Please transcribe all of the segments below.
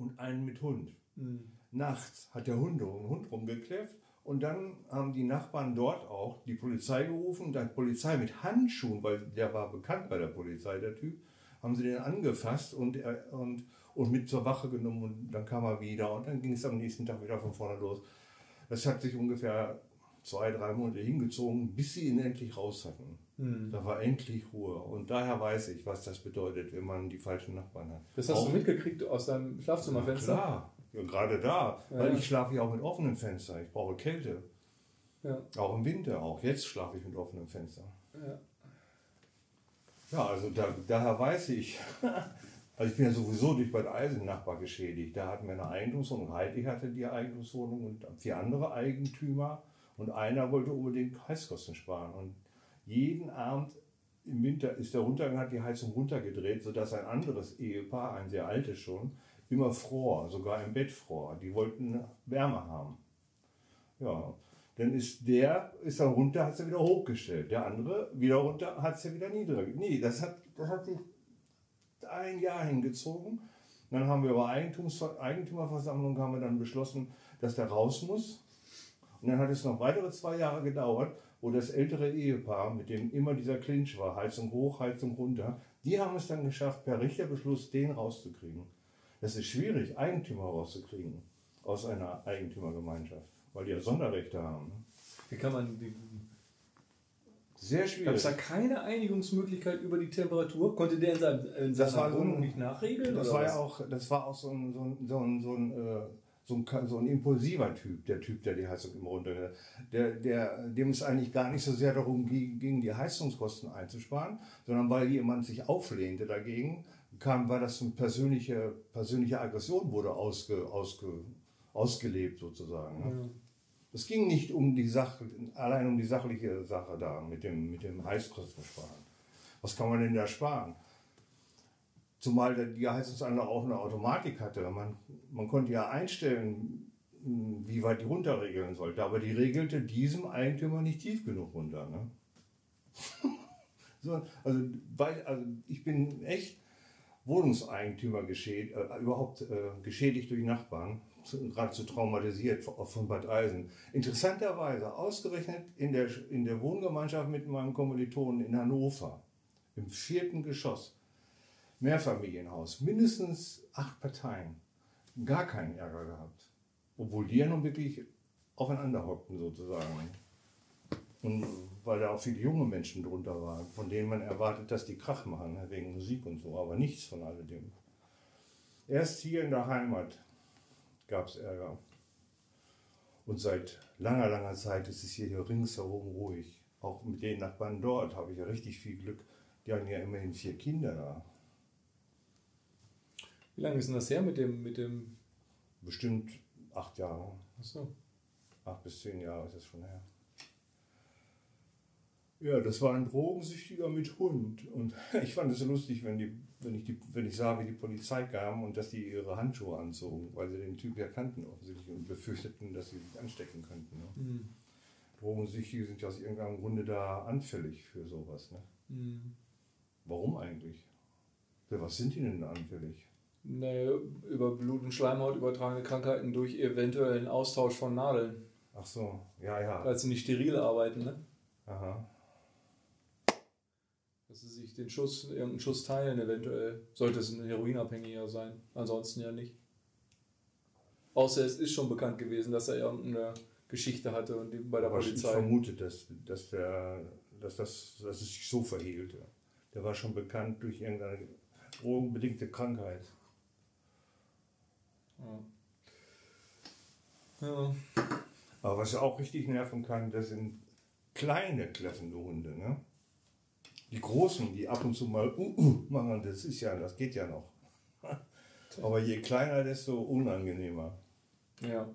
Und einen mit Hund. Mhm. Nachts hat der Hund, einen Hund rumgekläfft. Und dann haben die Nachbarn dort auch die Polizei gerufen. Die Polizei mit Handschuhen, weil der war bekannt bei der Polizei, der Typ, haben sie den angefasst und, und, und mit zur Wache genommen. Und dann kam er wieder. Und dann ging es am nächsten Tag wieder von vorne los. Das hat sich ungefähr zwei, drei Monate hingezogen, bis sie ihn endlich raus hatten. Mhm. Da war endlich Ruhe. Und daher weiß ich, was das bedeutet, wenn man die falschen Nachbarn hat. Das hast Auch- du mitgekriegt aus deinem Schlafzimmerfenster? Klar, ja, gerade da. Ja. Weil ich schlafe ja auch mit offenem Fenster. Ich brauche Kälte. Ja. Auch im Winter, auch jetzt schlafe ich mit offenem Fenster. ja. Ja, also da, daher weiß ich. Also ich bin ja sowieso durch Bad Eisen Nachbar geschädigt. Da hatten wir eine Eigentumswohnung. Heidi hatte die Eigentumswohnung und vier andere Eigentümer. Und einer wollte unbedingt Heizkosten sparen. Und jeden Abend im Winter ist er runtergegangen, hat die Heizung runtergedreht, sodass ein anderes Ehepaar, ein sehr altes schon, immer fror, sogar im Bett fror. Die wollten Wärme haben. Ja, dann ist der, ist er runter, hat sie wieder hochgestellt. Der andere wieder runter, hat sie wieder niedriger. Nee, das hat, das hat sich ein Jahr hingezogen. Dann haben wir über Eigentums Eigentümerversammlung haben wir dann beschlossen, dass der raus muss. Und dann hat es noch weitere zwei Jahre gedauert, wo das ältere Ehepaar, mit dem immer dieser Clinch war, Heizung hoch, Heizung runter, die haben es dann geschafft, per Richterbeschluss den rauszukriegen. Das ist schwierig, Eigentümer rauszukriegen aus einer Eigentümergemeinschaft, weil die ja Sonderrechte haben. ne? Wie kann man. Wie, Sehr Gab schwierig. es da keine Einigungsmöglichkeit über die Temperatur? Konnte der in, seinem, in Das seiner war so Wohnung ein- nicht nachregeln? Das war ja auch, das war auch so ein, so ein, so ein, so ein, äh, so ein, so ein impulsiver Typ, der Typ, der die Heizung immer runter, der, der, dem es eigentlich gar nicht so sehr darum ging, die Heizungskosten einzusparen, sondern weil jemand sich auflehnte dagegen, kam, war das eine persönliche, persönliche Aggression wurde ausge, ausge, ausgelebt sozusagen. Ne? Es ging nicht um die Sache, allein um die sachliche Sache da mit dem, mit dem Heizkostensparen. Was kann man denn da sparen? Zumal die Heizungsanlage auch eine Automatik hatte. Man, man konnte ja einstellen, mh, wie weit die runterregeln sollte. Aber die regelte diesem Eigentümer nicht tief genug runter. Ne? so, also, weil, also ich bin echt Wohnungseigentümer geschädigt, äh, überhaupt äh, geschädigt durch Nachbarn, zu- geradezu traumatisiert von von Bad Eisen. Interessanterweise ausgerechnet in der, in der Wohngemeinschaft mit meinem Kommilitonen in Hannover, im vierten Geschoss. Mehrfamilienhaus, mindestens acht Parteien, gar keinen Ärger gehabt. Obwohl die ja nun wirklich aufeinander hockten sozusagen. Und weil da auch viele junge Menschen drunter waren, von denen man erwartet, dass die Krach machen, wegen Musik und so, aber nichts von alledem. Erst hier in der Heimat gab es Ärger. Und seit langer, langer Zeit ist es hier, hier ringsherum ruhig. Auch mit den Nachbarn dort habe ich ja richtig viel Glück. Die haben ja immerhin vier Kinder da. Wie lange ist denn das her mit dem. Mit dem Bestimmt acht Jahre. achso. Acht bis zehn Jahre ist das schon her. Ja, das war ein Drogensüchtiger mit Hund. Und ich fand es so lustig, wenn, die, wenn, ich die, wenn ich sah, wie die Polizei kam und dass die ihre Handschuhe anzogen, weil sie den Typ ja kannten offensichtlich und befürchteten, dass sie sich anstecken könnten. Ne? Mhm. Drogensüchtige sind ja aus irgendeinem Grunde da anfällig für sowas. Ne? Mhm. Warum eigentlich? Für was sind die denn anfällig? Naja, über Blut- und Schleimhaut übertragene Krankheiten durch eventuellen Austausch von Nadeln. Ach so, ja, ja. Weil sie nicht steril arbeiten, ne? Aha. Dass sie sich den Schuss, irgendeinen Schuss teilen, eventuell. Sollte es ein Heroinabhängiger sein. Ansonsten ja nicht. Außer es ist schon bekannt gewesen, dass er irgendeine Geschichte hatte und die bei der Aber ich Polizei. vermute, dass, dass, der, dass, das, dass es sich so verhielte. Der war schon bekannt durch irgendeine drogenbedingte Krankheit. Ja. ja. Aber was auch richtig nerven kann, das sind kleine kläffende Hunde. Ne? Die großen, die ab und zu mal uh, uh, machen, das ist ja, das geht ja noch. Aber je kleiner, desto unangenehmer. Ja.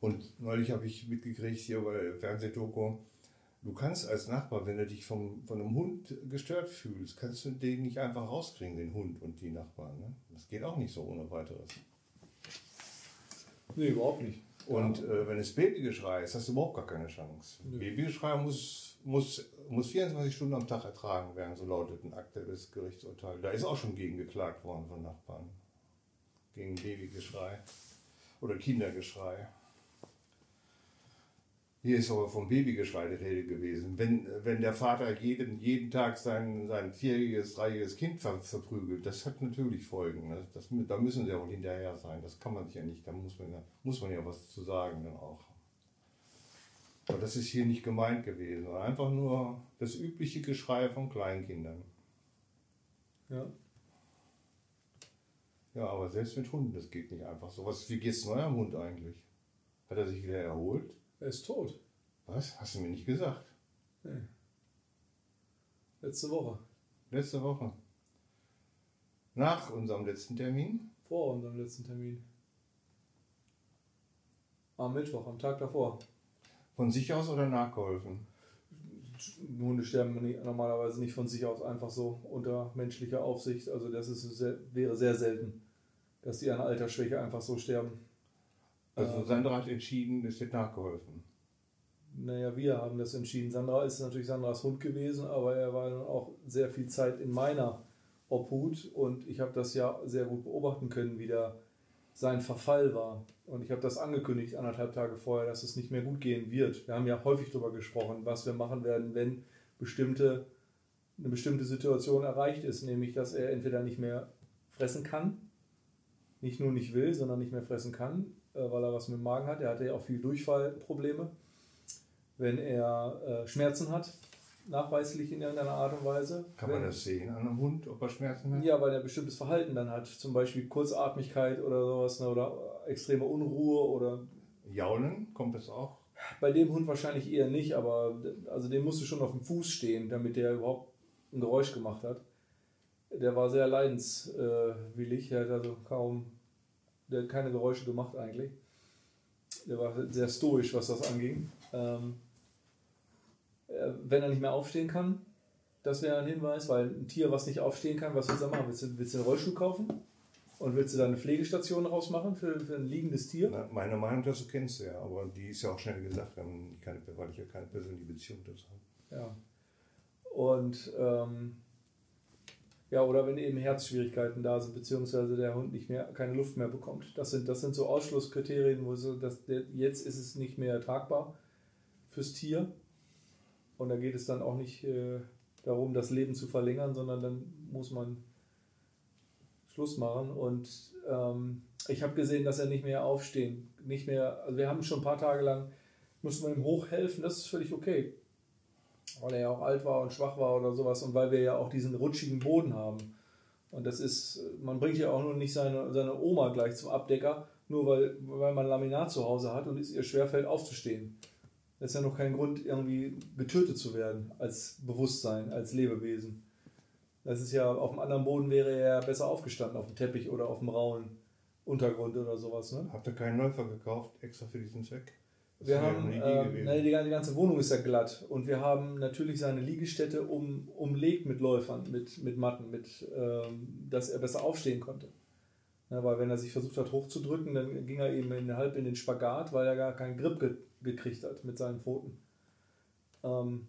Und neulich habe ich mitgekriegt hier bei der Fernsehdoku, du kannst als Nachbar, wenn du dich vom, von einem Hund gestört fühlst, kannst du den nicht einfach rauskriegen, den Hund und die Nachbarn. Ne? Das geht auch nicht so ohne weiteres. Nee, überhaupt nicht. Und äh, wenn es Babygeschrei ist, hast du überhaupt gar keine Chance. Nö. Babygeschrei muss, muss, muss 24 Stunden am Tag ertragen werden, so lautet ein aktuelles Gerichtsurteil. Da ist auch schon gegen geklagt worden von Nachbarn. Gegen Babygeschrei oder Kindergeschrei. Hier ist aber vom Babygeschrei die Rede gewesen. Wenn, wenn der Vater jeden, jeden Tag sein, sein vierjähriges, dreijähriges Kind ver, verprügelt, das hat natürlich Folgen. Ne? Das, da müssen sie auch hinterher sein. Das kann man sich ja nicht. Da muss man ja, muss man ja was zu sagen dann auch. Aber das ist hier nicht gemeint gewesen. Einfach nur das übliche Geschrei von Kleinkindern. Ja. Ja, aber selbst mit Hunden, das geht nicht einfach so. Was, wie geht's eurem Hund eigentlich? Hat er sich wieder erholt? Er ist tot. Was? Hast du mir nicht gesagt? Nee. Letzte Woche. Letzte Woche. Nach unserem letzten Termin? Vor unserem letzten Termin. Am Mittwoch, am Tag davor. Von sich aus oder nachgeholfen? Hunde sterben normalerweise nicht von sich aus einfach so unter menschlicher Aufsicht. Also das ist sehr, wäre sehr selten, dass die an Altersschwäche einfach so sterben. Also Ja. Sandra hat entschieden, es wird nachgeholfen. Naja, wir haben das entschieden. Sandra ist natürlich Sandras Hund gewesen, aber er war dann auch sehr viel Zeit in meiner Obhut und ich habe das ja sehr gut beobachten können, wie da sein Verfall war. Und ich habe das angekündigt anderthalb Tage vorher, dass es nicht mehr gut gehen wird. Wir haben ja häufig darüber gesprochen, was wir machen werden, wenn bestimmte, eine bestimmte Situation erreicht ist, nämlich dass er entweder nicht mehr fressen kann, nicht nur nicht will, sondern nicht mehr fressen kann, weil er was mit dem Magen hat. Er hatte ja auch viel Durchfallprobleme wenn er äh, Schmerzen hat, nachweislich in irgendeiner Art und Weise. Kann wenn, man das sehen an einem Hund, ob er Schmerzen hat? Ja, weil er ein bestimmtes Verhalten dann hat, zum Beispiel Kurzatmigkeit oder sowas, ne, oder extreme Unruhe oder Jaulen, kommt das auch? bei dem Hund wahrscheinlich eher nicht, aber also dem musste schon auf dem Fuß stehen, damit der überhaupt ein Geräusch gemacht hat. Der war sehr leidenswillig, er hat also kaum, der hat keine Geräusche gemacht eigentlich. Der war sehr stoisch, was das anging. Ähm, äh, wenn er nicht mehr aufstehen kann, das wäre ein Hinweis, weil ein Tier, was nicht aufstehen kann, was willst du da machen? Willst du, willst du einen Rollstuhl kaufen? Und willst du da eine Pflegestation rausmachen für, für ein liegendes Tier? Na, meine Meinung dazu kennst du ja, aber die ist ja auch schnell gesagt, weil ich ja keine persönliche Beziehung dazu habe. Ja. Und ähm, ja, oder wenn eben Herzschwierigkeiten da sind, beziehungsweise der Hund nicht mehr keine Luft mehr bekommt. Das sind, das sind so Ausschlusskriterien, wo so, dass der, jetzt ist es nicht mehr tragbar fürs Tier. Und da geht es dann auch nicht äh, darum, das Leben zu verlängern, sondern dann muss man Schluss machen. Und ähm, ich habe gesehen, dass er nicht mehr aufstehen, nicht mehr, also wir haben schon ein paar Tage lang, mussten wir ihm hochhelfen, das ist völlig okay weil er ja auch alt war und schwach war oder sowas und weil wir ja auch diesen rutschigen Boden haben. Und das ist, man bringt ja auch nur nicht seine, seine Oma gleich zum Abdecker, nur weil, weil man Laminat zu Hause hat und es ihr schwerfällt aufzustehen. Das ist ja noch kein Grund, irgendwie getötet zu werden als Bewusstsein, als Lebewesen. Das ist ja, auf dem anderen Boden wäre er ja besser aufgestanden, auf dem Teppich oder auf dem rauen Untergrund oder sowas. Ne? Habt ihr keinen Läufer gekauft, extra für diesen Zweck? Wir haben, eine Idee ähm, nein, die, ganze- die ganze Wohnung ist ja glatt und wir haben natürlich seine Liegestelle um, umlegt mit Läufern, mit, mit Matten, mit, ähm, dass er besser aufstehen konnte. Ja, weil wenn er sich versucht hat hochzudrücken, dann ging er eben in, halb in den Spagat, weil er gar keinen Grip ge gekriegt hat mit seinen Pfoten. Ähm,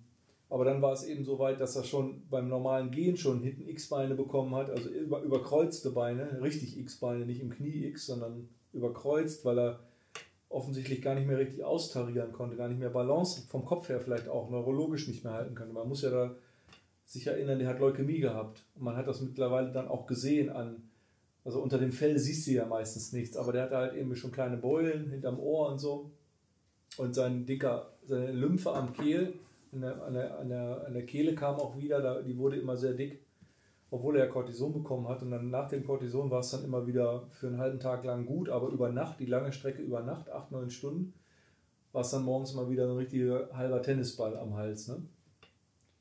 aber dann war es eben so weit, dass er schon beim normalen Gehen schon hinten X-Beine bekommen hat, also über, überkreuzte Beine, richtig X-Beine, nicht im Knie X, sondern überkreuzt, weil er offensichtlich gar nicht mehr richtig austarieren konnte, gar nicht mehr Balance vom Kopf her vielleicht auch neurologisch nicht mehr halten konnte. Man muss ja da sich erinnern, der hat Leukämie gehabt. Und man hat das mittlerweile dann auch gesehen an, also unter dem Fell siehst du ja meistens nichts, aber der hatte halt eben schon kleine Beulen hinterm Ohr und so. Und sein dicker, seine Lymphe am Kehl, an der, an der, an der, Kehle kam auch wieder, da, die wurde immer sehr dick obwohl er Cortison bekommen hat. Und dann nach dem Cortison war es dann immer wieder für einen halben Tag lang gut, aber über Nacht, die lange Strecke über Nacht, acht, neun Stunden, war es dann morgens mal wieder ein richtiger halber Tennisball am Hals, ne?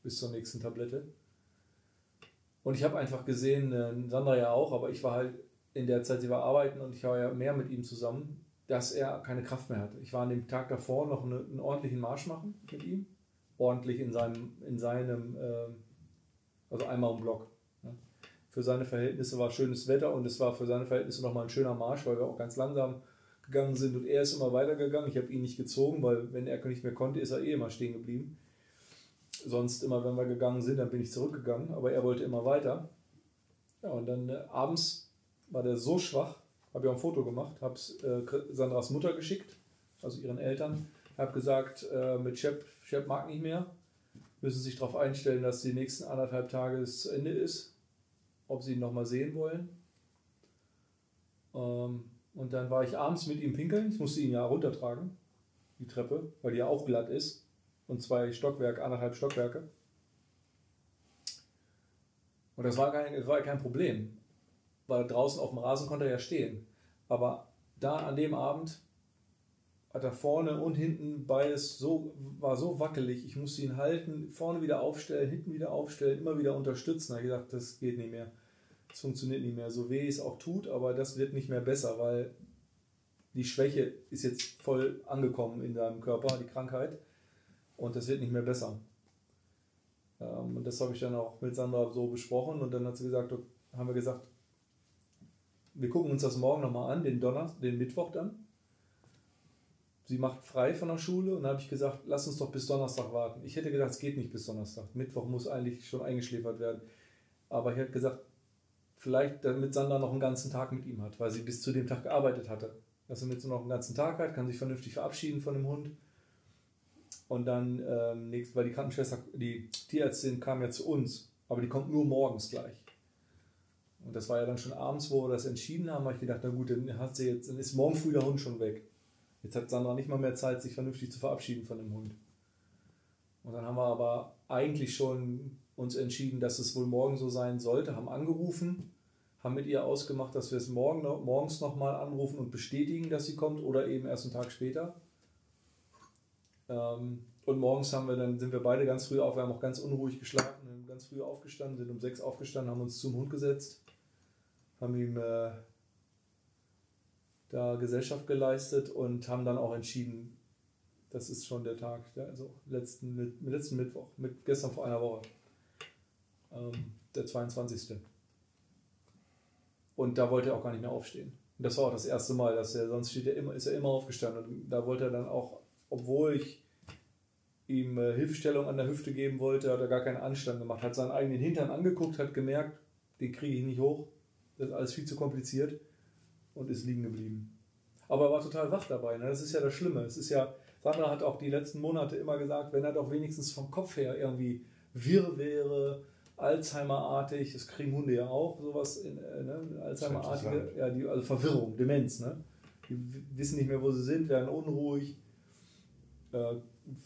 Bis zur nächsten Tablette. Und ich habe einfach gesehen, äh, Sandra ja auch, aber ich war halt in der Zeit, sie war arbeiten und ich war ja mehr mit ihm zusammen, dass er keine Kraft mehr hatte. Ich war an dem Tag davor noch eine, einen ordentlichen Marsch machen mit ihm. Ordentlich in seinem, in seinem ähm, also einmal im Block. Für seine Verhältnisse war schönes Wetter und es war für seine Verhältnisse nochmal ein schöner Marsch, weil wir auch ganz langsam gegangen sind und er ist immer weitergegangen. Ich habe ihn nicht gezogen, weil wenn er nicht mehr konnte, ist er eh immer stehen geblieben. Sonst immer, wenn wir gegangen sind, dann bin ich zurückgegangen, aber er wollte immer weiter. Ja, und dann äh, abends war der so schwach, habe ich auch ein Foto gemacht, habe es äh, Sandras Mutter geschickt, also ihren Eltern, habe gesagt, äh, mit Shep, Shep mag nicht mehr, müssen sich darauf einstellen, dass die nächsten anderthalb Tage das Ende ist, ob sie ihn nochmal sehen wollen. Ähm, und dann war ich abends mit ihm pinkeln, ich musste ihn ja runtertragen, die Treppe, weil die ja auch glatt ist und zwei Stockwerke, anderthalb Stockwerke. Und das war kein, das war kein Problem, weil draußen auf dem Rasen konnte er ja stehen. Aber da an dem Abend hat er vorne und hinten beides so, war so wackelig. Ich musste ihn halten, vorne wieder aufstellen, hinten wieder aufstellen, immer wieder unterstützen. Da habe ich gesagt, das geht nicht mehr. Das funktioniert nicht mehr. So weh es auch tut, aber das wird nicht mehr besser, weil die Schwäche ist jetzt voll angekommen in seinem Körper, die Krankheit. Und das wird nicht mehr besser. Ähm, und das habe ich dann auch mit Sandra so besprochen und dann hat sie gesagt, haben wir gesagt, wir gucken uns das morgen nochmal an, den Donnerstag, den Mittwoch dann. Sie macht frei von der Schule und dann habe ich gesagt, lass uns doch bis Donnerstag warten. Ich hätte gedacht, es geht nicht bis Donnerstag. Mittwoch muss eigentlich schon eingeschläfert werden. Aber ich hätte gesagt, vielleicht damit Sandra noch einen ganzen Tag mit ihm hat, weil sie bis zu dem Tag gearbeitet hatte. Dass er mit so noch einen ganzen Tag hat, kann sich vernünftig verabschieden von dem Hund und dann, ähm, nächst, weil die Krankenschwester, die Tierärztin kam ja zu uns, aber die kommt nur morgens gleich. Und das war ja dann schon abends, wo wir das entschieden haben, habe ich gedacht, na gut, dann, hat sie jetzt, dann ist morgen früh der Hund schon weg. Jetzt hat Sandra nicht mal mehr Zeit, sich vernünftig zu verabschieden von dem Hund. Und dann haben wir aber eigentlich schon uns entschieden, dass es wohl morgen so sein sollte, haben angerufen, haben mit ihr ausgemacht, dass wir es morgen, morgens nochmal anrufen und bestätigen, dass sie kommt oder eben erst einen Tag später. Ähm, und morgens haben wir dann, sind wir beide ganz früh auf, wir haben auch ganz unruhig geschlafen, ganz früh aufgestanden, sind um sechs aufgestanden, haben uns zum Hund gesetzt, haben ihm äh, da Gesellschaft geleistet und haben dann auch entschieden, das ist schon der Tag, also letzten, letzten Mittwoch, mit gestern vor einer Woche, ähm, der 22. Und da wollte er auch gar nicht mehr aufstehen. Und das war auch das erste Mal, dass er, sonst steht er immer, ist er immer aufgestanden. Und da wollte er dann auch obwohl ich ihm äh, Hilfestellung an der Hüfte geben wollte, hat er gar keinen Anstand gemacht. Hat seinen eigenen Hintern angeguckt, hat gemerkt, den kriege ich nicht hoch. Das ist alles viel zu kompliziert und ist liegen geblieben. Aber er war total wach dabei. Ne? Das ist ja das Schlimme. Es ist ja, Sandra hat auch die letzten Monate immer gesagt, wenn er doch wenigstens vom Kopf her irgendwie wirr wäre, Alzheimer-artig, das kriegen Hunde ja auch, sowas, in, äh, ne? Alzheimer-artige, ja, die, also Verwirrung, Demenz, ne? Die wissen nicht mehr, wo sie sind, werden unruhig, äh,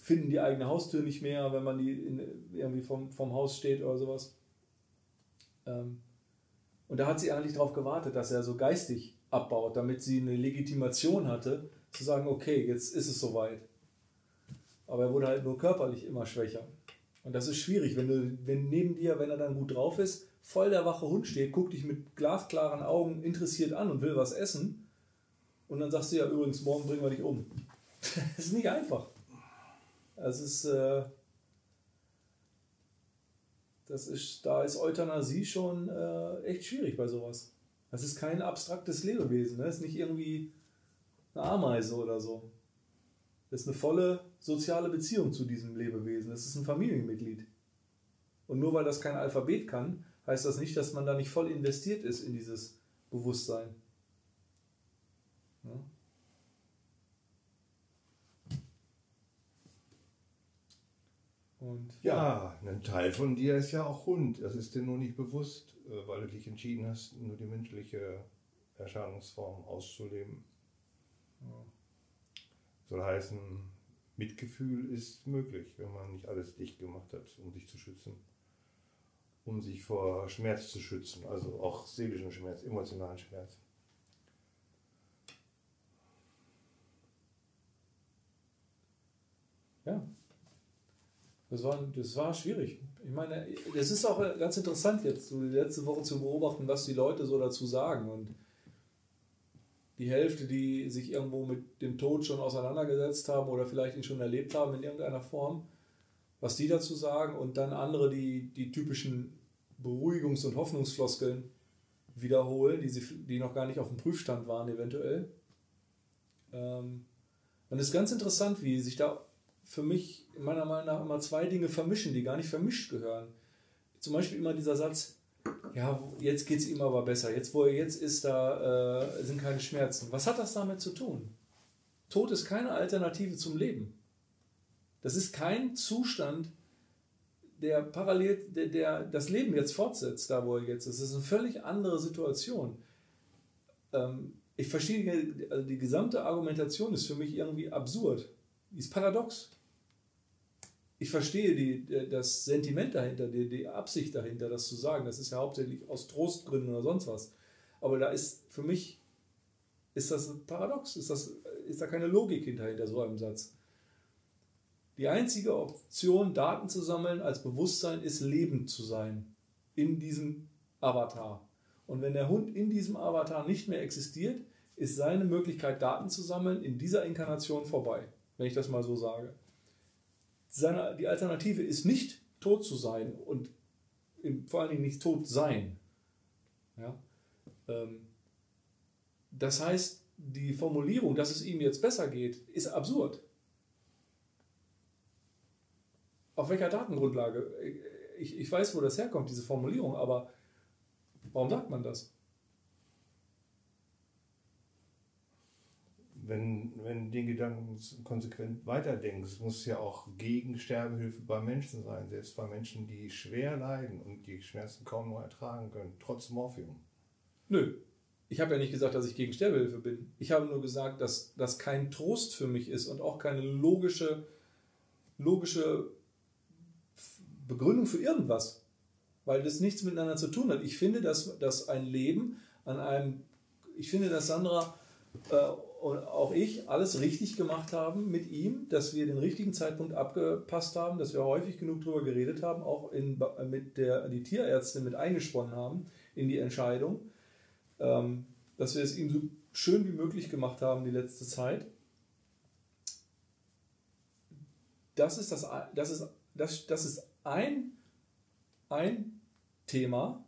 finden die eigene Haustür nicht mehr, wenn man die in, irgendwie vom, vom Haus steht oder sowas. Ähm, und da hat sie eigentlich darauf gewartet, dass er so geistig abbaut, damit sie eine Legitimation hatte, zu sagen, okay, jetzt ist es soweit. Aber er wurde halt nur körperlich immer schwächer. Und das ist schwierig, wenn du, wenn neben dir, wenn er dann gut drauf ist, voll der wache Hund steht, guckt dich mit glasklaren Augen interessiert an und will was essen. Und dann sagst du ja übrigens, morgen bringen wir dich um. das ist nicht einfach. Es ist, äh, das ist, da ist Euthanasie schon äh, echt schwierig bei sowas. Das ist kein abstraktes Lebewesen, ne? das ist nicht irgendwie eine Ameise oder so. Das ist eine volle soziale Beziehung zu diesem Lebewesen. Das ist ein Familienmitglied. Und nur weil das kein Alphabet kann, heißt das nicht, dass man da nicht voll investiert ist in dieses Bewusstsein. Ja? Und ja, ein Teil von dir ist ja auch Hund. Das ist dir nur nicht bewusst, äh, weil du dich entschieden hast, nur die menschliche Erscheinungsform auszuleben. Ja. Soll heißen, Mitgefühl ist möglich, wenn man nicht alles dicht gemacht hat, um sich zu schützen. Um sich vor Schmerz zu schützen, also auch seelischen Schmerz, emotionalen Schmerz. Ja, das war, das war schwierig. Ich meine, es ist auch ganz interessant jetzt, so die letzte Woche zu beobachten, was die Leute so dazu sagen. Und die Hälfte, die sich irgendwo mit dem Tod schon auseinandergesetzt haben oder vielleicht ihn schon erlebt haben in irgendeiner Form, was die dazu sagen. Und dann andere, die die typischen Beruhigungs- und Hoffnungsfloskeln wiederholen, die, sie, die noch gar nicht auf dem Prüfstand waren eventuell. Ähm, und es ist ganz interessant, wie sich da für mich meiner Meinung nach immer zwei Dinge vermischen, die gar nicht vermischt gehören. Zum Beispiel immer dieser Satz, ja, jetzt geht es ihm aber besser, jetzt wo er jetzt ist, da äh, sind keine Schmerzen. Was hat das damit zu tun? Tod ist keine Alternative zum Leben. Das ist kein Zustand, der parallel, der, der das Leben jetzt fortsetzt, da wo er jetzt ist. Es ist eine völlig andere Situation. Ähm, ich verstehe, also die gesamte Argumentation ist für mich irgendwie absurd. Die ist paradox. Ich verstehe die, das Sentiment dahinter, die, die Absicht dahinter, das zu sagen. Das ist ja hauptsächlich aus Trostgründen oder sonst was. Aber da ist für mich, ist das ein Paradox? Ist, das, ist da keine Logik hinter, hinter so einem Satz? Die einzige Option, Daten zu sammeln als Bewusstsein, ist lebend zu sein in diesem Avatar. Und wenn der Hund in diesem Avatar nicht mehr existiert, ist seine Möglichkeit, Daten zu sammeln, in dieser Inkarnation vorbei, wenn ich das mal so sage. Seine, die Alternative ist nicht tot zu sein und vor allen Dingen nicht tot sein. Ja? Ähm, das heißt, die Formulierung, dass es ihm jetzt besser geht, ist absurd. Auf welcher Datengrundlage? Ich, ich weiß, wo das herkommt, diese Formulierung, aber warum sagt man das? Wenn, wenn den Gedanken konsequent weiterdenkst, muss ja auch gegen Sterbehilfe bei Menschen sein, selbst bei Menschen, die schwer leiden und die Schmerzen kaum noch ertragen können, trotz Morphium. Nö, ich habe ja nicht gesagt, dass ich gegen Sterbehilfe bin. Ich habe nur gesagt, dass das kein Trost für mich ist und auch keine logische, logische Begründung für irgendwas, weil das nichts miteinander zu tun hat. Ich finde, dass, dass ein Leben an einem, ich finde, dass Sandra äh, und auch ich alles richtig gemacht haben mit ihm, dass wir den richtigen Zeitpunkt abgepasst haben, dass wir häufig genug darüber geredet haben, auch in, mit der die Tierärztin mit eingesponnen haben in die Entscheidung, ähm, dass wir es ihm so schön wie möglich gemacht haben die letzte Zeit. Das ist das, das ist, das, das ist ein, ein Thema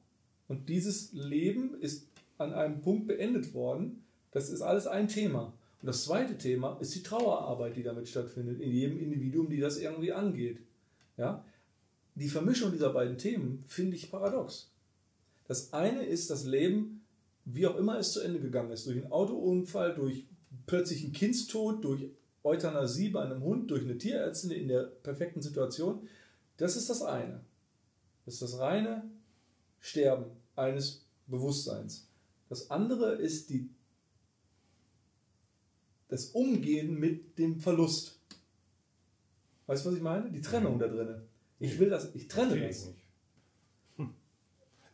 und dieses Leben ist an einem Punkt beendet worden. Das ist alles ein Thema. Und das zweite Thema ist die Trauerarbeit, die damit stattfindet, in jedem Individuum, die das irgendwie angeht. Ja? Die Vermischung dieser beiden Themen finde ich paradox. Das eine ist das Leben, wie auch immer es zu Ende gegangen ist, durch einen Autounfall, durch plötzlichen Kindstod, durch Euthanasie bei einem Hund, durch eine Tierärztin in der perfekten Situation. Das ist das eine. Das ist das reine Sterben eines Bewusstseins. Das andere ist die, das Umgehen mit dem Verlust. Weißt du, was ich meine? Die Trennung mhm. da drin. Ich will das, ich trenne Verstehe das. Ich, hm.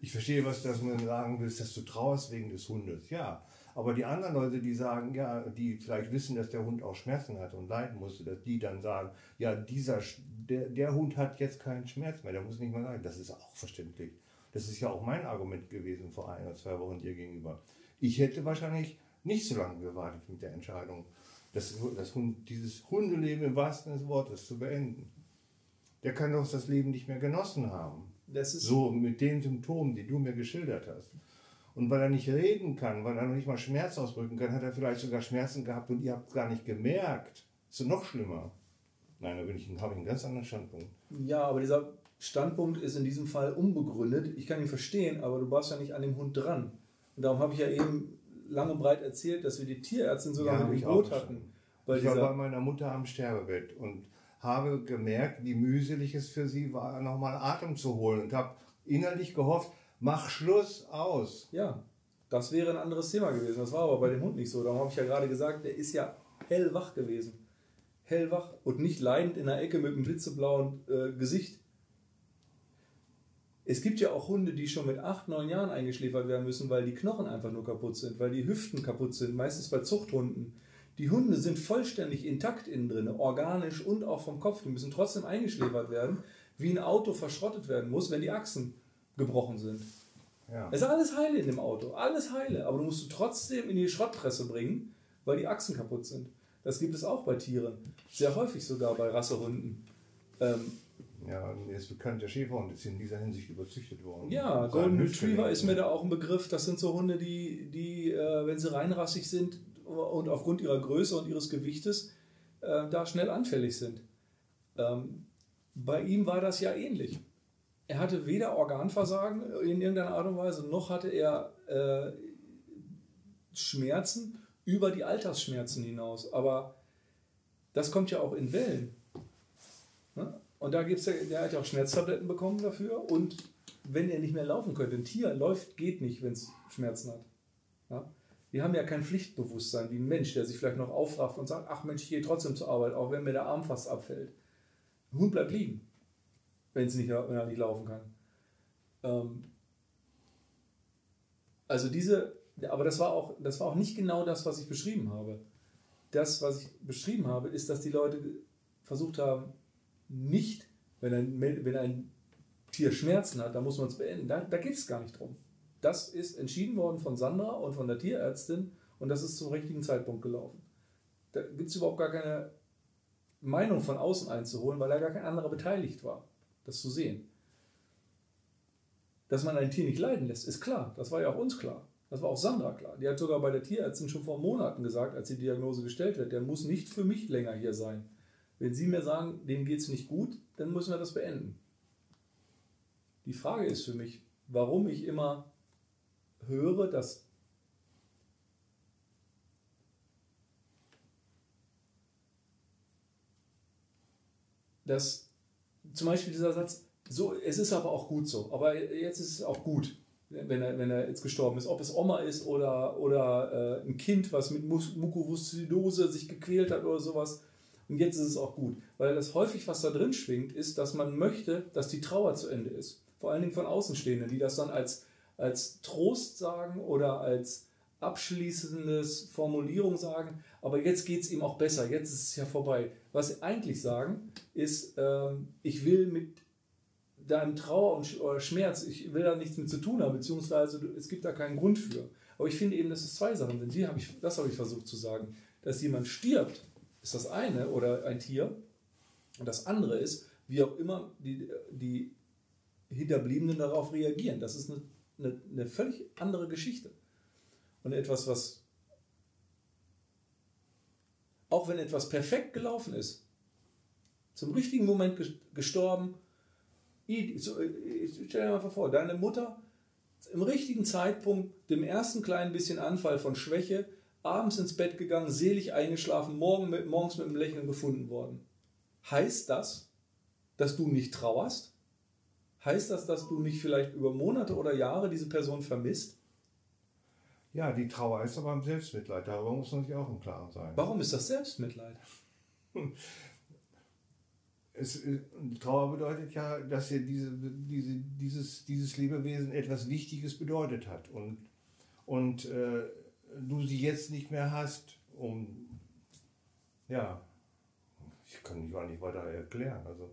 ich verstehe, was du sagen willst, dass du trauerst wegen des Hundes. Ja, aber die anderen Leute, die sagen, ja, die vielleicht wissen, dass der Hund auch Schmerzen hat und leiden musste, dass die dann sagen, ja, dieser, der, der Hund hat jetzt keinen Schmerz mehr, der muss nicht mehr leiden. Das ist auch verständlich. Das ist ja auch mein Argument gewesen vor ein oder zwei Wochen dir gegenüber. Ich hätte wahrscheinlich nicht so lange gewartet mit der Entscheidung, das, das Hund, dieses Hundeleben im wahrsten des Wortes zu beenden. Der kann doch das Leben nicht mehr genossen haben. so mit den Symptomen, die du mir geschildert hast. Und weil er nicht reden kann, weil er noch nicht mal Schmerz ausdrücken kann, hat er vielleicht sogar Schmerzen gehabt und ihr habt gar nicht gemerkt. Ist noch schlimmer. Nein, da bin ich, habe ich einen ganz anderen Standpunkt. Ja, aber dieser Standpunkt ist in diesem Fall unbegründet. Ich kann ihn verstehen, aber du warst ja nicht an dem Hund dran. Und darum habe ich ja eben lang und breit erzählt, dass wir die Tierärztin sogar ja, mit dem Boot hatten. ich war bei meiner Mutter am Sterbebett und habe gemerkt, wie mühselig es für sie war, nochmal Atem zu holen und habe innerlich gehofft, Mach Schluss aus. Ja, das wäre ein anderes Thema gewesen. Das war aber bei dem Hund nicht so. Darum habe ich ja gerade gesagt, der ist ja hellwach gewesen. Hellwach und nicht leidend in der Ecke mit einem blitzeblauen äh, Gesicht. Es gibt ja auch Hunde, die schon mit 8, 9 Jahren eingeschläfert werden müssen, weil die Knochen einfach nur kaputt sind, weil die Hüften kaputt sind, meistens bei Zuchthunden. Die Hunde sind vollständig intakt innen drin, organisch und auch vom Kopf. Die müssen trotzdem eingeschläfert werden, wie ein Auto verschrottet werden muss, wenn die Achsen gebrochen sind. Ja. Es ist alles heile in dem Auto, alles heile, aber du musst du trotzdem in die Schrottpresse bringen, weil die Achsen kaputt sind. Das gibt es auch bei Tieren, sehr häufig sogar bei Rassehunden. Ähm, ja, mir ist bekannt, der Schäferhund ist in dieser Hinsicht überzüchtet worden. Ja, Golden Retriever ist mir da auch ein Begriff. Das sind so Hunde, die, die äh, wenn sie reinrassig sind, und aufgrund ihrer Größe und ihres Gewichtes äh, da schnell anfällig sind. Ähm, bei ihm war das ja ähnlich. Er hatte weder Organversagen in irgendeiner Art und Weise, noch hatte er äh, Schmerzen über die Altersschmerzen hinaus. Aber das kommt ja auch in Wellen. Ne? Und da gibt es ja, der hat ja auch Schmerztabletten bekommen dafür. Und wenn er nicht mehr laufen könnte, ein Tier läuft, geht nicht, wenn es Schmerzen hat. Ja? Wir haben ja kein Pflichtbewusstsein wie ein Mensch, der sich vielleicht noch aufrafft und sagt, ach Mensch, ich gehe trotzdem zur Arbeit, auch wenn mir der Arm fast abfällt. Ein Hund bleibt liegen, wenn, nicht, wenn er nicht laufen kann. Ähm also diese, aber das war, auch, das war auch nicht genau das, was ich beschrieben habe. Das, was ich beschrieben habe, ist, dass die Leute versucht haben, nicht, wenn ein, wenn ein Tier Schmerzen hat, dann muss man es beenden. Da, da geht es gar nicht drum. Das ist entschieden worden von Sandra und von der Tierärztin und das ist zum richtigen Zeitpunkt gelaufen. Da gibt es überhaupt gar keine Meinung von außen einzuholen, weil da gar kein anderer beteiligt war, das zu sehen. Dass man ein Tier nicht leiden lässt, ist klar. Das war ja auch uns klar. Das war auch Sandra klar. Die hat sogar bei der Tierärztin schon vor Monaten gesagt, als die Diagnose gestellt wird, der muss nicht für mich länger hier sein. Wenn Sie mir sagen, dem geht es nicht gut, dann müssen wir das beenden. Die Frage ist für mich, warum ich immer höre, dass dass zum Beispiel dieser Satz, so, es ist aber auch gut so, aber jetzt ist es auch gut, wenn er, wenn er jetzt gestorben ist. Ob es Oma ist oder, oder äh, ein Kind, was mit Mukoviszidose sich gequält hat oder sowas. Und jetzt ist es auch gut. Weil das häufig, was da drin schwingt, ist, dass man möchte, dass die Trauer zu Ende ist. Vor allen Dingen von Außenstehenden, die das dann als als Trost sagen oder als abschließendes Formulierung sagen, aber jetzt geht es ihm auch besser, jetzt ist es ja vorbei. Was sie eigentlich sagen, ist, ähm, ich will mit deinem Trauer und Schmerz, ich will da nichts mit zu tun haben, beziehungsweise es gibt da keinen Grund für. Aber ich finde eben, dass es zwei Sachen sind. Die hab ich, das habe ich versucht zu sagen. Dass jemand stirbt, ist das eine, oder ein Tier. Und das andere ist, wie auch immer die, die Hinterbliebenen darauf reagieren. Das ist eine eine, eine völlig andere Geschichte. Und etwas, was, auch wenn etwas perfekt gelaufen ist, zum richtigen Moment gestorben, stell dir mal vor, deine Mutter im richtigen Zeitpunkt, dem ersten kleinen bisschen Anfall von Schwäche, abends ins Bett gegangen, selig eingeschlafen, morgen mit, morgens mit einem Lächeln gefunden worden. Heißt das, dass du nicht trauerst? Heißt das, dass du nicht vielleicht über Monate oder Jahre diese Person vermisst? Ja, die Trauer ist aber im Selbstmitleid. Darüber muss man sich auch im Klaren sein. Warum ist das Selbstmitleid? Es, Trauer bedeutet ja, dass dir diese, diese, dieses, dieses Lebewesen etwas Wichtiges bedeutet hat und, und äh, du sie jetzt nicht mehr hast, um ja, ich kann nicht, nicht weiter erklären. Also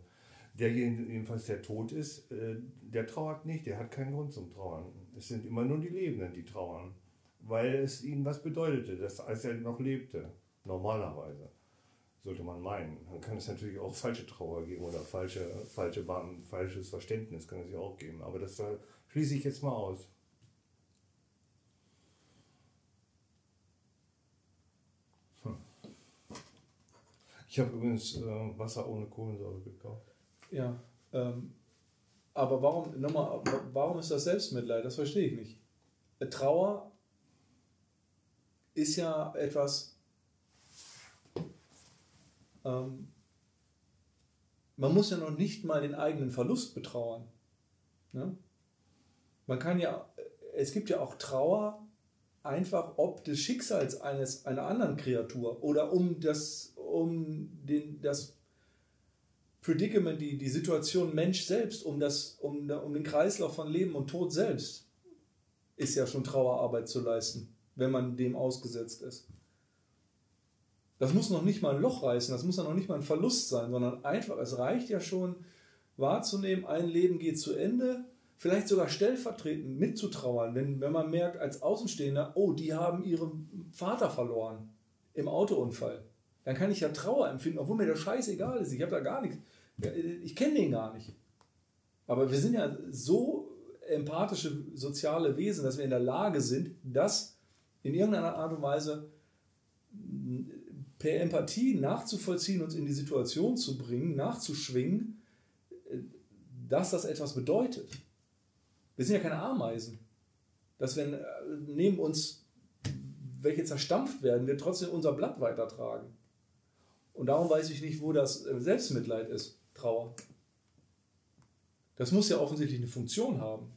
Derjenige jedenfalls, der tot ist, äh, der trauert nicht, der hat keinen Grund zum Trauern. Es sind immer nur die Lebenden, die trauern, weil es ihnen was bedeutete, dass, als er noch lebte, normalerweise, sollte man meinen. Dann kann es natürlich auch falsche Trauer geben oder falsche, falsche, falsches Verständnis kann es ja auch geben. Aber das schließe ich jetzt mal aus. Ich habe übrigens äh, Wasser ohne Kohlensäure gekauft. Ja, ähm, aber warum, nochmal, warum ist das Selbstmitleid? Das verstehe ich nicht. Trauer ist ja etwas, ähm, man muss ja noch nicht mal den eigenen Verlust betrauern. Ne? Man kann ja, es gibt ja auch Trauer einfach ob des Schicksals eines, einer anderen Kreatur oder um das, um den, das Predicament, die, die Situation Mensch selbst, um, das, um, um den Kreislauf von Leben und Tod selbst, ist ja schon Trauerarbeit zu leisten, wenn man dem ausgesetzt ist. Das muss noch nicht mal ein Loch reißen, das muss ja noch nicht mal ein Verlust sein, sondern einfach, es reicht ja schon wahrzunehmen, ein Leben geht zu Ende, vielleicht sogar stellvertretend mitzutrauern, wenn, wenn man merkt als Außenstehender, oh, die haben ihren Vater verloren im Autounfall. Dann kann ich ja Trauer empfinden, obwohl mir der Scheiß egal ist. Ich habe da gar nichts. Ich kenne den gar nicht. Aber wir sind ja so empathische soziale Wesen, dass wir in der Lage sind, das in irgendeiner Art und Weise per Empathie nachzuvollziehen, uns in die Situation zu bringen, nachzuschwingen, dass das etwas bedeutet. Wir sind ja keine Ameisen. Dass wenn äh, neben uns welche zerstampft werden, wir trotzdem unser Blatt weitertragen. Und darum weiß ich nicht, wo das äh, Selbstmitleid ist, Trauer. Das muss ja offensichtlich eine Funktion haben.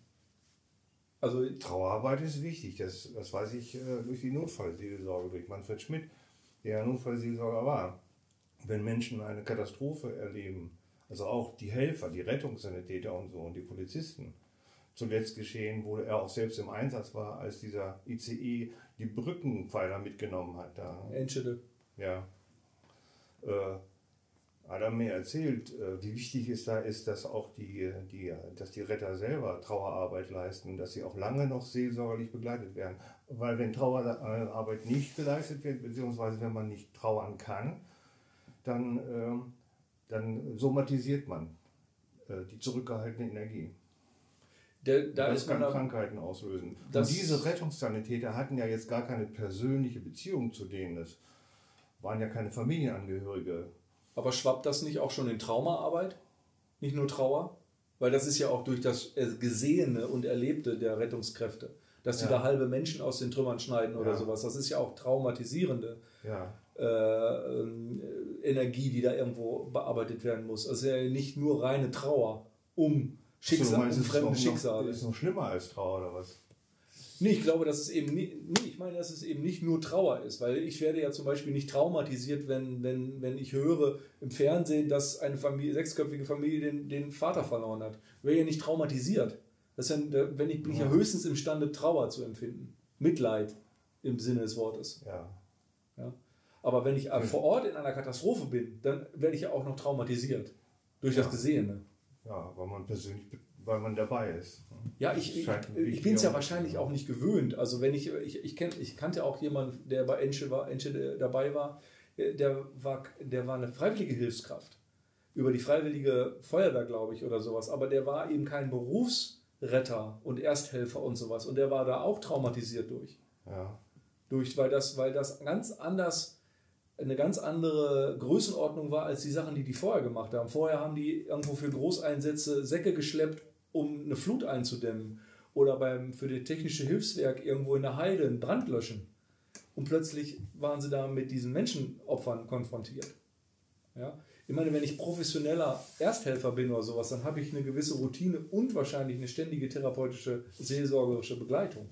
Also Trauerarbeit ist wichtig, das, das weiß ich äh, durch die Notfallseelsorge, durch Manfred Schmidt, der ja Notfallseelsorger war. Wenn Menschen eine Katastrophe erleben, also auch die Helfer, die Rettungssanitäter und so und die Polizisten, zuletzt geschehen, wo er auch selbst im Einsatz war, als dieser ICE die Brückenpfeiler mitgenommen hat. Da. Enschede. Ja. Äh, er mir erzählt, äh, wie wichtig es da ist, dass auch die, die, dass die Retter selber Trauerarbeit leisten, dass sie auch lange noch seelsorgerlich begleitet werden. Weil wenn Trauerarbeit nicht geleistet wird, beziehungsweise wenn man nicht trauern kann, dann, ähm, dann somatisiert man äh, die zurückgehaltene Energie. Der, da das kann Krankheiten auslösen. Und diese Rettungssanitäter hatten ja jetzt gar keine persönliche Beziehung zu denen. Das waren ja keine Familienangehörige aber schwappt das nicht auch schon in Traumaarbeit? Nicht nur Trauer? Weil das ist ja auch durch das Gesehene und Erlebte der Rettungskräfte, dass sie ja. da halbe Menschen aus den Trümmern schneiden oder ja. sowas. Das ist ja auch traumatisierende ja. äh, ähm, Energie, die da irgendwo bearbeitet werden muss. Also ja nicht nur reine Trauer um Schicksal, also, um fremde Schicksale. Ist noch schlimmer als Trauer oder was? Nee, ich glaube, dass es eben nicht, nee, ich meine, dass es eben nicht nur Trauer ist, weil ich werde ja zum Beispiel nicht traumatisiert, wenn, wenn, wenn ich höre im Fernsehen, dass eine Familie, sechsköpfige Familie den, den Vater verloren hat. Ich werde ja nicht traumatisiert. Das ja, wenn ich, bin ich ja höchstens imstande, Trauer zu empfinden. Mitleid im Sinne des Wortes. Ja. ja? Aber wenn ich ja. vor Ort in einer Katastrophe bin, dann werde ich ja auch noch traumatisiert. Durch ja. das Gesehene. Ja, weil man persönlich weil man dabei ist. Ja, ich, ich, ich bin es ja wahrscheinlich auch nicht gewöhnt. Also wenn ich, ich, ich, kenn, ich kannte auch jemanden, der bei Enche, war, Enche dabei war, der war, der war eine freiwillige Hilfskraft. Über die freiwillige Feuerwehr, glaube ich, oder sowas. Aber der war eben kein Berufsretter und Ersthelfer und sowas. Und der war da auch traumatisiert durch. Ja. Durch, weil das, weil das ganz anders eine ganz andere Größenordnung war als die Sachen, die die vorher gemacht haben. Vorher haben die irgendwo für Großeinsätze Säcke geschleppt, um eine Flut einzudämmen oder beim, für das technische Hilfswerk irgendwo in der Heide einen Brand löschen. Und plötzlich waren sie da mit diesen Menschenopfern konfrontiert. Ja? Ich meine, wenn ich professioneller Ersthelfer bin oder sowas, dann habe ich eine gewisse Routine und wahrscheinlich eine ständige therapeutische, seelsorgerische Begleitung.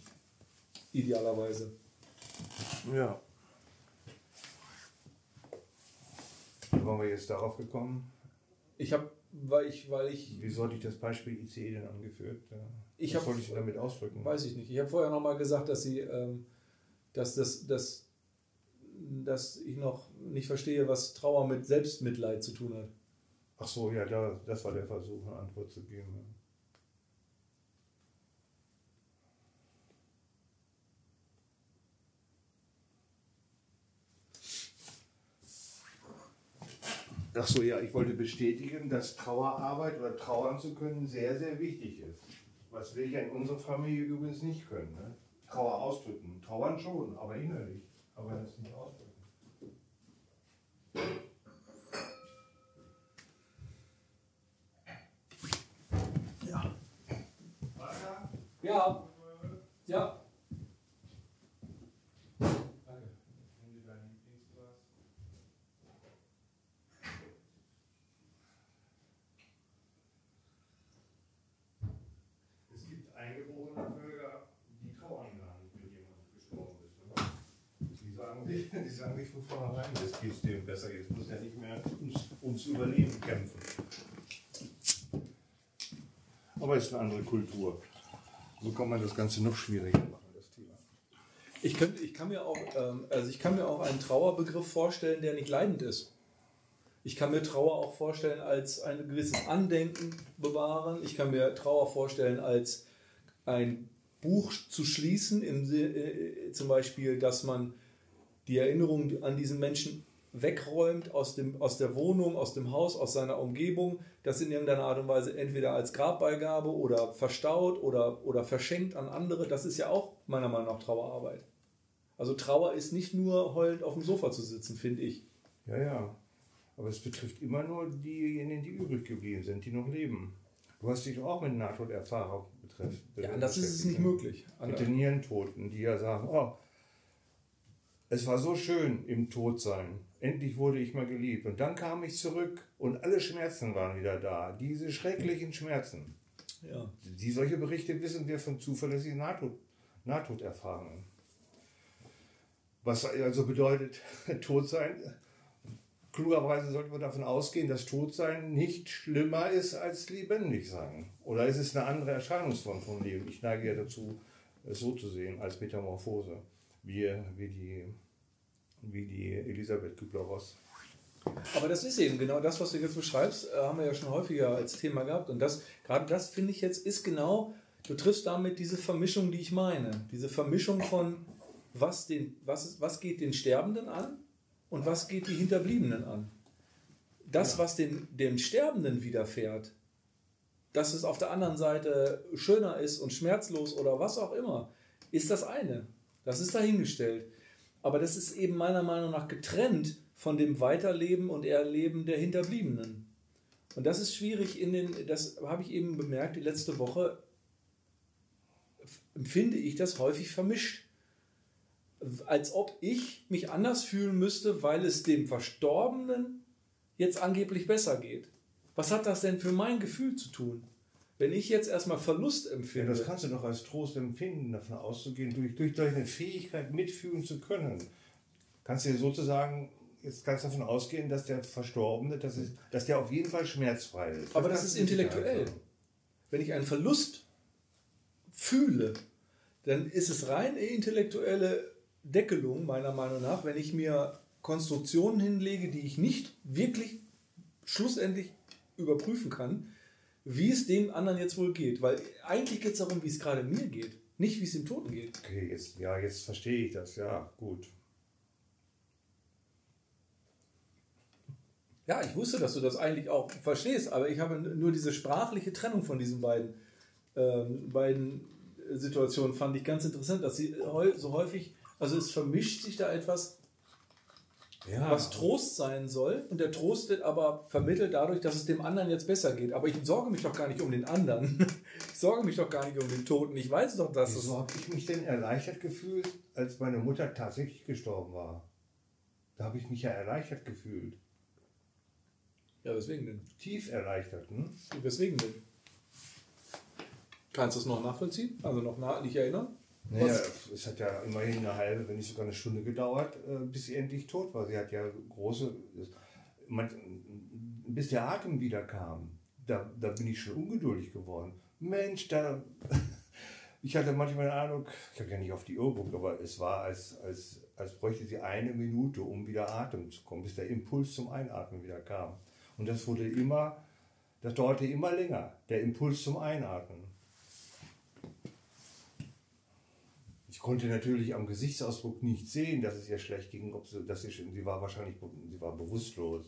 Idealerweise. Ja. Wie waren wir jetzt darauf gekommen? Ich habe weil ich, weil ich. Wieso hatte ich das Beispiel ICE denn angeführt? Ich Was soll ich damit ausdrücken? Weiß ich nicht. Ich habe vorher nochmal gesagt, dass sie, ähm, dass, das, dass, dass ich noch nicht verstehe, was Trauer mit Selbstmitleid zu tun hat. Ach so, ja, da, das war der Versuch, eine Antwort zu geben. Ach so, ja, ich wollte bestätigen, dass Trauerarbeit oder trauern zu können sehr, sehr wichtig ist. Was wir ja in unserer Familie übrigens nicht können. Ne? Trauer ausdrücken. Trauern schon, aber innerlich. Aber das nicht ausdrücken. Ja. Ja. Ja. Nicht von vornherein, jetzt geht es dem besser, jetzt muss er nicht mehr ums, ums Überleben kämpfen. Aber es ist eine andere Kultur. So kann man das Ganze noch schwieriger machen, das Thema. Ich, könnt, ich, kann mir auch, ähm, also ich kann mir auch einen Trauerbegriff vorstellen, der nicht leidend ist. Ich kann mir Trauer auch vorstellen als ein gewisses Andenken bewahren. Ich kann mir Trauer vorstellen als ein Buch zu schließen, im, äh, zum Beispiel, dass man die Erinnerung an diesen Menschen wegräumt aus, dem, aus der Wohnung, aus dem Haus, aus seiner Umgebung, das in irgendeiner Art und Weise entweder als Grabbeigabe oder verstaut oder, oder verschenkt an andere, das ist ja auch meiner Meinung nach Trauerarbeit. Also Trauer ist nicht nur heulend auf dem Sofa zu sitzen, finde ich. Ja, ja. Aber es betrifft immer nur diejenigen, die übrig geblieben sind, die noch leben. Du hast dich auch mit Nahtoderfahrung betrifft. Ja, das ist es nicht möglich. Mit den Nierentoten, die ja sagen, oh, es war so schön im Todsein. Endlich wurde ich mal geliebt. Und dann kam ich zurück und alle Schmerzen waren wieder da. Diese schrecklichen Schmerzen. Ja. Die solche Berichte wissen wir von zuverlässigen Nahtod, Nahtoderfahrungen. Was also bedeutet, Todsein klugerweise sollte man davon ausgehen, dass Todsein nicht schlimmer ist als lebendig sein. Oder ist es eine andere Erscheinungsform vom Leben? Ich neige ja dazu, es so zu sehen, als Metamorphose, wie, wie, die, wie die Elisabeth Kübler-Ross. Aber das ist eben genau das, was du jetzt beschreibst, äh, haben wir ja schon häufiger als Thema gehabt. Und das, gerade das finde ich jetzt, ist genau, du triffst damit diese Vermischung, die ich meine. Diese Vermischung von, was, den, was, was geht den Sterbenden an und was geht die Hinterbliebenen an? Das, ja. was dem, dem Sterbenden widerfährt, dass es auf der anderen Seite schöner ist und schmerzlos oder was auch immer, ist das eine. Das ist dahingestellt. Aber das ist eben meiner Meinung nach getrennt von dem Weiterleben und Erleben der Hinterbliebenen. Und das ist schwierig in den, das habe ich eben bemerkt, die letzte Woche empfinde ich das häufig vermischt als ob ich mich anders fühlen müsste, weil es dem Verstorbenen jetzt angeblich besser geht. Was hat das denn für mein Gefühl zu tun? Wenn ich jetzt erstmal Verlust empfinde. Ja, das kannst du doch als Trost empfinden, davon auszugehen, durch, durch deine Fähigkeit mitfühlen zu können. Kannst du sozusagen, jetzt kannst du davon ausgehen, dass der Verstorbene, dass, es, dass der auf jeden Fall schmerzfrei ist. Das Aber das ist intellektuell. Wenn ich einen Verlust fühle, dann ist es rein intellektuelle Deckelung, meiner Meinung nach, wenn ich mir Konstruktionen hinlege, die ich nicht wirklich schlussendlich überprüfen kann, wie es dem anderen jetzt wohl geht. Weil eigentlich geht es darum, wie es gerade mir geht, nicht wie es dem Toten geht. Okay, jetzt, ja, jetzt verstehe ich das, ja, gut. Ja, ich wusste, dass du das eigentlich auch verstehst, aber ich habe nur diese sprachliche Trennung von diesen beiden, ähm, beiden Situationen fand ich ganz interessant, dass sie so häufig also es vermischt sich da etwas, ja. was Trost sein soll. Und der Trost wird aber vermittelt dadurch, dass es dem anderen jetzt besser geht. Aber ich sorge mich doch gar nicht um den anderen. Ich sorge mich doch gar nicht um den Toten. Ich weiß doch, dass Wieso es. habe ich mich denn erleichtert gefühlt, als meine Mutter tatsächlich gestorben war? Da habe ich mich ja erleichtert gefühlt. Ja, weswegen denn? Tief erleichtert, hm? Weswegen denn? Kannst du es noch nachvollziehen? Also noch nach, nicht erinnern? Naja, es hat ja immerhin eine halbe, wenn nicht sogar eine Stunde gedauert, äh, bis sie endlich tot war. Sie hat ja große, bis der Atem wieder kam, da, da bin ich schon ungeduldig geworden. Mensch, da, ich hatte manchmal den Eindruck, ich habe ja nicht auf die Uhr geguckt, aber es war, als, als, als bräuchte sie eine Minute, um wieder Atem zu kommen, bis der Impuls zum Einatmen wieder kam. Und das wurde immer, das dauerte immer länger, der Impuls zum Einatmen. Konnte natürlich am Gesichtsausdruck nicht sehen, dass es ihr schlecht ging. Ob sie, dass sie, sie war wahrscheinlich sie war bewusstlos.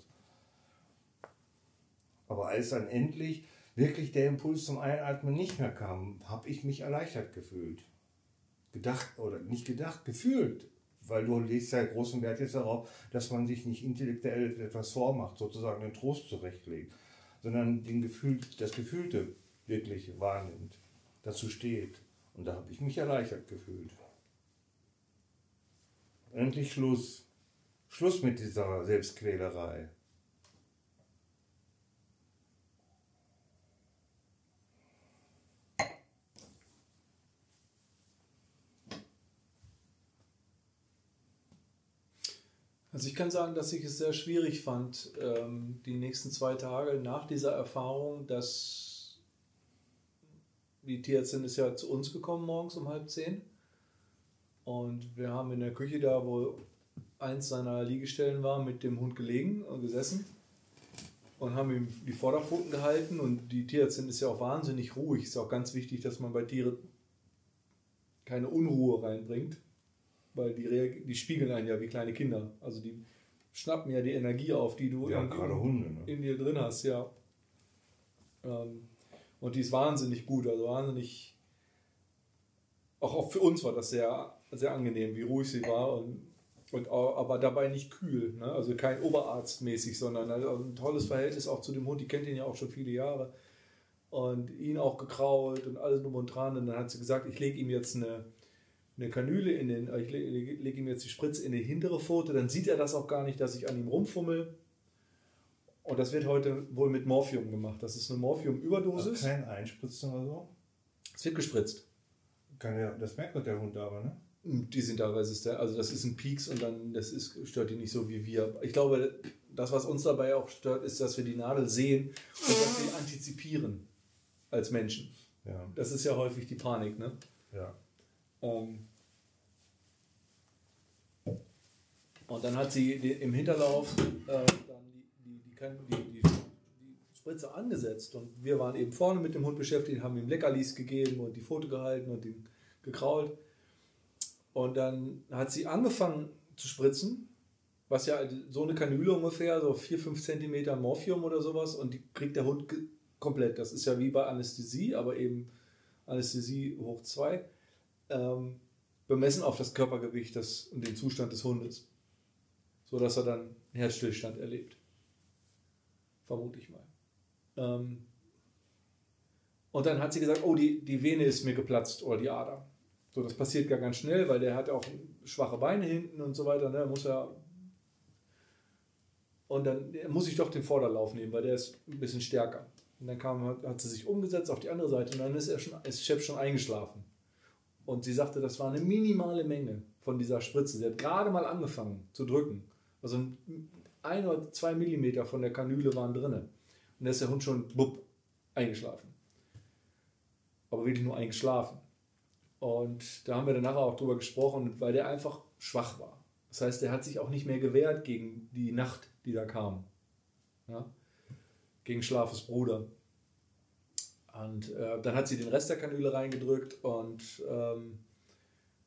Aber als dann endlich wirklich der Impuls zum Einatmen nicht mehr kam, habe ich mich erleichtert gefühlt. Gedacht oder nicht gedacht, gefühlt. Weil du legst ja großen Wert jetzt darauf, dass man sich nicht intellektuell etwas vormacht, sozusagen den Trost zurechtlegt, sondern den Gefühl, das Gefühlte wirklich wahrnimmt, dazu steht. Und da habe ich mich erleichtert gefühlt. Endlich Schluss. Schluss mit dieser Selbstquälerei. Also ich kann sagen, dass ich es sehr schwierig fand, ähm, die nächsten zwei Tage nach dieser Erfahrung, dass die Tierärztin ist ja zu uns gekommen morgens um halb zehn und wir haben in der Küche da, wo eins seiner Liegestellen war, mit dem Hund gelegen und gesessen und haben ihm die Vorderpfoten gehalten. Und die Tierärztin ist ja auch wahnsinnig ruhig. Ist auch ganz wichtig, dass man bei Tieren keine Unruhe reinbringt, weil die, die spiegeln einen ja wie kleine Kinder. Also die schnappen ja die Energie auf, die du ja, in, Hunde, ne? in, dir drin hast, ja. Ähm, und die ist wahnsinnig gut, also wahnsinnig. Auch, auch für uns war das sehr sehr angenehm, wie ruhig sie war und, und aber dabei nicht kühl. Ne? Also kein Oberarztmäßig, sondern also ein tolles Verhältnis auch zu dem Hund. Die kennt ihn ja auch schon viele Jahre. Und ihn auch gekrault und alles drum und dran. Und dann hat sie gesagt, ich lege ihm jetzt eine, eine Kanüle in den, ich lege leg ihm jetzt die Spritze in die hintere Pfote, dann sieht er das auch gar nicht, dass ich an ihm rumfummel. Und das wird heute wohl mit Morphium gemacht. Das ist eine Morphium-Überdosis. Also kein Einspritzen oder so? Es wird gespritzt. Kann ja, das merkt doch der Hund aber, ne? Die sind da resistent. Also das ist ein Peaks und dann das ist, stört die nicht so wie wir. Ich glaube, das, was uns dabei auch stört, ist, dass wir die Nadel sehen und dass wir antizipieren als Menschen. Ja. Das ist ja häufig die Panik, ne? Ja. Ähm, und dann hat sie im Hinterlauf äh, dann die, die, die, die Spritze angesetzt und wir waren eben vorne mit dem Hund beschäftigt, haben ihm Leckerlis gegeben und die Foto gehalten und ihn gekrault. Und dann hat sie angefangen zu spritzen, was ja so eine Kanüle ungefähr, so 4, 5 Zentimeter Morphium oder sowas und die kriegt der Hund komplett. Das ist ja wie bei Anästhesie, aber eben Anästhesie hoch 2 ähm, bemessen auf das Körpergewicht des, und den Zustand des Hundes. So dass er dann Herzstillstand erlebt. Vermute ich mal. Ähm, und dann hat sie gesagt, oh, die, die Vene ist mir geplatzt oder die Ader. So, das passiert gar ganz schnell, weil der hat auch schwache Beine hinten und so weiter. Ne? Muss er und dann muss ich doch den Vorderlauf nehmen, weil der ist ein bisschen stärker. Und dann kam, hat, sie sich umgesetzt auf die andere Seite und dann ist er schon, ist Chef schon eingeschlafen. Und sie sagte, das war eine minimale Menge von dieser Spritze. Sie hat gerade mal angefangen zu drücken. Also ein, oder zwei Millimeter von der Kanüle waren drin. Und da ist der Hund schon bupp, eingeschlafen. Aber wirklich nur eingeschlafen. Und da haben wir dann nachher auch drüber gesprochen, weil der einfach schwach war. Das heißt, der hat sich auch nicht mehr gewehrt gegen die Nacht, die da kam. Ja? Gegen Schlafes Bruder. Und äh, dann hat sie den Rest der Kanüle reingedrückt und ähm,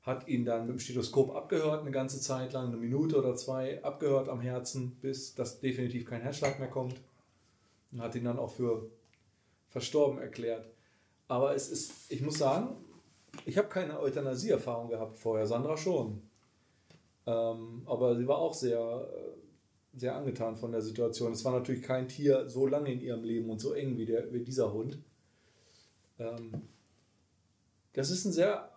hat ihn dann mit dem Stethoskop abgehört, eine ganze Zeit lang, eine Minute oder zwei abgehört am Herzen, bis das definitiv kein Herzschlag mehr kommt. Und hat ihn dann auch für verstorben erklärt. Aber es ist, ich muss sagen, ich habe keine Euthanasie-Erfahrung gehabt vorher, Sandra schon. Ähm, aber sie war auch sehr, äh, sehr angetan von der Situation. Es war natürlich kein Tier so lange in ihrem Leben und so eng wie, der, wie dieser Hund. Ähm, das ist ein sehr,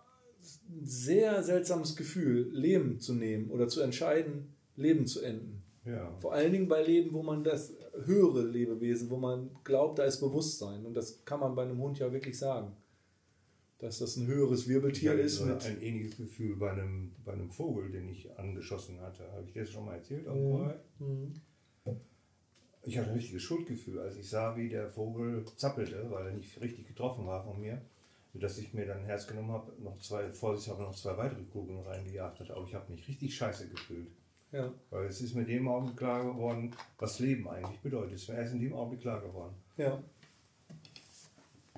sehr seltsames Gefühl, Leben zu nehmen oder zu entscheiden, Leben zu enden. Ja. Vor allen Dingen bei Leben, wo man das höhere Lebewesen, wo man glaubt, da ist Bewusstsein. Und das kann man bei einem Hund ja wirklich sagen. Dass das ein höheres Wirbeltier hatte ist. so Mit, ein ähnliches Gefühl bei einem, bei einem Vogel, den ich angeschossen hatte. Habe ich dir das schon mal erzählt? Mhm. Hawaii? Ich hatte ein richtiges Schuldgefühl, als ich sah, wie der Vogel zappelte, weil er nicht richtig getroffen war von mir. Sodass ich mir dann ein Herz genommen habe, noch zwei, vorsichtshalber noch zwei weitere Kugeln reingejagt hatte. Aber ich habe mich richtig scheiße gefühlt. ja, Weil es ist mir in dem Augenblick klar geworden, was Leben eigentlich bedeutet. Es ist mir erst in dem Augenblick klar geworden. ja,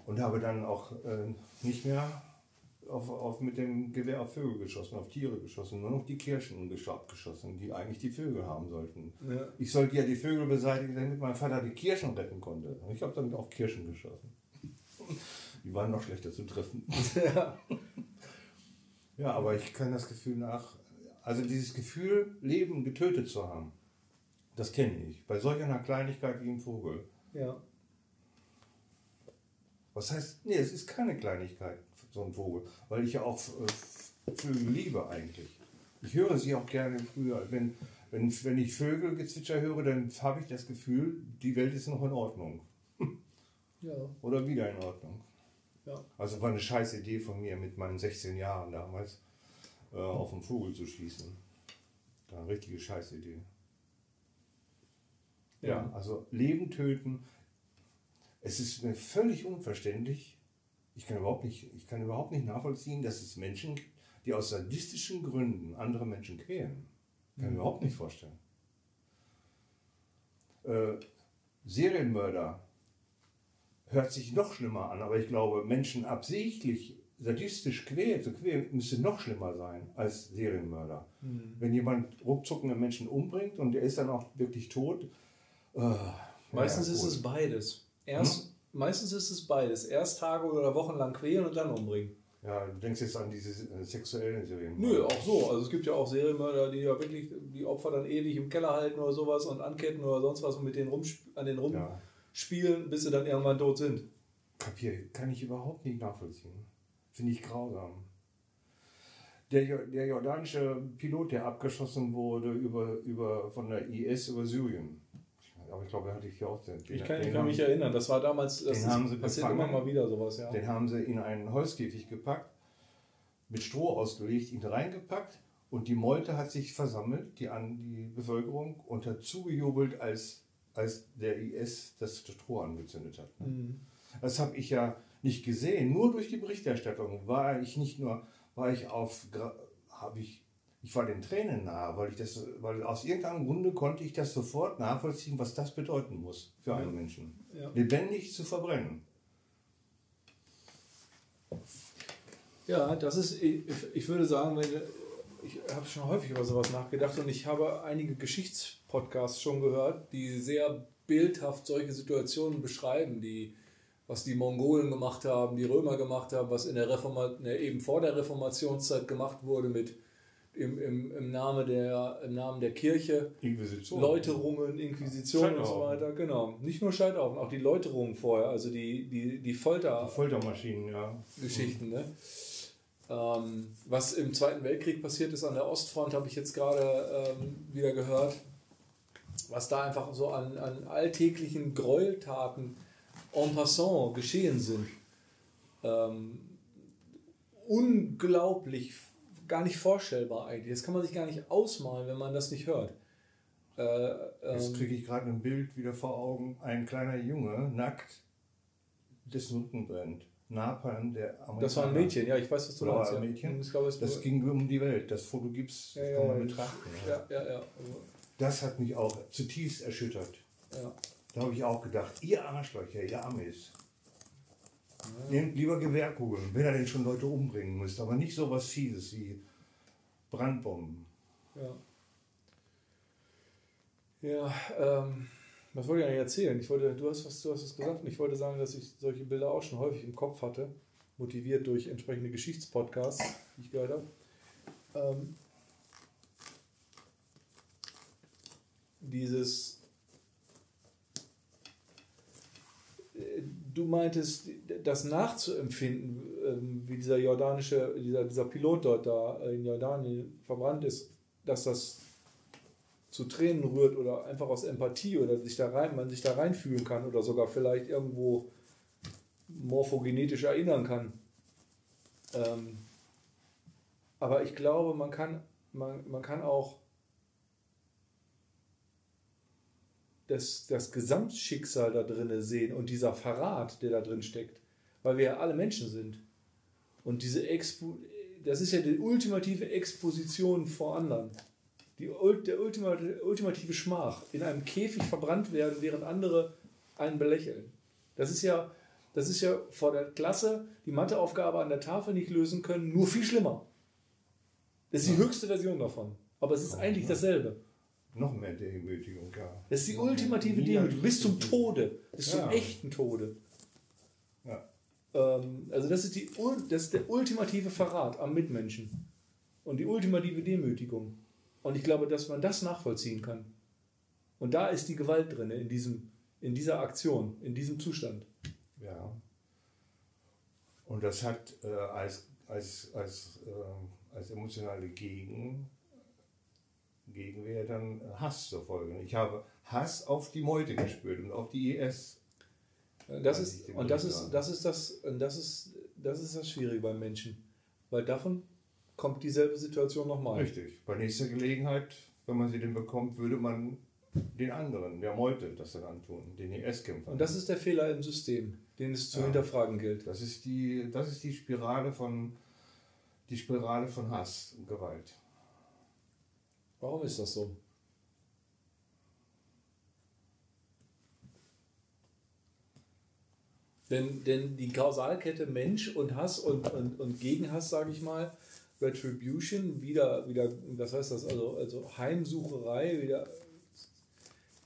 Und habe dann auch äh, nicht mehr auf, auf, mit dem Gewehr auf Vögel geschossen, auf Tiere geschossen, nur noch die Kirschen geschossen, die eigentlich die Vögel haben sollten. ja. Ich sollte ja die Vögel beseitigen, damit mein Vater die Kirschen retten konnte. Und ich habe dann auch Kirschen geschossen. Die waren noch schlechter zu treffen. ja. Ja, aber ich kann das Gefühl nach, also dieses Gefühl, Leben getötet zu haben, das kenne ich. Bei solch einer Kleinigkeit wie ein Vogel. ja. Was heißt, nee, es ist keine Kleinigkeit, so ein Vogel, weil ich ja auch äh, Vögel liebe eigentlich. Ich höre sie auch gerne früher. Wenn, wenn, wenn ich Vögelgezwitscher höre, dann habe ich das Gefühl, die Welt ist noch in Ordnung. ja. Oder wieder in Ordnung. Ja. Also war eine scheiß Idee von mir mit meinen 16 Jahren damals, äh, auf einen Vogel zu schießen. War eine richtige scheiß Idee. Ja, Ja. also Leben töten. Es ist mir völlig unverständlich. Ich kann überhaupt nicht, ich kann überhaupt nicht nachvollziehen, dass es Menschen gibt, die aus sadistischen Gründen andere Menschen quälen. Kann ich mir überhaupt nicht vorstellen. Äh, Serienmörder hört sich noch schlimmer an, aber ich glaube, Menschen absichtlich sadistisch quälen, zu quälen, müsste noch schlimmer sein als Serienmörder. Wenn jemand ruckzuck einen Menschen umbringt und der ist dann auch wirklich tot. Äh, Meistens ja, ist es beides. Erst, Meistens ist es beides. Erst Tage oder Wochen lang quälen und dann umbringen. Ja, du denkst jetzt an diese äh, sexuellen Serien. Nö, auch so. Also es gibt ja auch Serienmörder, die ja wirklich die Opfer dann ewig im Keller halten oder sowas und anketten oder sonst was und mit denen an den Ja. rumspielen, bis sie dann irgendwann tot sind. Kapier, kann ich überhaupt nicht nachvollziehen. Finde ich grausam. Der, der jordanische Pilot, der abgeschossen wurde über, über, von der IS über Syrien. Aber ich glaube, er hatte ich hier auch den. Ich kann, den ich kann haben- mich erinnern, das war damals, das den haben sie passiert gefangen. immer mal wieder sowas, ja. Den haben sie in einen Holzkäfig gepackt, mit Stroh ausgelegt, ihn reingepackt und die Meute hat sich versammelt, die, an, die Bevölkerung, und hat zugejubelt, als, als der IS das Stroh angezündet hat. Mhm. Das habe ich ja nicht gesehen. Nur durch die Berichterstattung war ich nicht nur, war ich auf, habe ich, ich war den Tränen nahe, weil ich das, weil aus irgendeinem Grunde konnte ich das sofort nachvollziehen, was das bedeuten muss für einen Menschen. Ja. Lebendig zu verbrennen. Ja, das ist, ich, würde sagen, ich habe schon häufig über sowas nachgedacht und ich habe einige Geschichtspodcasts schon gehört, die sehr bildhaft solche Situationen beschreiben, die, was die Mongolen gemacht haben, die Römer gemacht haben, was in der Reforma ne, eben vor der Reformationszeit gemacht wurde mit im, im, im, Name der, im Namen der Kirche. Inquisition. Läuterungen, Inquisition und so weiter, genau. Nicht nur Scheiterhaufen, auch die Läuterungen vorher, also die, die, die Folter, Foltermaschinen, ja. Geschichten. Ne? Ähm, was im Zweiten Weltkrieg passiert ist an der Ostfront, habe ich jetzt gerade ähm, wieder gehört. Was da einfach so an, an alltäglichen Gräueltaten en passant geschehen sind. Ähm, unglaublich, gar nicht vorstellbar eigentlich. Das kann man sich gar nicht ausmalen, wenn man das nicht hört. Äh, Jetzt ähm, kriege ich gerade ein Bild wieder vor Augen. Ein kleiner Junge, nackt, dessen Rücken brennt. Napalm, der Amerikaner. das war ein Mädchen, ja, ich weiß, was du meinst. ein ja. Mädchen? Glaube, Das ging um die Welt. Das Foto gibt's, das Ja, kann man ja. betrachten. Ja, ja, ja. Also, Das hat mich auch zutiefst erschüttert. ja. Da habe ich auch gedacht, ihr Arschlöcher, ihr Amis. Nehmt lieber Gewehrkugeln, wenn ihr denn schon Leute umbringen müsst, aber nicht so was Fieses wie Brandbomben. Ja. Ja, ähm, was wollte ich eigentlich erzählen? Ich wollte, du hast was, du hast was gesagt und ich wollte sagen, dass ich solche Bilder auch schon häufig im Kopf hatte, motiviert durch entsprechende Geschichtspodcasts, die ich gehört habe. Ähm, dieses äh, du meintest, das nachzuempfinden, ähm, wie dieser jordanische, dieser, dieser Pilot dort da in Jordanien verbrannt ist, dass das zu Tränen rührt oder einfach aus Empathie oder sich da rein, man sich da reinfühlen kann oder sogar vielleicht irgendwo morphogenetisch erinnern kann. Ähm, aber ich glaube, man kann, man, man kann auch das, das Gesamtschicksal da drin sehen und dieser Verrat, der da drin steckt, weil wir ja alle Menschen sind. Und diese Expo, das ist ja die ultimative Exposition vor anderen. Die, der ultimative, ultimative Schmach, in einem Käfig verbrannt werden, während andere einen belächeln. Das ist ja, das ist ja vor der Klasse die Matheaufgabe an der Tafel nicht lösen können, nur viel schlimmer. Das ist die höchste Version davon. Aber es ist eigentlich dasselbe. Noch mehr Demütigung, ja. Das ist die Noch ultimative Demütigung, bis zum Tode, bis zum Ja. echten Tode. Ja. Ähm, also das ist, die, das ist der ultimative Verrat am Mitmenschen und die ultimative Demütigung. Und ich glaube, dass man das nachvollziehen kann. Und da ist die Gewalt drin, in, diesem, in dieser Aktion, in diesem Zustand. Ja. Und das hat äh, als, als, als, äh, als emotionale Gegen, Gegenwehr dann Hass zur Folge. Ich habe Hass auf die Meute gespürt und auf die IS. Das Weiß ist, und das ist, das ist das, das ist, das ist das Schwierige beim Menschen. Weil davon kommt dieselbe Situation nochmal. Richtig. Bei nächster Gelegenheit, wenn man sie denn bekommt, würde man den anderen, der Meute, das dann antun, den IS-Kämpfern. Und das ist der Fehler im System, den es zu Ja. hinterfragen gilt. Das ist die, das ist die Spirale von die Spirale von Hass und Gewalt. Warum ist das so? Denn, denn die Kausalkette Mensch und Hass und, und, und Gegenhass, sage ich mal, Retribution, wieder, wieder, was heißt das, also, also Heimsucherei, wieder,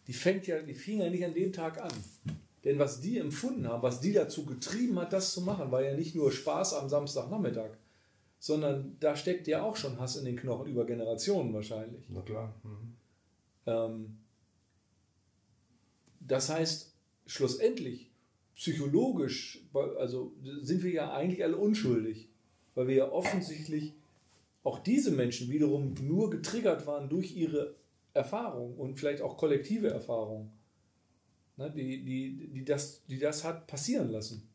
die fängt ja, die fing ja nicht an dem Tag an. Denn was die empfunden haben, was die dazu getrieben hat, das zu machen, war ja nicht nur Spaß am Samstagnachmittag, sondern da steckt ja auch schon Hass in den Knochen über Generationen wahrscheinlich. Na klar. Mhm. Ähm, das heißt, schlussendlich, psychologisch, also sind wir ja eigentlich alle unschuldig, weil wir ja offensichtlich auch diese Menschen wiederum nur getriggert waren durch ihre Erfahrung und vielleicht auch kollektive Erfahrung, ne, die, die, die, das, die das hat passieren lassen.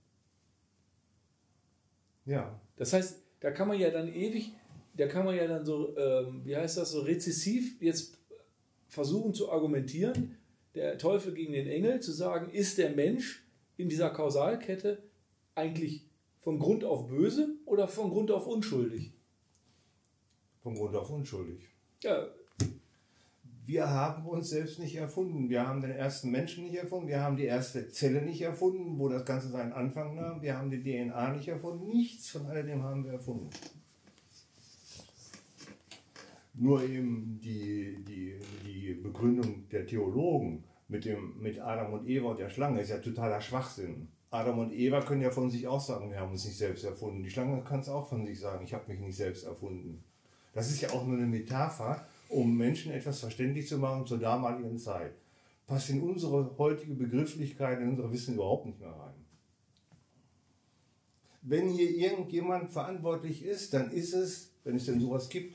Ja. Das heißt, da kann man ja dann ewig, da kann man ja dann so, ähm, wie heißt das, so rezessiv jetzt versuchen zu argumentieren, der Teufel gegen den Engel, zu sagen, ist der Mensch in dieser Kausalkette eigentlich von Grund auf böse oder von Grund auf unschuldig? Von Grund auf unschuldig. Ja. Wir haben uns selbst nicht erfunden. Wir haben den ersten Menschen nicht erfunden. Wir haben die erste Zelle nicht erfunden, wo das Ganze seinen Anfang nahm. Wir haben die DNA nicht erfunden. Nichts von alledem haben wir erfunden. Nur eben die, die, die Begründung der Theologen mit, dem, mit Adam und Eva und der Schlange ist ja totaler Schwachsinn. Adam und Eva können ja von sich auch sagen, wir haben uns nicht selbst erfunden. Die Schlange kann es auch von sich sagen, ich habe mich nicht selbst erfunden. Das ist ja auch nur eine Metapher, um Menschen etwas verständlich zu machen zur damaligen Zeit. Passt in unsere heutige Begrifflichkeit, in unser Wissen überhaupt nicht mehr rein. Wenn hier irgendjemand verantwortlich ist, dann ist es, wenn es denn sowas gibt,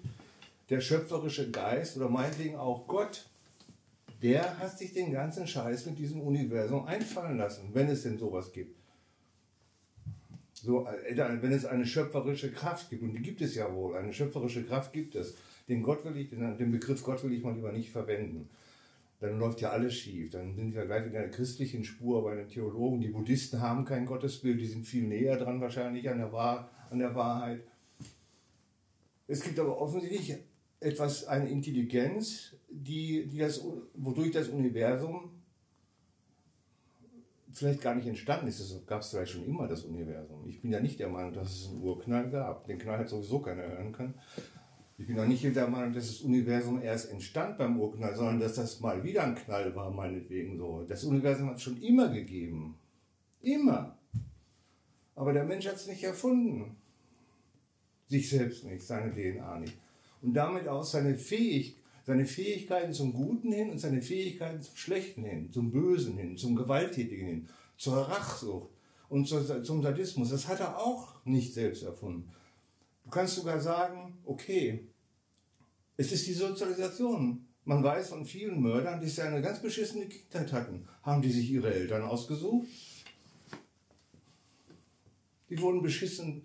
der schöpferische Geist oder meinetwegen auch Gott, der hat sich den ganzen Scheiß mit diesem Universum einfallen lassen, wenn es denn sowas gibt. So, äh, wenn es eine schöpferische Kraft gibt, und die gibt es ja wohl, eine schöpferische Kraft gibt es, den Gott will ich, den Begriff Gott will ich mal lieber nicht verwenden. Dann läuft ja alles schief. Dann sind wir gleich in der christlichen Spur bei den Theologen. Die Buddhisten haben kein Gottesbild, die sind viel näher dran wahrscheinlich an der, Wahr, an der Wahrheit. Es gibt aber offensichtlich etwas, eine Intelligenz, die, die das, wodurch das Universum vielleicht gar nicht entstanden ist. Es gab es vielleicht schon immer, das Universum. Ich bin ja nicht der Meinung, dass es einen Urknall gab. Den Knall hat sowieso keiner hören können. Ich bin auch nicht der Meinung, dass das Universum erst entstand beim Urknall, sondern dass das mal wieder ein Knall war, meinetwegen so. Das Universum hat es schon immer gegeben. Immer. Aber der Mensch hat es nicht erfunden. Sich selbst nicht, seine DNA nicht und damit auch seine, Fähig, seine Fähigkeiten zum Guten hin und seine Fähigkeiten zum Schlechten hin, zum Bösen hin, zum Gewalttätigen hin, zur Rachsucht und zum Sadismus. Das hat er auch nicht selbst erfunden. Du kannst sogar sagen, okay, es ist die Sozialisation. Man weiß von vielen Mördern, die eine ganz beschissene Kindheit hatten. Haben die sich ihre Eltern ausgesucht? Die wurden beschissen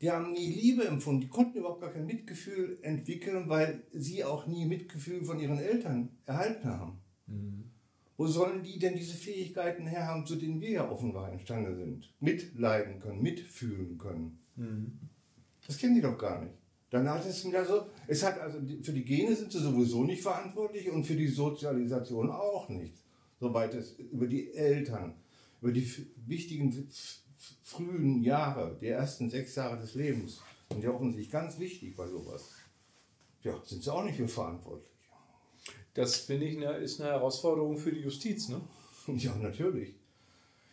die haben nie Liebe empfunden, die konnten überhaupt gar kein Mitgefühl entwickeln, weil sie auch nie Mitgefühl von ihren Eltern erhalten haben. Mhm. Wo sollen die denn diese Fähigkeiten herhaben, zu denen wir ja offenbar imstande sind? Mitleiden können, mitfühlen können. Mhm. Das kennen die doch gar nicht. Dann hat es wieder so, es hat also, für die Gene sind sie sowieso nicht verantwortlich und für die Sozialisation auch nicht. Soweit es über die Eltern, über die wichtigen frühen Jahre, die ersten sechs Jahre des Lebens, sind ja offensichtlich ganz wichtig bei sowas. Ja, sind sie auch nicht für verantwortlich. Das finde ich eine, ist eine Herausforderung für die Justiz, ne? Ja, natürlich.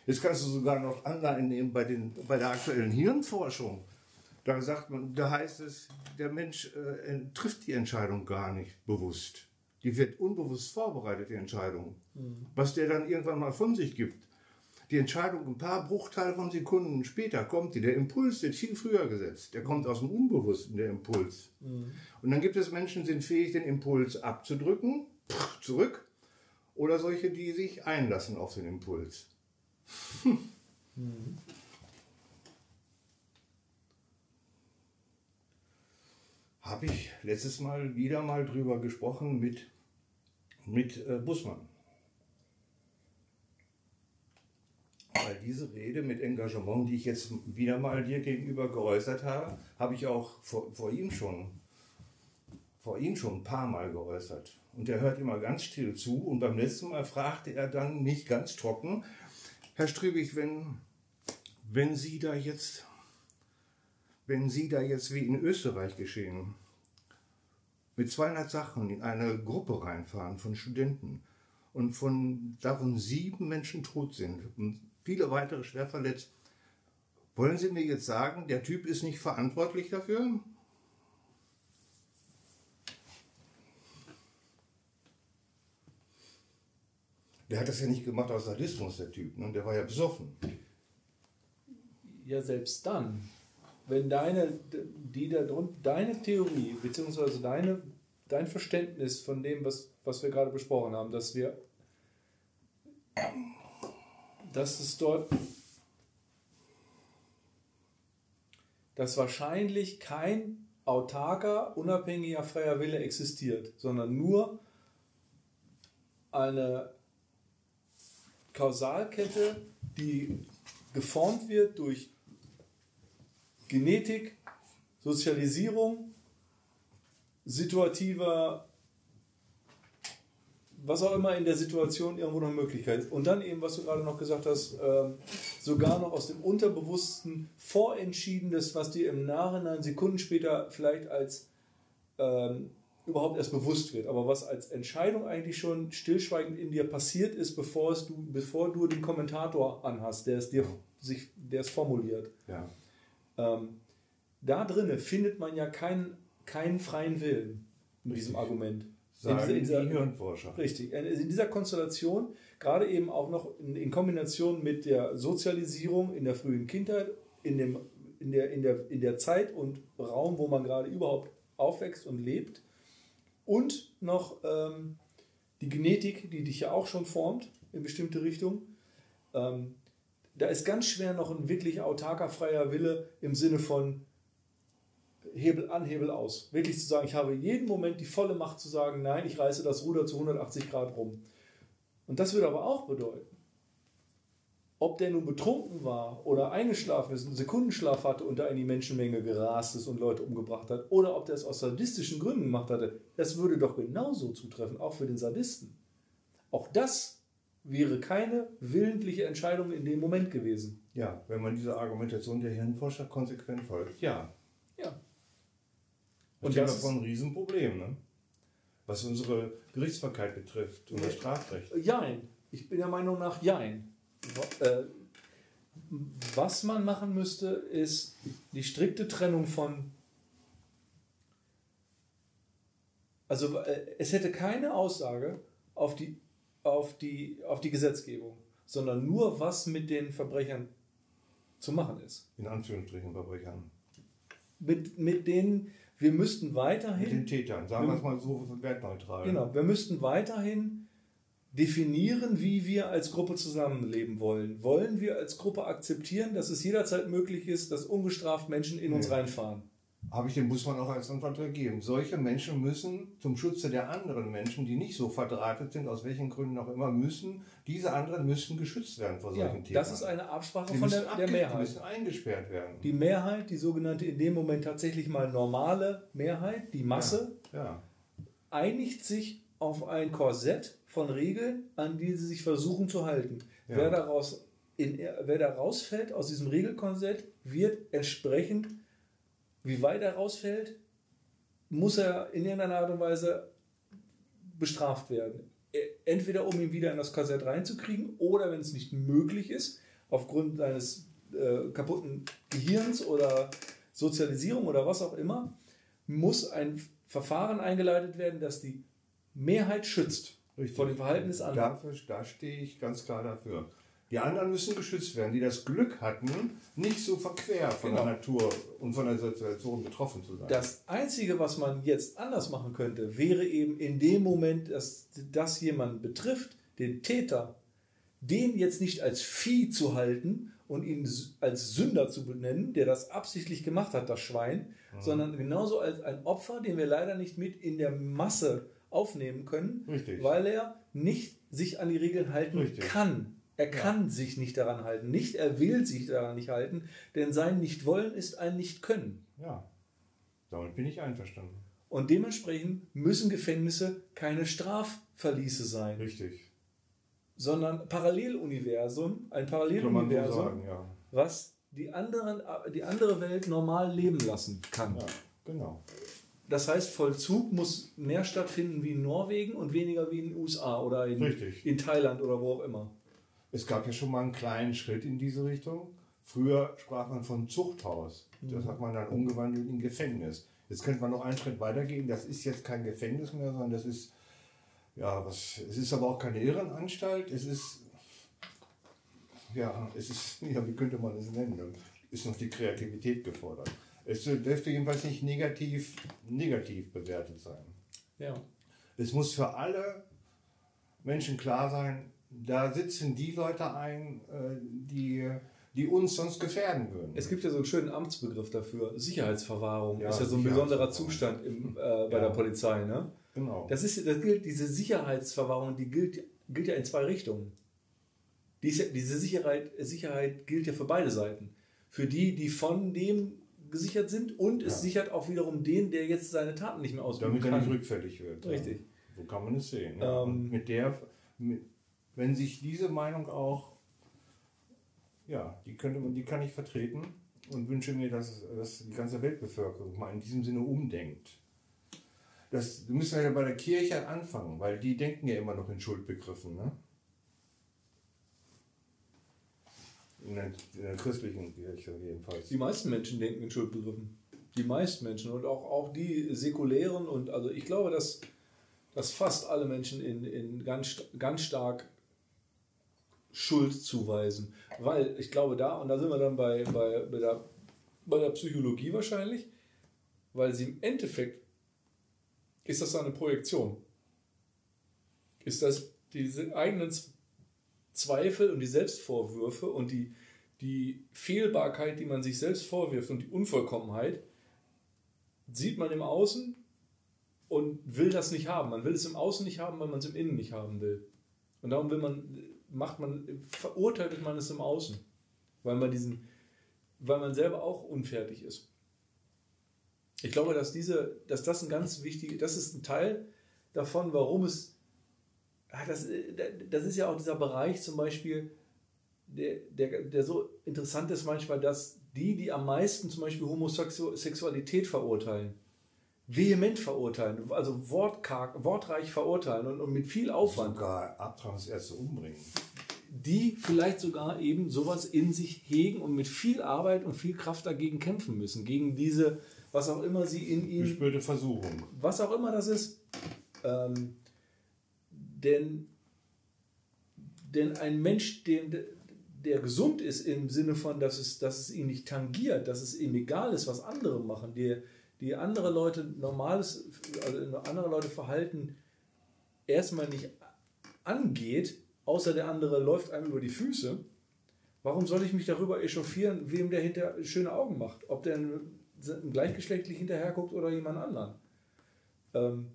Jetzt kannst du sogar noch Anleihen nehmen bei, den, bei der aktuellen Hirnforschung. Da sagt man, da heißt es, der Mensch äh, trifft die Entscheidung gar nicht bewusst. Die wird unbewusst vorbereitet, die Entscheidung. Mhm. Was der dann irgendwann mal von sich gibt die Entscheidung ein paar Bruchteile von Sekunden später kommt die. Der Impuls wird viel früher gesetzt. Der kommt aus dem Unbewussten, der Impuls. Mhm. Und dann gibt es Menschen, die sind fähig, den Impuls abzudrücken, zurück. Oder solche, die sich einlassen auf den Impuls. Mhm. Habe ich letztes Mal wieder mal drüber gesprochen mit, mit äh, Bussmann. Weil diese Rede mit Engagement, die ich jetzt wieder mal dir gegenüber geäußert habe, habe ich auch vor, vor ihm schon vor ihm schon ein paar Mal geäußert. Und er hört immer ganz still zu. Und beim letzten Mal fragte er dann nicht ganz trocken, Herr Strübig, wenn, wenn Sie da jetzt, wenn Sie da jetzt wie in Österreich geschehen, mit 200 Sachen in eine Gruppe reinfahren von Studenten und von davon sieben Menschen tot sind und viele weitere schwer verletzt. Wollen Sie mir jetzt sagen, der Typ ist nicht verantwortlich dafür? Der hat das ja nicht gemacht aus Sadismus, der Typ. Ne? Der war ja besoffen. Ja, selbst dann, wenn deine, die da drunter, deine Theorie, beziehungsweise deine, dein Verständnis von dem, was, was wir gerade besprochen haben, dass wir, dass es dort, dass wahrscheinlich kein autarker, unabhängiger, freier Wille existiert, sondern nur eine Kausalkette, die geformt wird durch Genetik, Sozialisierung, situativer, was auch immer in der Situation irgendwo noch Möglichkeit ist. Und dann eben, was du gerade noch gesagt hast, ähm, sogar noch aus dem Unterbewussten vorentschiedenes, was dir im Nachhinein Sekunden später vielleicht als ähm, überhaupt erst bewusst wird, aber was als Entscheidung eigentlich schon stillschweigend in dir passiert ist, bevor, es du, bevor du den Kommentator anhast, der es dir sich, der es formuliert. Ja. Ähm, da drinnen findet man ja keinen, keinen freien Willen mit diesem Argument. Sagen in dieser, in die dieser, Hirnforscher. Richtig. In dieser Konstellation, gerade eben auch noch in, in Kombination mit der Sozialisierung in der frühen Kindheit, in, dem, in, der, in, der, in der Zeit und Raum, wo man gerade überhaupt aufwächst und lebt, und noch ähm, die Genetik, die dich ja auch schon formt in bestimmte Richtungen. Ähm, da ist ganz schwer noch ein wirklich autarker, freier Wille im Sinne von Hebel an, Hebel aus. Wirklich zu sagen, ich habe jeden Moment die volle Macht zu sagen, nein, ich reiße das Ruder zu 180 Grad rum. Und das würde aber auch bedeuten, ob der nun betrunken war oder eingeschlafen ist, einen Sekundenschlaf hatte und da in die Menschenmenge gerast ist und Leute umgebracht hat, oder ob der es aus sadistischen Gründen gemacht hatte, das würde doch genauso zutreffen, auch für den Sadisten. Auch das wäre keine willentliche Entscheidung in dem Moment gewesen. Ja, wenn man dieser Argumentation der Hirnforscher konsequent folgt, ja. Ja. Und das ist ein Riesenproblem, ne? was unsere Gerichtsbarkeit betrifft und das Strafrecht. Jein. Ich bin der Meinung nach Jein. Äh, Was man machen müsste, ist die strikte Trennung von. Also äh, es hätte keine Aussage auf die, auf die, auf die Gesetzgebung, sondern nur, was mit den Verbrechern zu machen ist. In Anführungsstrichen Verbrechern. Mit, mit denen, wir müssten Mit weiterhin. den Tätern, sagen wir es mal so wertneutral. Genau, wir müssten weiterhin definieren, wie wir als Gruppe zusammenleben wollen. Wollen wir als Gruppe akzeptieren, dass es jederzeit möglich ist, dass ungestraft Menschen in uns Nee. reinfahren? Habe ich dem Busmann auch als Antwort gegeben. Solche Menschen müssen zum Schutze der anderen Menschen, die nicht so verdrahtet sind, aus welchen Gründen auch immer, müssen, diese anderen müssen geschützt werden vor Ja, solchen Tätern. das ist eine Absprache Die von der, der abge- Die Mehrheit. müssen eingesperrt werden. Die Mehrheit, die sogenannte in dem Moment tatsächlich mal normale Mehrheit, die Masse, ja. einigt sich auf ein Korsett von Regeln, an die sie sich versuchen zu halten. Ja. Wer, daraus in, wer da rausfällt aus diesem Regelkorsett, wird entsprechend, wie weit er rausfällt, muss er in irgendeiner Art und Weise bestraft werden. E- Entweder um ihn wieder in das Korsett reinzukriegen oder wenn es nicht möglich ist, aufgrund seines äh, kaputten Gehirns oder Sozialisierung oder was auch immer, muss ein Verfahren eingeleitet werden, das die Mehrheit schützt Richtig. vor dem Verhalten des anderen. Dafür, da stehe ich ganz klar dafür. Die anderen müssen geschützt werden, die das Glück hatten, nicht so verquer von Genau. der Natur und von der Situation betroffen zu sein. Das Einzige, was man jetzt anders machen könnte, wäre eben in dem Moment, dass das jemanden betrifft, den Täter, den jetzt nicht als Vieh zu halten und ihn als Sünder zu benennen, der das absichtlich gemacht hat, das Schwein, Mhm. sondern genauso als ein Opfer, den wir leider nicht mit in der Masse aufnehmen können, Richtig. weil er nicht sich an die Regeln halten Richtig. kann. Er kann sich nicht daran halten. Nicht, er will sich daran nicht halten, denn sein Nicht-Wollen ist ein Nicht-Können. ja, damit bin ich einverstanden. Und dementsprechend müssen Gefängnisse keine Strafverliese sein, Richtig. sondern Paralleluniversum, ein man so Paralleluniversum, sagen, ja. was die, anderen, die andere Welt normal leben lassen kann. ja. Genau. das heißt, Vollzug muss mehr stattfinden wie in Norwegen und weniger wie in den USA oder in, Richtig. in Thailand oder wo auch immer. Es gab ja schon mal einen kleinen Schritt in diese Richtung. Früher sprach man von Zuchthaus. Das hat man dann umgewandelt in Gefängnis. Jetzt könnte man noch einen Schritt weitergehen. Das ist jetzt kein Gefängnis mehr, sondern das ist, ja, was, es ist aber auch keine Irrenanstalt. Es ist, ja, es ist, ja, wie könnte man es nennen? Ist noch die Kreativität gefordert. Es dürfte jedenfalls nicht negativ, negativ bewertet sein. Ja. Es muss für alle Menschen klar sein, da sitzen die Leute ein, äh, die, die uns sonst gefährden würden. Es gibt ja so einen schönen Amtsbegriff dafür. Sicherheitsverwahrung Ja, ist ja so ein besonderer. Zustand im, äh, bei Ja. der Polizei. Ne? Genau. Das, ist, das gilt, diese Sicherheitsverwahrung, die gilt, gilt ja in zwei Richtungen. Die ist ja, diese Sicherheit, Sicherheit gilt ja für beide Seiten. Für die, die von dem gesichert sind und es Ja. sichert auch wiederum den, der jetzt seine Taten nicht mehr ausüben Damit er kann. nicht rückfällig wird. Richtig. Ja. So kann man es sehen. Ja. Ähm, mit der, mit, wenn sich diese Meinung auch, ja, die, könnte die kann ich vertreten und wünsche mir, dass, dass die ganze Weltbevölkerung mal in diesem Sinne umdenkt. Das müssen wir ja bei der Kirche anfangen, weil die denken ja immer noch in Schuldbegriffen. Ne? In, der, in der christlichen Kirche jedenfalls. Die meisten Menschen denken in Schuldbegriffen. Die meisten Menschen und auch, auch die säkulären und also ich glaube, dass, dass fast alle Menschen in, in ganz, ganz stark Schuld zuweisen. Weil ich glaube da, und da sind wir dann bei, bei, bei, der, bei der Psychologie wahrscheinlich, weil sie im Endeffekt ist das eine Projektion. Ist das diese eigenen Zweifel und die Selbstvorwürfe und die, die Fehlbarkeit, die man sich selbst vorwirft und die Unvollkommenheit, sieht man im Außen und will das nicht haben. Man will es im Außen nicht haben, weil man es im Innen nicht haben will. Und darum will man, macht man, verurteilt man es im Außen, weil man diesen, weil man selber auch unfertig ist. Ich glaube, dass diese, dass das ein ganz wichtig, das ist ein Teil davon, warum es, ah, das, das ist ja auch dieser Bereich zum Beispiel, der, der, der so interessant ist manchmal, dass die, die am meisten zum Beispiel Homosexualität verurteilen, vehement verurteilen, also wortkarg, wortreich verurteilen und, und mit viel Aufwand, Sogar Abtreibungsärzte umbringen. die vielleicht sogar eben sowas in sich hegen und mit viel Arbeit und viel Kraft dagegen kämpfen müssen, gegen diese, was auch immer sie in ihnen Gespürte Versuchung. was auch immer das ist. Ähm, denn, denn ein Mensch, dem, der gesund ist im Sinne von, dass es, dass es ihn nicht tangiert, dass es ihm egal ist, was andere machen, die, die andere Leute normales, also andere Leute Verhalten erstmal nicht angeht, außer der andere läuft einem über die Füße. Warum soll ich mich darüber echauffieren, wem der hinter schöne Augen macht? Ob der gleichgeschlechtlich hinterher guckt oder jemand anderen? Ähm,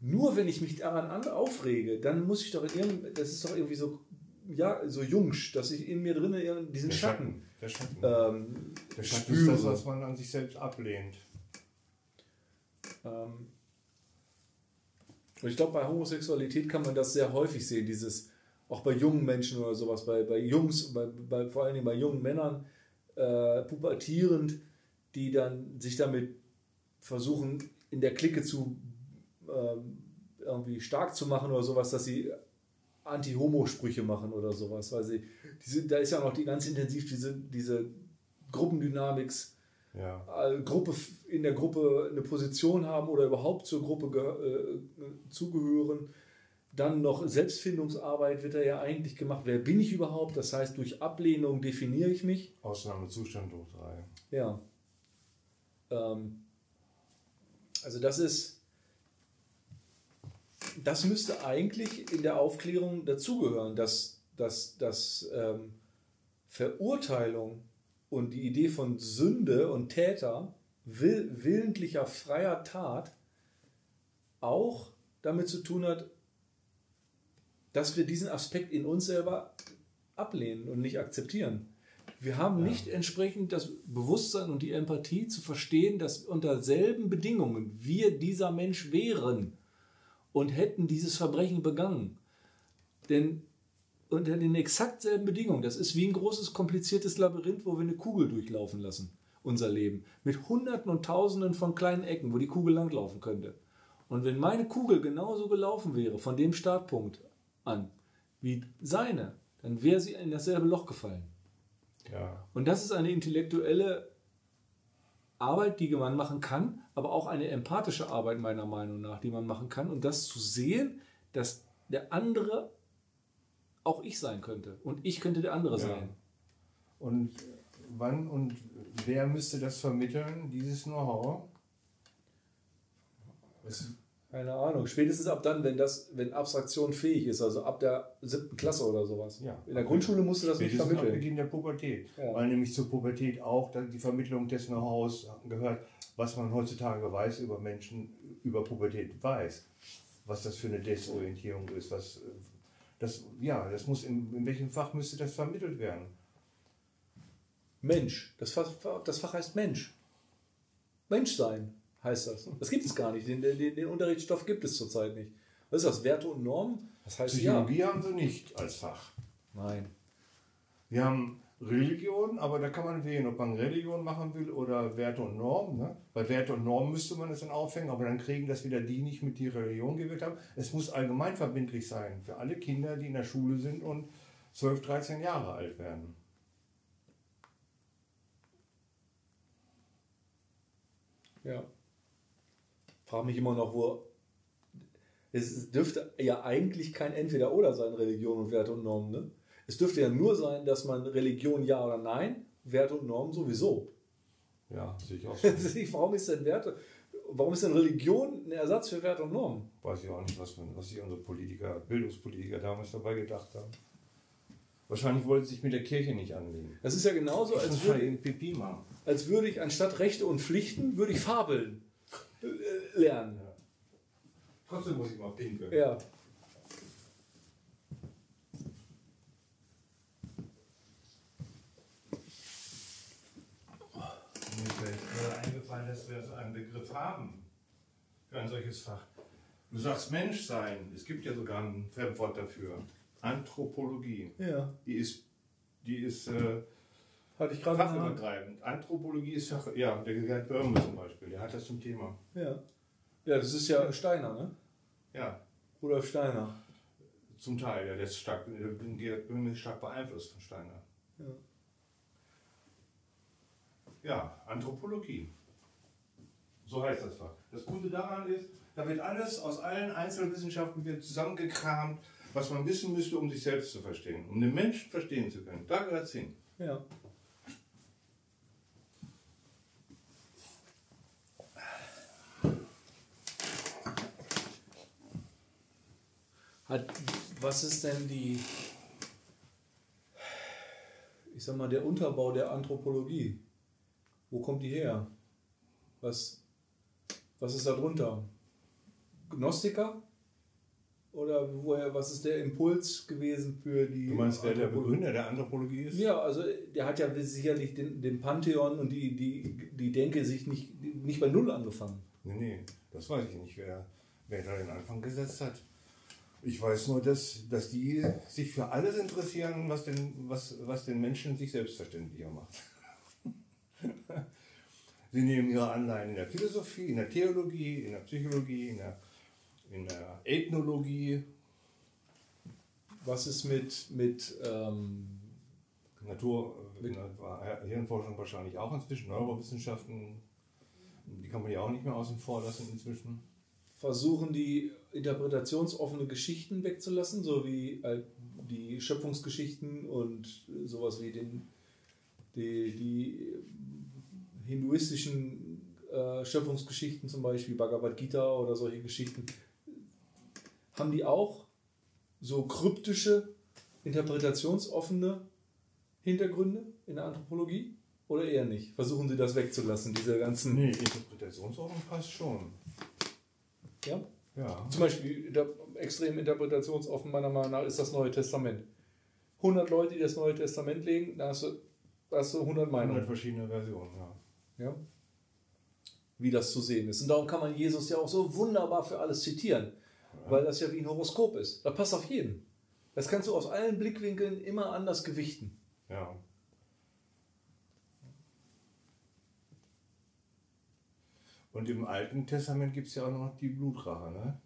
nur wenn ich mich daran an, aufrege, dann muss ich doch in irgendeinem, das ist doch irgendwie so, ja, so jungsch, dass ich in mir drinnen diesen Schatten, Schatten. Der Schatten. ähm, der Schatten spüre. ist das, was man an sich selbst ablehnt. Ähm, und ich glaube, bei Homosexualität kann man das sehr häufig sehen, dieses, auch bei jungen Menschen oder sowas, bei, bei Jungs, bei, bei, vor allen Dingen bei jungen Männern, äh, pubertierend, die dann sich damit versuchen, in der Clique zu ähm, irgendwie stark zu machen oder sowas, dass sie Anti-Homo-Sprüche machen oder sowas, weil sie, diese, da ist ja noch die ganz intensiv diese, diese Gruppendynamics, Ja. äh, Gruppe in der Gruppe eine Position haben oder überhaupt zur Gruppe äh, zugehören. Dann noch Selbstfindungsarbeit wird da ja eigentlich gemacht. Wer bin ich überhaupt? Das heißt, durch Ablehnung definiere ich mich. Ausnahmezustand hoch drei. Ja. Ähm, also das ist, das müsste eigentlich in der Aufklärung dazugehören, dass, dass, dass ähm, Verurteilung und die Idee von Sünde und Täter, will, willentlicher freier Tat, auch damit zu tun hat, dass wir diesen Aspekt in uns selber ablehnen und nicht akzeptieren. Wir haben Ja. nicht entsprechend das Bewusstsein und die Empathie zu verstehen, dass unter selben Bedingungen wir dieser Mensch wären und hätten dieses Verbrechen begangen. Denn unter den exakt selben Bedingungen, das ist wie ein großes, kompliziertes Labyrinth, wo wir eine Kugel durchlaufen lassen. unser Leben. Mit Hunderten und Tausenden von kleinen Ecken, wo die Kugel langlaufen könnte. Und wenn meine Kugel genauso gelaufen wäre, von dem Startpunkt an, wie seine, dann wäre sie in dasselbe Loch gefallen. Ja. Und das ist eine intellektuelle Arbeit, die man machen kann, aber auch eine empathische Arbeit meiner Meinung nach, die man machen kann. Und das zu sehen, dass der andere auch ich sein könnte. Und ich könnte der andere Ja. sein. Und wann und wer müsste das vermitteln, dieses Know-how? Keine Ahnung. Spätestens ab dann, wenn das, wenn Abstraktion fähig ist, also ab der siebten Klasse oder sowas. Ja. In der Grundschule musst du das nicht Spätestens ab vermitteln. Beginn der Pubertät. Ja. Weil nämlich zur Pubertät auch dann die Vermittlung des Know-hows gehört, was man heutzutage weiß über Menschen, über Pubertät weiß. Was das für eine Desorientierung ist. Was, das, ja, das muss in, in welchem Fach müsste das vermittelt werden? Mensch. Das Fach, das Fach heißt Mensch. Menschsein heißt das. Das gibt es gar nicht. Den, den, den Unterrichtsstoff gibt es zurzeit nicht. Was ist das? Werte und Normen? Das heißt Psychologie haben sie nicht als Fach. ja. Nein. Wir haben Religion, aber da kann man wählen, ob man Religion machen will oder Werte und Normen. Ne? Bei Werte und Normen müsste man es dann aufhängen, aber dann kriegen das wieder die nicht mit die Religion gewählt haben. Es muss allgemein verbindlich sein für alle Kinder, die in der Schule sind und 12, 13 Jahre alt werden. Ja. Frage mich immer noch, wo. Es dürfte ja eigentlich kein Entweder-Oder sein, Religion und Werte und Normen. Ne? Es dürfte ja nur sein, dass man Religion ja oder nein, Werte und Normen sowieso. Ja, sehe ich auch so. warum ist denn Werte, warum ist denn Religion ein Ersatz für Werte und Normen? Weiß ich auch nicht, was, was sich unsere Politiker, Bildungspolitiker damals dabei gedacht haben. Wahrscheinlich wollten sie sich mit der Kirche nicht anlegen. Das ist ja genauso, als würde, als würde ich anstatt Rechte und Pflichten, würde ich Fabeln lernen. Trotzdem muss ich mal pinkeln. Ja. Mir ist gerade eingefallen, dass wir so einen Begriff haben für ein solches Fach. Du sagst Menschsein. Es gibt ja sogar ein Fremdwort dafür. Anthropologie. Ja. Die ist, die ist äh, Hatte ich gerade fachübergreifend. Anthropologie ist Fach, ja, der Gerd Böhme zum Beispiel, der hat das zum Thema. Ja. Ja, das ist ja Steiner, ne? Ja, Rudolf Steiner. zum Teil. Ja, der ist stark, der Gerd Böhme ist stark beeinflusst von Steiner. Ja. Ja, Anthropologie. So heißt das Fach. Das Gute daran ist, da wird alles aus allen Einzelwissenschaften wird zusammengekramt, was man wissen müsste, um sich selbst zu verstehen, um den Menschen verstehen zu können. Da gehört es hin. Ja. Hat, was ist denn die, ich sag mal, der Unterbau der Anthropologie? Wo kommt die her? Was, was ist da drunter? Gnostiker? Oder woher, was ist der Impuls gewesen für die Du meinst, wer der? Begründer der Anthropologie ist? Ja, also der hat ja sicherlich den, den Pantheon und die, die, die Denke sich nicht, nicht bei Null angefangen. Nee, nee, das weiß ich nicht, wer, wer da den Anfang gesetzt hat. Ich weiß nur, dass, dass die sich für alles interessieren, was den, was, was den Menschen sich selbstverständlicher macht. Sie nehmen ihre Anleihen in der Philosophie, in der Theologie, in der Psychologie, in der, in der Ethnologie, Was ist mit, mit ähm, Natur, äh, Hirnforschung wahrscheinlich auch inzwischen, Neurowissenschaften, die kann man ja auch nicht mehr außen vor lassen inzwischen. versuchen, die interpretationsoffene Geschichten wegzulassen, so wie äh, die Schöpfungsgeschichten und sowas wie den, die, die hinduistischen äh, Schöpfungsgeschichten, zum Beispiel Bhagavad Gita oder solche Geschichten, haben die auch so kryptische, interpretationsoffene Hintergründe in der Anthropologie? Oder eher nicht? Versuchen sie das wegzulassen, diese ganzen. Nee, Interpretationsordnung passt schon. Ja? Ja. Zum Beispiel der, extrem interpretationsoffen meiner Meinung nach ist das Neue Testament. 100 Leute, die das Neue Testament legen, da hast du, da hast du 100 100 Meinungen. verschiedene Versionen, ja. Ja? Wie das zu sehen ist. Und darum kann man Jesus ja auch so wunderbar für alles zitieren, weil das ja wie ein Horoskop ist. Da passt auf jeden. Das kannst du aus allen Blickwinkeln immer anders gewichten. Ja. Und im Alten Testament gibt es ja auch noch die Blutrache. Ne?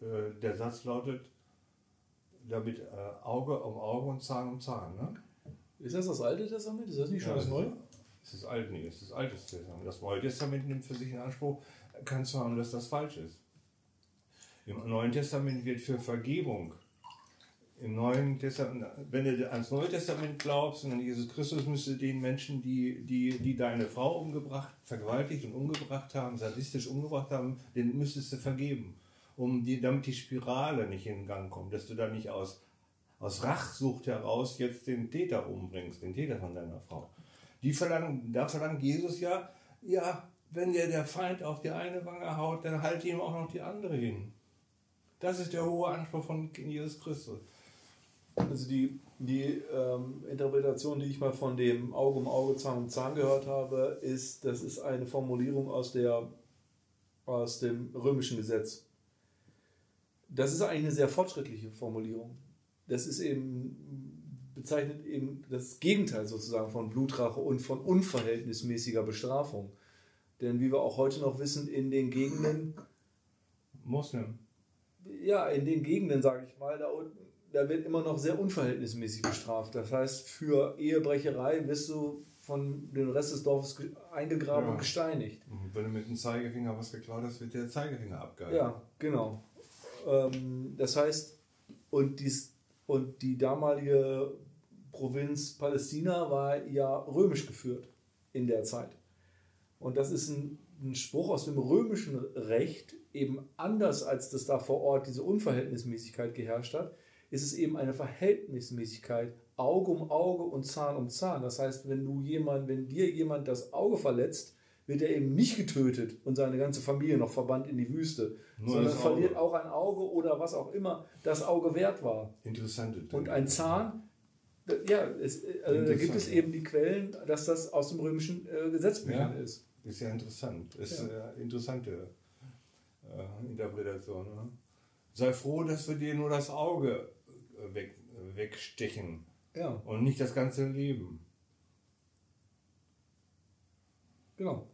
Äh, äh, der Satz lautet, damit äh, Auge um Auge und Zahn um Zahn. Ne? Ist das das Alte Testament? Ist das nicht schon ja, das Neue? Es ist alt, nee, es ist das Alte Testament. Das Neue Testament nimmt für sich in Anspruch, kannst du haben, dass das falsch ist. Im Neuen Testament wird für Vergebung im Neuen Testament, wenn du ans Neue Testament glaubst und an Jesus Christus, müsste den Menschen, die, die, die deine Frau umgebracht, vergewaltigt und umgebracht haben, sadistisch umgebracht haben, den müsstest du vergeben. Um die, damit die Spirale nicht in Gang kommt, dass du da nicht aus, aus Rachsucht heraus jetzt den Täter umbringst, den Täter von deiner Frau. Die verlangen, da verlangt Jesus ja, ja, wenn dir der Feind auf die eine Wange haut, dann halt ihm auch noch die andere hin. Das ist der hohe Anspruch von Jesus Christus. Also die, die ähm, Interpretation, die ich mal von dem Auge um Auge, Zahn um Zahn gehört habe, ist, das ist eine Formulierung aus, der, aus dem römischen Gesetz. Das ist eigentlich eine sehr fortschrittliche Formulierung. Das ist eben, bezeichnet eben das Gegenteil sozusagen von Blutrache und von unverhältnismäßiger Bestrafung. Denn wie wir auch heute noch wissen, in den Gegenden. Muslim. Ja, in den Gegenden, sage ich mal, da unten da wird immer noch sehr unverhältnismäßig bestraft. Das heißt, für Ehebrecherei wirst du von dem Rest des Dorfes eingegraben ja. und gesteinigt. Und wenn du mit dem Zeigefinger was geklaut hast, wird der Zeigefinger abgehalten. Ja, genau. Ähm, das heißt, und, dies, und die damalige Provinz Palästina war ja römisch geführt in der Zeit. Und das ist ein, ein Spruch aus dem römischen Recht, eben anders als das da vor Ort diese Unverhältnismäßigkeit geherrscht hat, ist es eben eine Verhältnismäßigkeit, Auge um Auge und Zahn um Zahn. Das heißt, wenn du jemand, wenn dir jemand das Auge verletzt, wird er eben nicht getötet und seine ganze Familie noch verbannt in die Wüste, Nur sondern verliert auch ein Auge oder was auch immer das Auge wert war. Interessante. Und ein Zahn, ja, es, also da gibt es eben die Quellen, dass das aus dem römischen äh, Gesetzbüchern ja, ist. Ist ja interessant. Ist ja. Äh, interessante äh, Interpretation. Ne? Sei froh, dass wir dir nur das Auge weg, wegstechen. Ja. Und nicht das ganze Leben. Genau.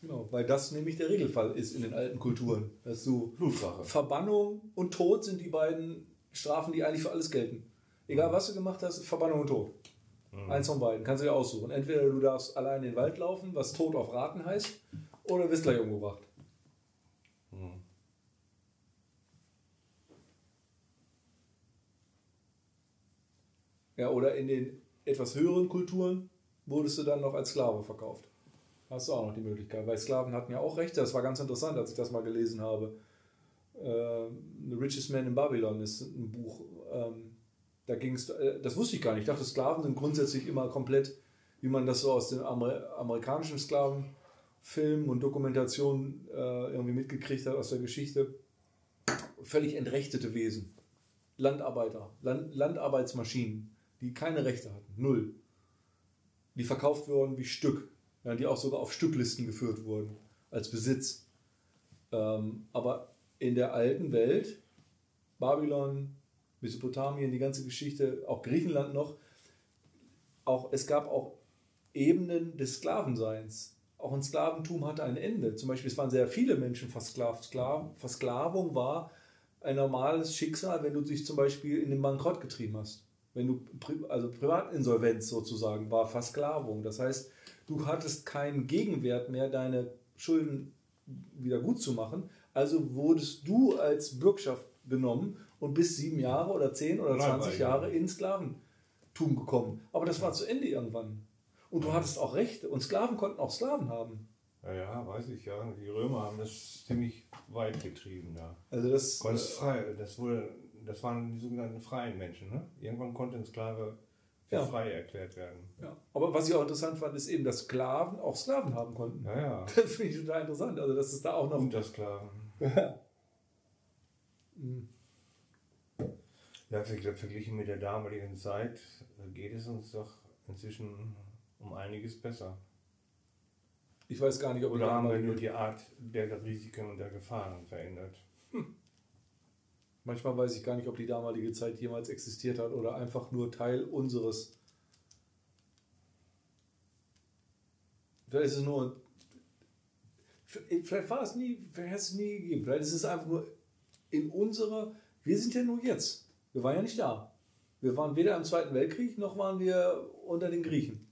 Genau, weil das nämlich der Regelfall ist in den alten Kulturen. Dass du Blutsache. Verbannung und Tod sind die beiden Strafen, die eigentlich für alles gelten. Egal was du gemacht hast, Verbannung und Tod. Mhm. Eins von beiden. Kannst du dir aussuchen. Entweder du darfst allein in den Wald laufen, was Tod auf Raten heißt, oder wirst gleich umgebracht. Mhm. Ja, oder in den etwas höheren Kulturen wurdest du dann noch als Sklave verkauft. Hast du auch noch die Möglichkeit, weil Sklaven hatten ja auch Rechte. Das war ganz interessant, als ich das mal gelesen habe. Äh, The Richest Man in Babylon ist ein Buch. Ähm, da ging es, äh, das wusste ich gar nicht. Ich dachte, Sklaven sind grundsätzlich immer komplett, wie man das so aus den Amer amerikanischen Sklavenfilmen und Dokumentationen äh, irgendwie mitgekriegt hat aus der Geschichte. Völlig entrechtete Wesen. Landarbeiter, Land, Landarbeitsmaschinen die keine Rechte hatten. Null. Die verkauft wurden wie Stück. Ja, die auch sogar auf Stücklisten geführt wurden. Als Besitz. Ähm, aber in der alten Welt, Babylon, Mesopotamien, die ganze Geschichte, auch Griechenland noch, auch, es gab auch Ebenen des Sklavenseins. Auch ein Sklaventum hatte ein Ende. Zum Beispiel, es waren sehr viele Menschen versklavt. Versklavung war ein normales Schicksal, wenn du dich zum Beispiel in den Bankrott getrieben hast wenn du, also Privatinsolvenz sozusagen war Versklavung. Das heißt, du hattest keinen Gegenwert mehr, deine Schulden wieder gut zu machen. Also wurdest du als Bürgschaft genommen und bis sieben Jahre oder zehn oder zwanzig Jahre in Sklaventum gekommen. Aber das war zu Ende irgendwann. Und du hattest auch Rechte und Sklaven konnten auch Sklaven haben. Ja, ja, weiß ich ja. Die Römer haben das ziemlich weit getrieben da. Also das. Ganz frei. Das wurde das waren die sogenannten freien Menschen. Ne? Irgendwann konnte ein Sklave für ja. frei erklärt werden. Ja. Aber was ich auch interessant fand, ist eben, dass Sklaven auch Sklaven haben konnten. Ja, ja. Das finde ich total interessant. Also, dass es da auch noch. Untersklaven. Ja. mhm. Ja, verglichen mit der damaligen Zeit geht es uns doch inzwischen um einiges besser. Ich weiß gar nicht, ob Oder haben wir nur die Art der Risiken und der Gefahren verändert? Hm. Manchmal weiß ich gar nicht, ob die damalige Zeit jemals existiert hat oder einfach nur Teil unseres Vielleicht ist es nur. Vielleicht war es nie, vielleicht hat es nie gegeben. Vielleicht ist es einfach nur in unserer. Wir sind ja nur jetzt. Wir waren ja nicht da. Wir waren weder im Zweiten Weltkrieg, noch waren wir unter den Griechen.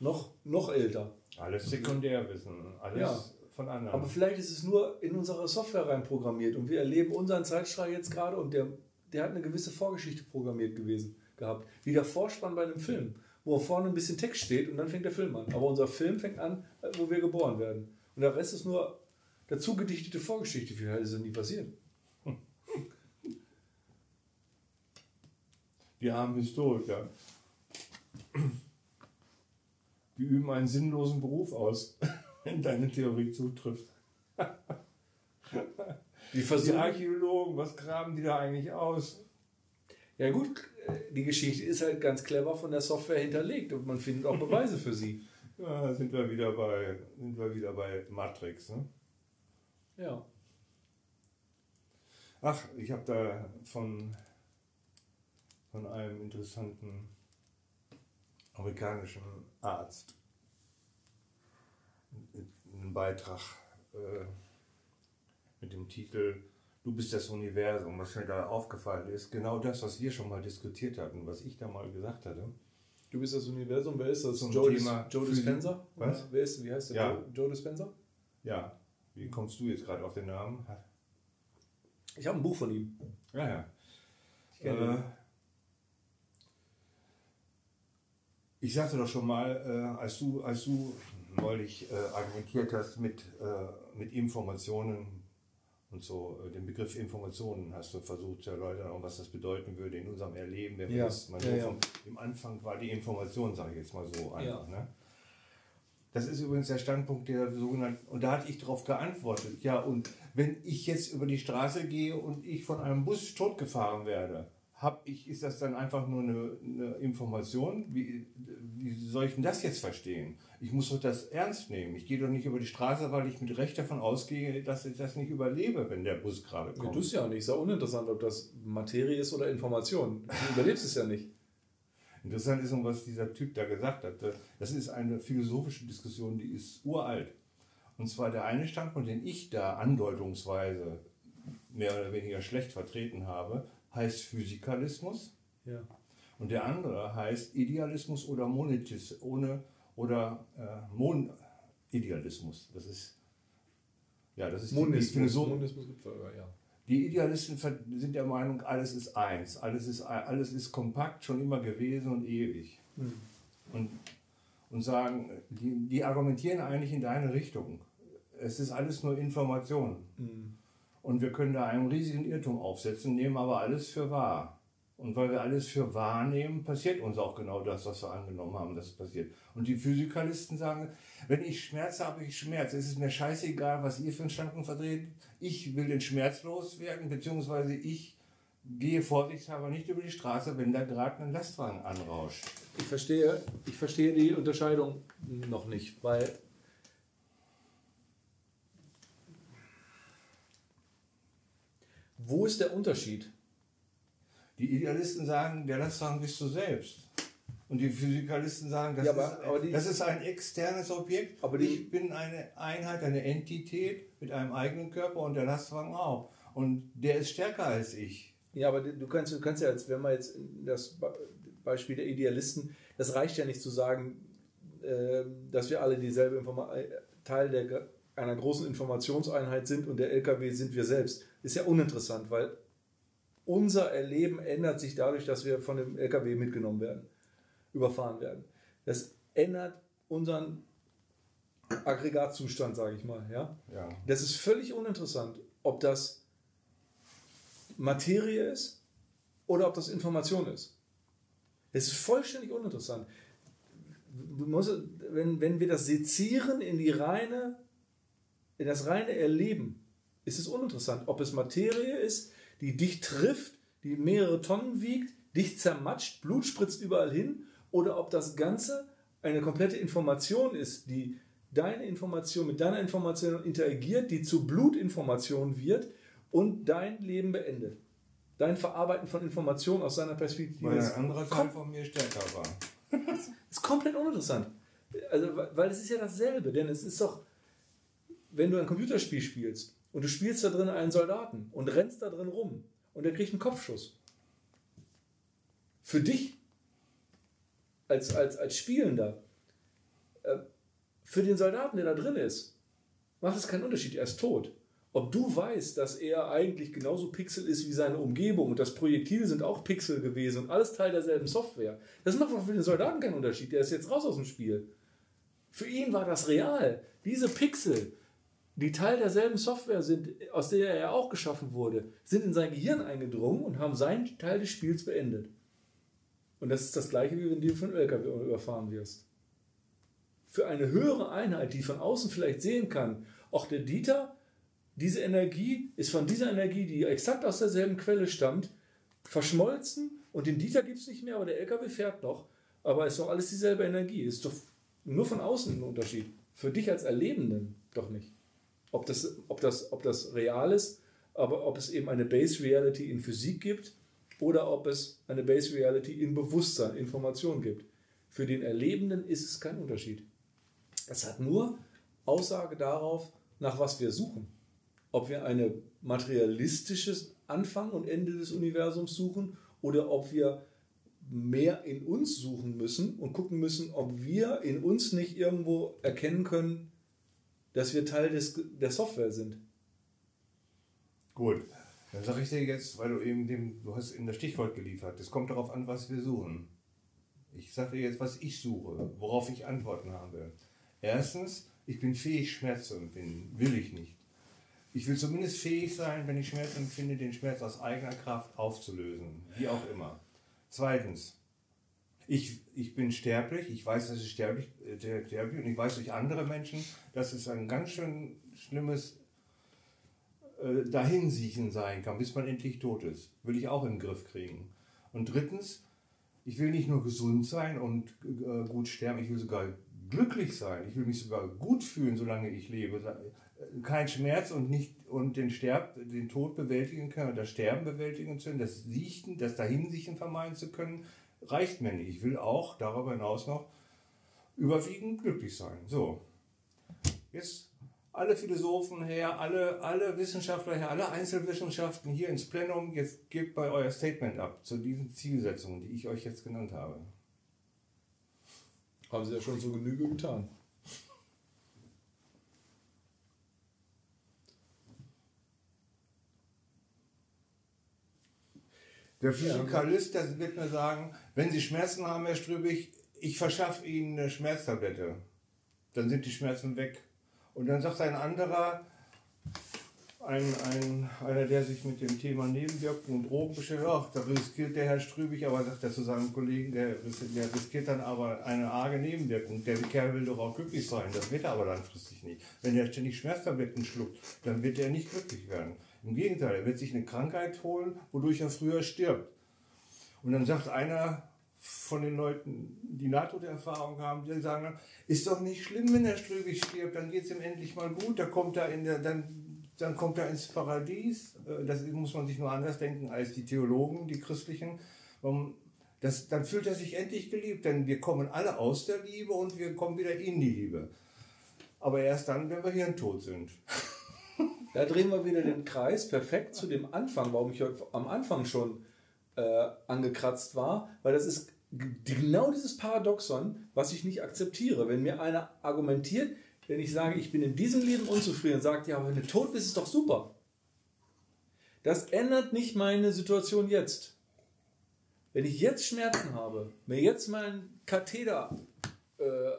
Noch, noch älter. Alles Sekundärwissen. Alles Ja. Von anderen. Aber vielleicht ist es nur in unsere Software reinprogrammiert und wir erleben unseren Zeitstrahl jetzt gerade und der, der hat eine gewisse Vorgeschichte programmiert gewesen gehabt. Wie der Vorspann bei einem Film, wo vorne ein bisschen Text steht und dann fängt der Film an. Aber unser Film fängt an, äh, wo wir geboren werden. Und der Rest ist nur dazu gedichtete Vorgeschichte. Vielleicht ist es nie passiert. Die armen Historiker. Die üben einen sinnlosen Beruf aus, wenn deine Theorie zutrifft. Die Die Archäologen, was graben die da eigentlich aus? ja gut, die Geschichte ist halt ganz clever von der Software hinterlegt und man findet auch Beweise für sie. Ja, da sind wir wieder bei, sind wir wieder bei Matrix. Ne? Ja. Ach, ich habe da von, von einem interessanten amerikanischen Arzt einen Beitrag äh, mit dem Titel Du bist das Universum, was mir da aufgefallen ist. Genau das, was wir schon mal diskutiert hatten, was ich da mal gesagt hatte. Du bist das Universum, wer ist das? Zum Joe, Dis Joe. Dispenza? Was? Wer ist, wie heißt der? Ja. Joe, Joe Dispenza? Ja, wie kommst du jetzt gerade auf den Namen? Ich habe ein Buch von ihm. Ja, ja. Ich Äh, ich sagte doch schon mal, äh, als du, als du neulich äh, argumentiert hast mit, äh, mit Informationen und so, äh, den Begriff Informationen hast du versucht zu erläutern, und was das bedeuten würde in unserem Erleben, wenn wir Ja, das mal ja, ja. vom, im Anfang war die Information, sage ich jetzt mal so einfach. Ja. Ne? Das ist übrigens der Standpunkt der sogenannten, und da hatte ich darauf geantwortet, ja, und wenn ich jetzt über die Straße gehe und ich von einem Bus totgefahren werde, hab ich, ist das dann einfach nur eine, eine Information? Wie, wie soll ich denn das jetzt verstehen? Ich muss doch das ernst nehmen. Ich gehe doch nicht über die Straße, weil ich mit Recht davon ausgehe, dass ich das nicht überlebe, wenn der Bus gerade Ja, kommt. du es ja nicht. Ist ja uninteressant, ob das Materie ist oder Information. Du überlebst es ja nicht. Interessant ist, nun, was dieser Typ da gesagt hat. Das ist eine philosophische Diskussion, die ist uralt. Und zwar der eine Standpunkt, den ich da andeutungsweise mehr oder weniger schlecht vertreten habe, heißt Physikalismus. Ja. Und der andere heißt Idealismus oder Monetis, ohne oder äh, Mon-Idealismus. Das ist ja, das ist die Monismus. Philosoph- Monismus gibt es aber, ja. die Idealisten sind der Meinung, alles ist eins, alles ist, alles ist kompakt, schon immer gewesen und ewig. Und, und sagen, die, die argumentieren eigentlich in deine Richtung. Es ist alles nur Information. Und wir können da einen riesigen Irrtum aufsetzen, nehmen aber alles für wahr. Und weil wir alles für wahr nehmen, passiert uns auch genau das, was wir angenommen haben, dass es passiert. Und die Physikalisten sagen, wenn ich Schmerz habe, ich Schmerz. Es ist mir scheißegal, was ihr für einen Standpunkt verdreht. Ich will den Schmerz loswerden, beziehungsweise ich gehe vorsichtshalber nicht über die Straße, wenn da gerade ein Lastwagen anrauscht. Ich verstehe, ich verstehe die Unterscheidung noch nicht, weil wo ist der Unterschied? Die Idealisten sagen, der Lastwagen bist du selbst. Und die Physikalisten sagen, das, Ja, aber- ist, aber die- das ist ein externes Objekt. Aber die- ich bin eine Einheit, eine Entität mit einem eigenen Körper und der Lastwagen auch. Und der ist stärker als ich. Ja, aber du kannst, du kannst ja jetzt, wenn wir jetzt das Be- Beispiel der Idealisten, das reicht ja nicht zu sagen, äh, dass wir alle dieselbe Informa äh, Teil der, einer großen Informationseinheit sind und der LKW sind wir selbst. Ist ja uninteressant, weil unser Erleben ändert sich dadurch, dass wir von dem LKW mitgenommen werden, überfahren werden. Das ändert unseren Aggregatzustand, sage ich mal. Ja? Ja. Das ist völlig uninteressant, ob das Materie ist oder ob das Information ist. Es ist vollständig uninteressant. Musst, wenn, wenn wir das sezieren in die reine, in das reine Erleben, ist es uninteressant, ob es Materie ist, die dich trifft, die mehrere Tonnen wiegt, dich zermatscht, Blut spritzt überall hin, oder ob das Ganze eine komplette Information ist, die deine Information mit deiner Information interagiert, die zu Blutinformation wird und dein Leben beendet. Dein Verarbeiten von Informationen aus seiner Perspektive Weil ein anderer Teil von mir stärker war. ist komplett uninteressant. Also, weil es ist ja dasselbe, denn es ist doch, wenn du ein Computerspiel spielst und du spielst da drin einen Soldaten und rennst da drin rum und der kriegt einen Kopfschuss. Für dich als, als, als Spielender, äh, für den Soldaten, der da drin ist, macht es keinen Unterschied, er ist tot. Ob du weißt, dass er eigentlich genauso Pixel ist wie seine Umgebung und das Projektil sind auch Pixel gewesen und alles Teil derselben Software, das macht für den Soldaten keinen Unterschied. Der ist jetzt raus aus dem Spiel. Für ihn war das real. Diese Pixel, die Teil derselben Software sind, aus der er auch geschaffen wurde, sind in sein Gehirn eingedrungen und haben seinen Teil des Spiels beendet. Und das ist das gleiche, wie wenn du von LKW überfahren wirst. Für eine höhere Einheit, die von außen vielleicht sehen kann, auch der Dieter, diese Energie ist von dieser Energie, die exakt aus derselben Quelle stammt, verschmolzen und den Dieter gibt es nicht mehr, aber der LKW fährt noch. Aber es ist doch alles dieselbe Energie. Ist doch nur von außen ein Unterschied. Für dich als Erlebenden doch nicht ob das, ob das, ob das real ist, aber ob es eben eine Base Reality in Physik gibt oder ob es eine Base Reality in Bewusstsein, Information gibt. Für den Erlebenden ist es kein Unterschied. Es hat nur Aussage darauf, nach was wir suchen. Ob wir ein materialistisches Anfang und Ende des Universums suchen oder ob wir mehr in uns suchen müssen und gucken müssen, ob wir in uns nicht irgendwo erkennen können, dass wir Teil des, der Software sind. Gut, dann sage ich dir jetzt, weil du eben dem, du hast in das Stichwort geliefert, es kommt darauf an, was wir suchen. Ich sage dir jetzt, was ich suche, worauf ich Antworten habe. Erstens, ich bin fähig, Schmerz zu empfinden. Will ich nicht. Ich will zumindest fähig sein, wenn ich Schmerz empfinde, den Schmerz aus eigener Kraft aufzulösen. Wie auch immer. Zweitens, ich, ich bin sterblich, ich weiß, dass ich sterblich, äh, sterblich und ich weiß durch andere Menschen, dass es ein ganz schön schlimmes äh, Dahinsiechen sein kann, bis man endlich tot ist. Will ich auch den Griff kriegen. Und drittens, ich will nicht nur gesund sein und äh, gut sterben, ich will sogar glücklich sein. Ich will mich sogar gut fühlen, solange ich lebe. Kein Schmerz und nicht und den Sterb, den Tod bewältigen können, das Sterben bewältigen zu können, das Siechen, das Dahinsiechen vermeiden zu können, reicht mir nicht. Ich will auch darüber hinaus noch überwiegend glücklich sein. So. Jetzt alle Philosophen her, alle, alle Wissenschaftler her, alle Einzelwissenschaften hier ins Plenum, jetzt gebt bei euer Statement ab zu diesen Zielsetzungen, die ich euch jetzt genannt habe. Haben Sie ja schon so Genüge getan. Der Physikalist, der wird mir sagen, wenn Sie Schmerzen haben, Herr Strübig, ich verschaffe Ihnen eine Schmerztablette. Dann sind die Schmerzen weg. Und dann sagt ein anderer, ein, ein, einer, der sich mit dem Thema Nebenwirkungen und Drogen beschäftigt, ach, da riskiert der Herr Strübig, aber sagt er zu seinem Kollegen, der, der riskiert dann aber eine arge Nebenwirkung. Der Kerl will doch auch glücklich sein, das wird er aber langfristig nicht. Wenn er ständig Schmerztabletten schluckt, dann wird er nicht glücklich werden. Im Gegenteil, er wird sich eine Krankheit holen, wodurch er früher stirbt. Und dann sagt einer von den Leuten, die Nahtoderfahrung haben, die sagen dann, ist doch nicht schlimm, wenn er Ströbig stirbt, dann geht es ihm endlich mal gut, da kommt er in der, dann, dann kommt er ins Paradies. Äh, das muss man sich nur anders denken als die Theologen, die christlichen. Das, dann fühlt er sich endlich geliebt, denn wir kommen alle aus der Liebe und wir kommen wieder in die Liebe. Aber erst dann, wenn wir hirntot sind. Da drehen wir wieder den Kreis perfekt zu dem Anfang, warum ich am Anfang schon äh, angekratzt war, weil das ist genau dieses Paradoxon, was ich nicht akzeptiere. Wenn mir einer argumentiert, wenn ich sage, ich bin in diesem Leben unzufrieden, sagt, ja, wenn du tot bist, ist doch super. Das ändert nicht meine Situation jetzt. Wenn ich jetzt Schmerzen habe, mir jetzt mein Katheter äh,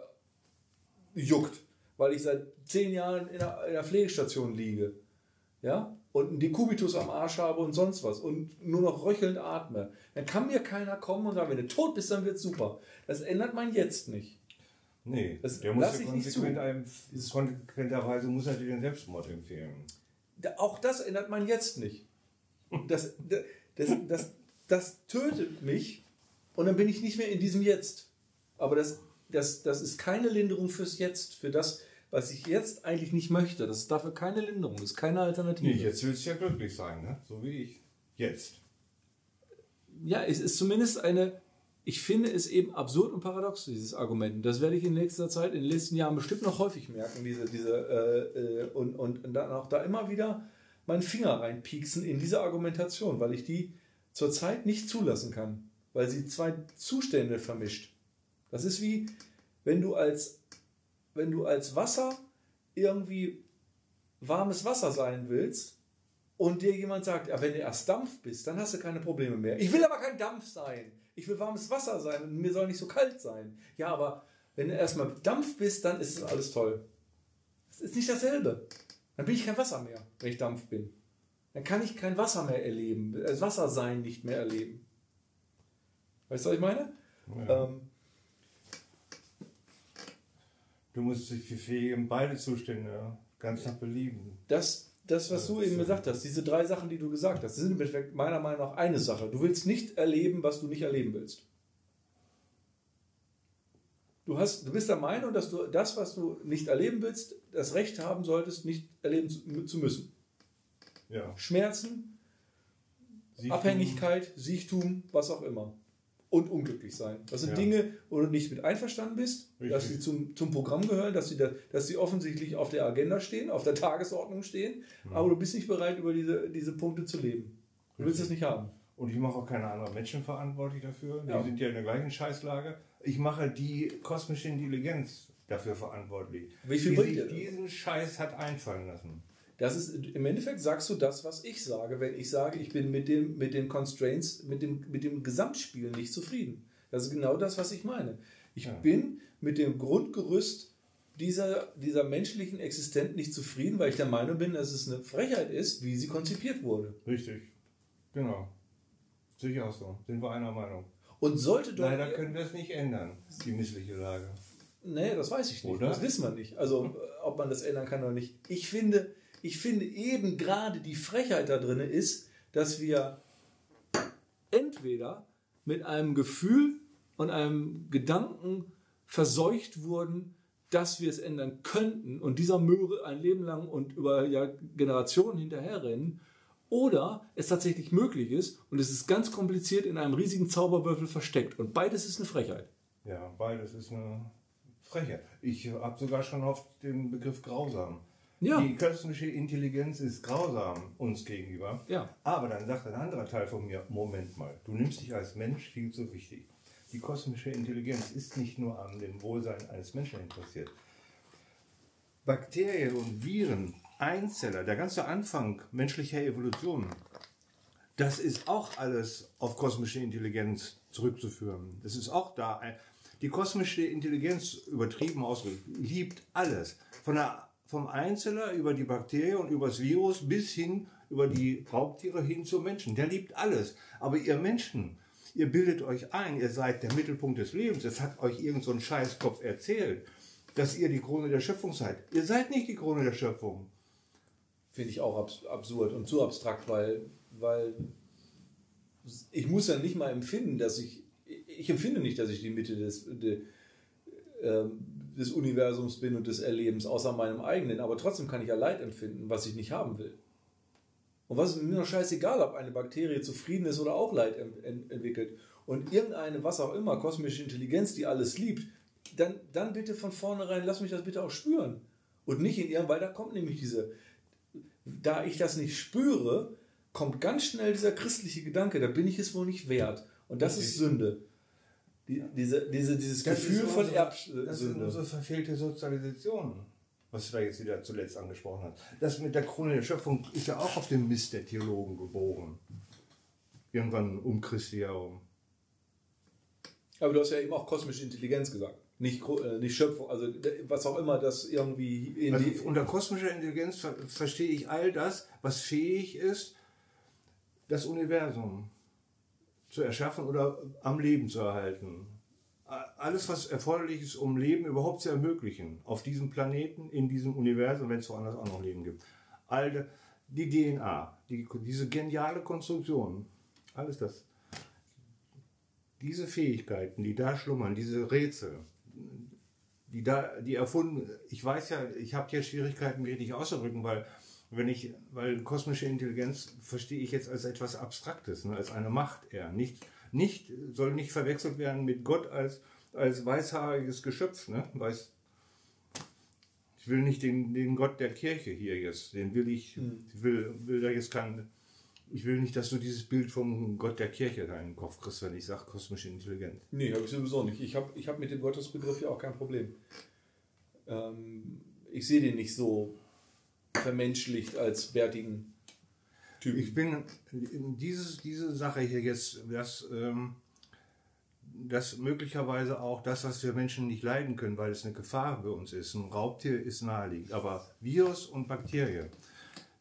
juckt, weil ich seit zehn Jahren in der, in der Pflegestation liege, ja, und einen Dekubitus am Arsch habe und sonst was und nur noch röchelnd atme, dann kann mir keiner kommen und sagen, wenn du tot bist, dann wird super. Das ändert mein Jetzt nicht. Nee, das der muss ja konsequent einem, konsequenterweise muss dir den Selbstmord empfehlen. Auch das ändert mein Jetzt nicht. Das, das, das, das, das tötet mich und dann bin ich nicht mehr in diesem Jetzt. Aber das, das, das ist keine Linderung fürs Jetzt, für das, was ich jetzt eigentlich nicht möchte. Das ist dafür keine Linderung, das ist keine Alternative. Nee, jetzt willst du ja glücklich sein, ne? so wie ich. Jetzt. Ja, es ist zumindest eine, ich finde es eben absurd und paradox, dieses Argument. Das werde ich in nächster Zeit, in den nächsten Jahren bestimmt noch häufig merken, diese, diese, äh, äh, und, und dann auch da immer wieder meinen Finger reinpieksen in diese Argumentation, weil ich die zurzeit nicht zulassen kann, weil sie zwei Zustände vermischt. Das ist wie, wenn du als, wenn du als Wasser irgendwie warmes Wasser sein willst und dir jemand sagt, ja, wenn du erst Dampf bist, dann hast du keine Probleme mehr. Ich will aber kein Dampf sein. Ich will warmes Wasser sein und mir soll nicht so kalt sein. Ja, aber wenn du erstmal Dampf bist, dann ist es alles toll. Das ist nicht dasselbe. Dann bin ich kein Wasser mehr, wenn ich Dampf bin. Dann kann ich kein Wasser mehr erleben, das Wassersein nicht mehr erleben. Weißt du, was ich meine? Ja. Ähm, du musst dich befähigen, beide Zustände ganz nach Belieben. Das, das, was du eben gesagt hast, diese drei Sachen, die du gesagt hast, sind meiner Meinung nach eine Sache. Du willst nicht erleben, was du nicht erleben willst. Du, hast, du bist der Meinung, dass du das, was du nicht erleben willst, das Recht haben solltest, nicht erleben zu, müssen. Ja. Schmerzen, Siechtum. Abhängigkeit, Siechtum, was auch immer und unglücklich sein. Das sind ja. Dinge, wo du nicht mit einverstanden bist, Richtig. dass sie zum, zum Programm gehören, dass sie, da, dass sie offensichtlich auf der Agenda stehen, auf der Tagesordnung stehen, mhm. aber du bist nicht bereit, über diese, diese Punkte zu leben. Du Richtig. willst es nicht haben. Und ich mache auch keine anderen Menschen verantwortlich dafür. Die ja. sind ja in der gleichen Scheißlage. Ich mache die kosmische Intelligenz dafür verantwortlich. Wie viel die sich diesen Scheiß hat einfallen lassen. Das ist, im Endeffekt sagst du das, was ich sage, wenn ich sage, ich bin mit, dem, mit den Constraints, mit dem, mit dem Gesamtspiel nicht zufrieden. Das ist genau das, was ich meine. Ich ja. bin mit dem Grundgerüst dieser, dieser menschlichen Existenz nicht zufrieden, weil ich der Meinung bin, dass es eine Frechheit ist, wie sie konzipiert wurde. Richtig. Genau. Sicher auch so. Sind wir einer Meinung. Und sollte doch. Leider können wir es nicht ändern, die missliche Lage. Nee, das weiß ich nicht. Oder? Das wissen wir nicht. Also, ob man das ändern kann oder nicht. Ich finde, ich finde eben gerade die Frechheit da drin ist, dass wir entweder mit einem Gefühl und einem Gedanken verseucht wurden, dass wir es ändern könnten und dieser Möhre ein Leben lang und über Generationen hinterherrennen, oder es tatsächlich möglich ist und es ist ganz kompliziert in einem riesigen Zauberwürfel versteckt. Und beides ist eine Frechheit. Ja, beides ist eine Frechheit. Ich habe sogar schon oft den Begriff grausam ja. Die künstliche Intelligenz ist grausam uns gegenüber. Ja. Aber dann sagt ein anderer Teil von mir, Moment mal, du nimmst dich als Mensch viel zu wichtig. Die kosmische Intelligenz ist nicht nur an dem Wohlsein eines Menschen interessiert. Bakterien und Viren, Einzeller, der ganze Anfang menschlicher Evolution, das ist auch alles auf kosmische Intelligenz zurückzuführen. Das ist auch da. Die kosmische Intelligenz, übertrieben ausgedrückt, liebt alles. Von der vom Einzeller über die Bakterie und über das Virus bis hin über die Raubtiere hin zum Menschen. Der liebt alles. Aber ihr Menschen, ihr bildet euch ein, ihr seid der Mittelpunkt des Lebens. Es hat euch irgend so ein Scheißkopf erzählt, dass ihr die Krone der Schöpfung seid. Ihr seid nicht die Krone der Schöpfung. Finde ich auch absurd und zu abstrakt, weil, weil ich muss ja nicht mal empfinden, dass ich, ich empfinde nicht, dass ich die Mitte des, de, ähm, des Universums bin und des Erlebens, außer meinem eigenen, aber trotzdem kann ich ja Leid empfinden, was ich nicht haben will. Und was ist mir noch scheißegal, ob eine Bakterie zufrieden ist oder auch Leid ent entwickelt. Und irgendeine, was auch immer, kosmische Intelligenz, die alles liebt, dann, dann bitte von vornherein, lass mich das bitte auch spüren. Und nicht in ihrem, weil da kommt nämlich diese, da ich das nicht spüre, kommt ganz schnell dieser christliche Gedanke, da bin ich es wohl nicht wert. Und das okay. ist Sünde. Die, diese, diese, dieses das Gefühl von Erbsünde. Das ist unsere verfehlte Sozialisation, was du da jetzt wieder zuletzt angesprochen hast. Das mit der Krone der Schöpfung ist ja auch auf dem Mist der Theologen geboren. Irgendwann um Christi herum. Aber du hast ja eben auch kosmische Intelligenz gesagt. Nicht, äh, nicht Schöpfung, also was auch immer das irgendwie in also Unter kosmischer Intelligenz ver verstehe ich all das, was fähig ist, das Universum zu erschaffen oder am Leben zu erhalten. Alles, was erforderlich ist, um Leben überhaupt zu ermöglichen, auf diesem Planeten, in diesem Universum, wenn es woanders auch noch Leben gibt. All die DNA, die, diese geniale Konstruktion, alles das. Diese Fähigkeiten, die da schlummern, diese Rätsel, die da, die erfunden, ich weiß ja, ich habe hier Schwierigkeiten, mich richtig auszudrücken, weil wenn ich, weil kosmische Intelligenz verstehe ich jetzt als etwas Abstraktes, ne, als eine Macht eher, nicht, nicht, soll nicht verwechselt werden mit Gott als, als weißhaariges Geschöpf. Ne? Weiß, ich will nicht den, den Gott der Kirche hier jetzt, den will ich, Hm. ich will, will da jetzt kein, ich will nicht, dass du dieses Bild vom Gott der Kirche in deinen Kopf kriegst, wenn ich sage kosmische Intelligenz. Nee, habe ich sowieso nicht. Ich habe ich hab mit dem Gottesbegriff ja auch kein Problem. Ähm, ich sehe den nicht so vermenschlicht als bärtigen Typen. Ich bin in dieses, diese Sache hier jetzt, dass, ähm, dass möglicherweise auch das, was wir Menschen nicht leiden können, weil es eine Gefahr für uns ist, ein Raubtier ist naheliegend. Aber Virus und Bakterien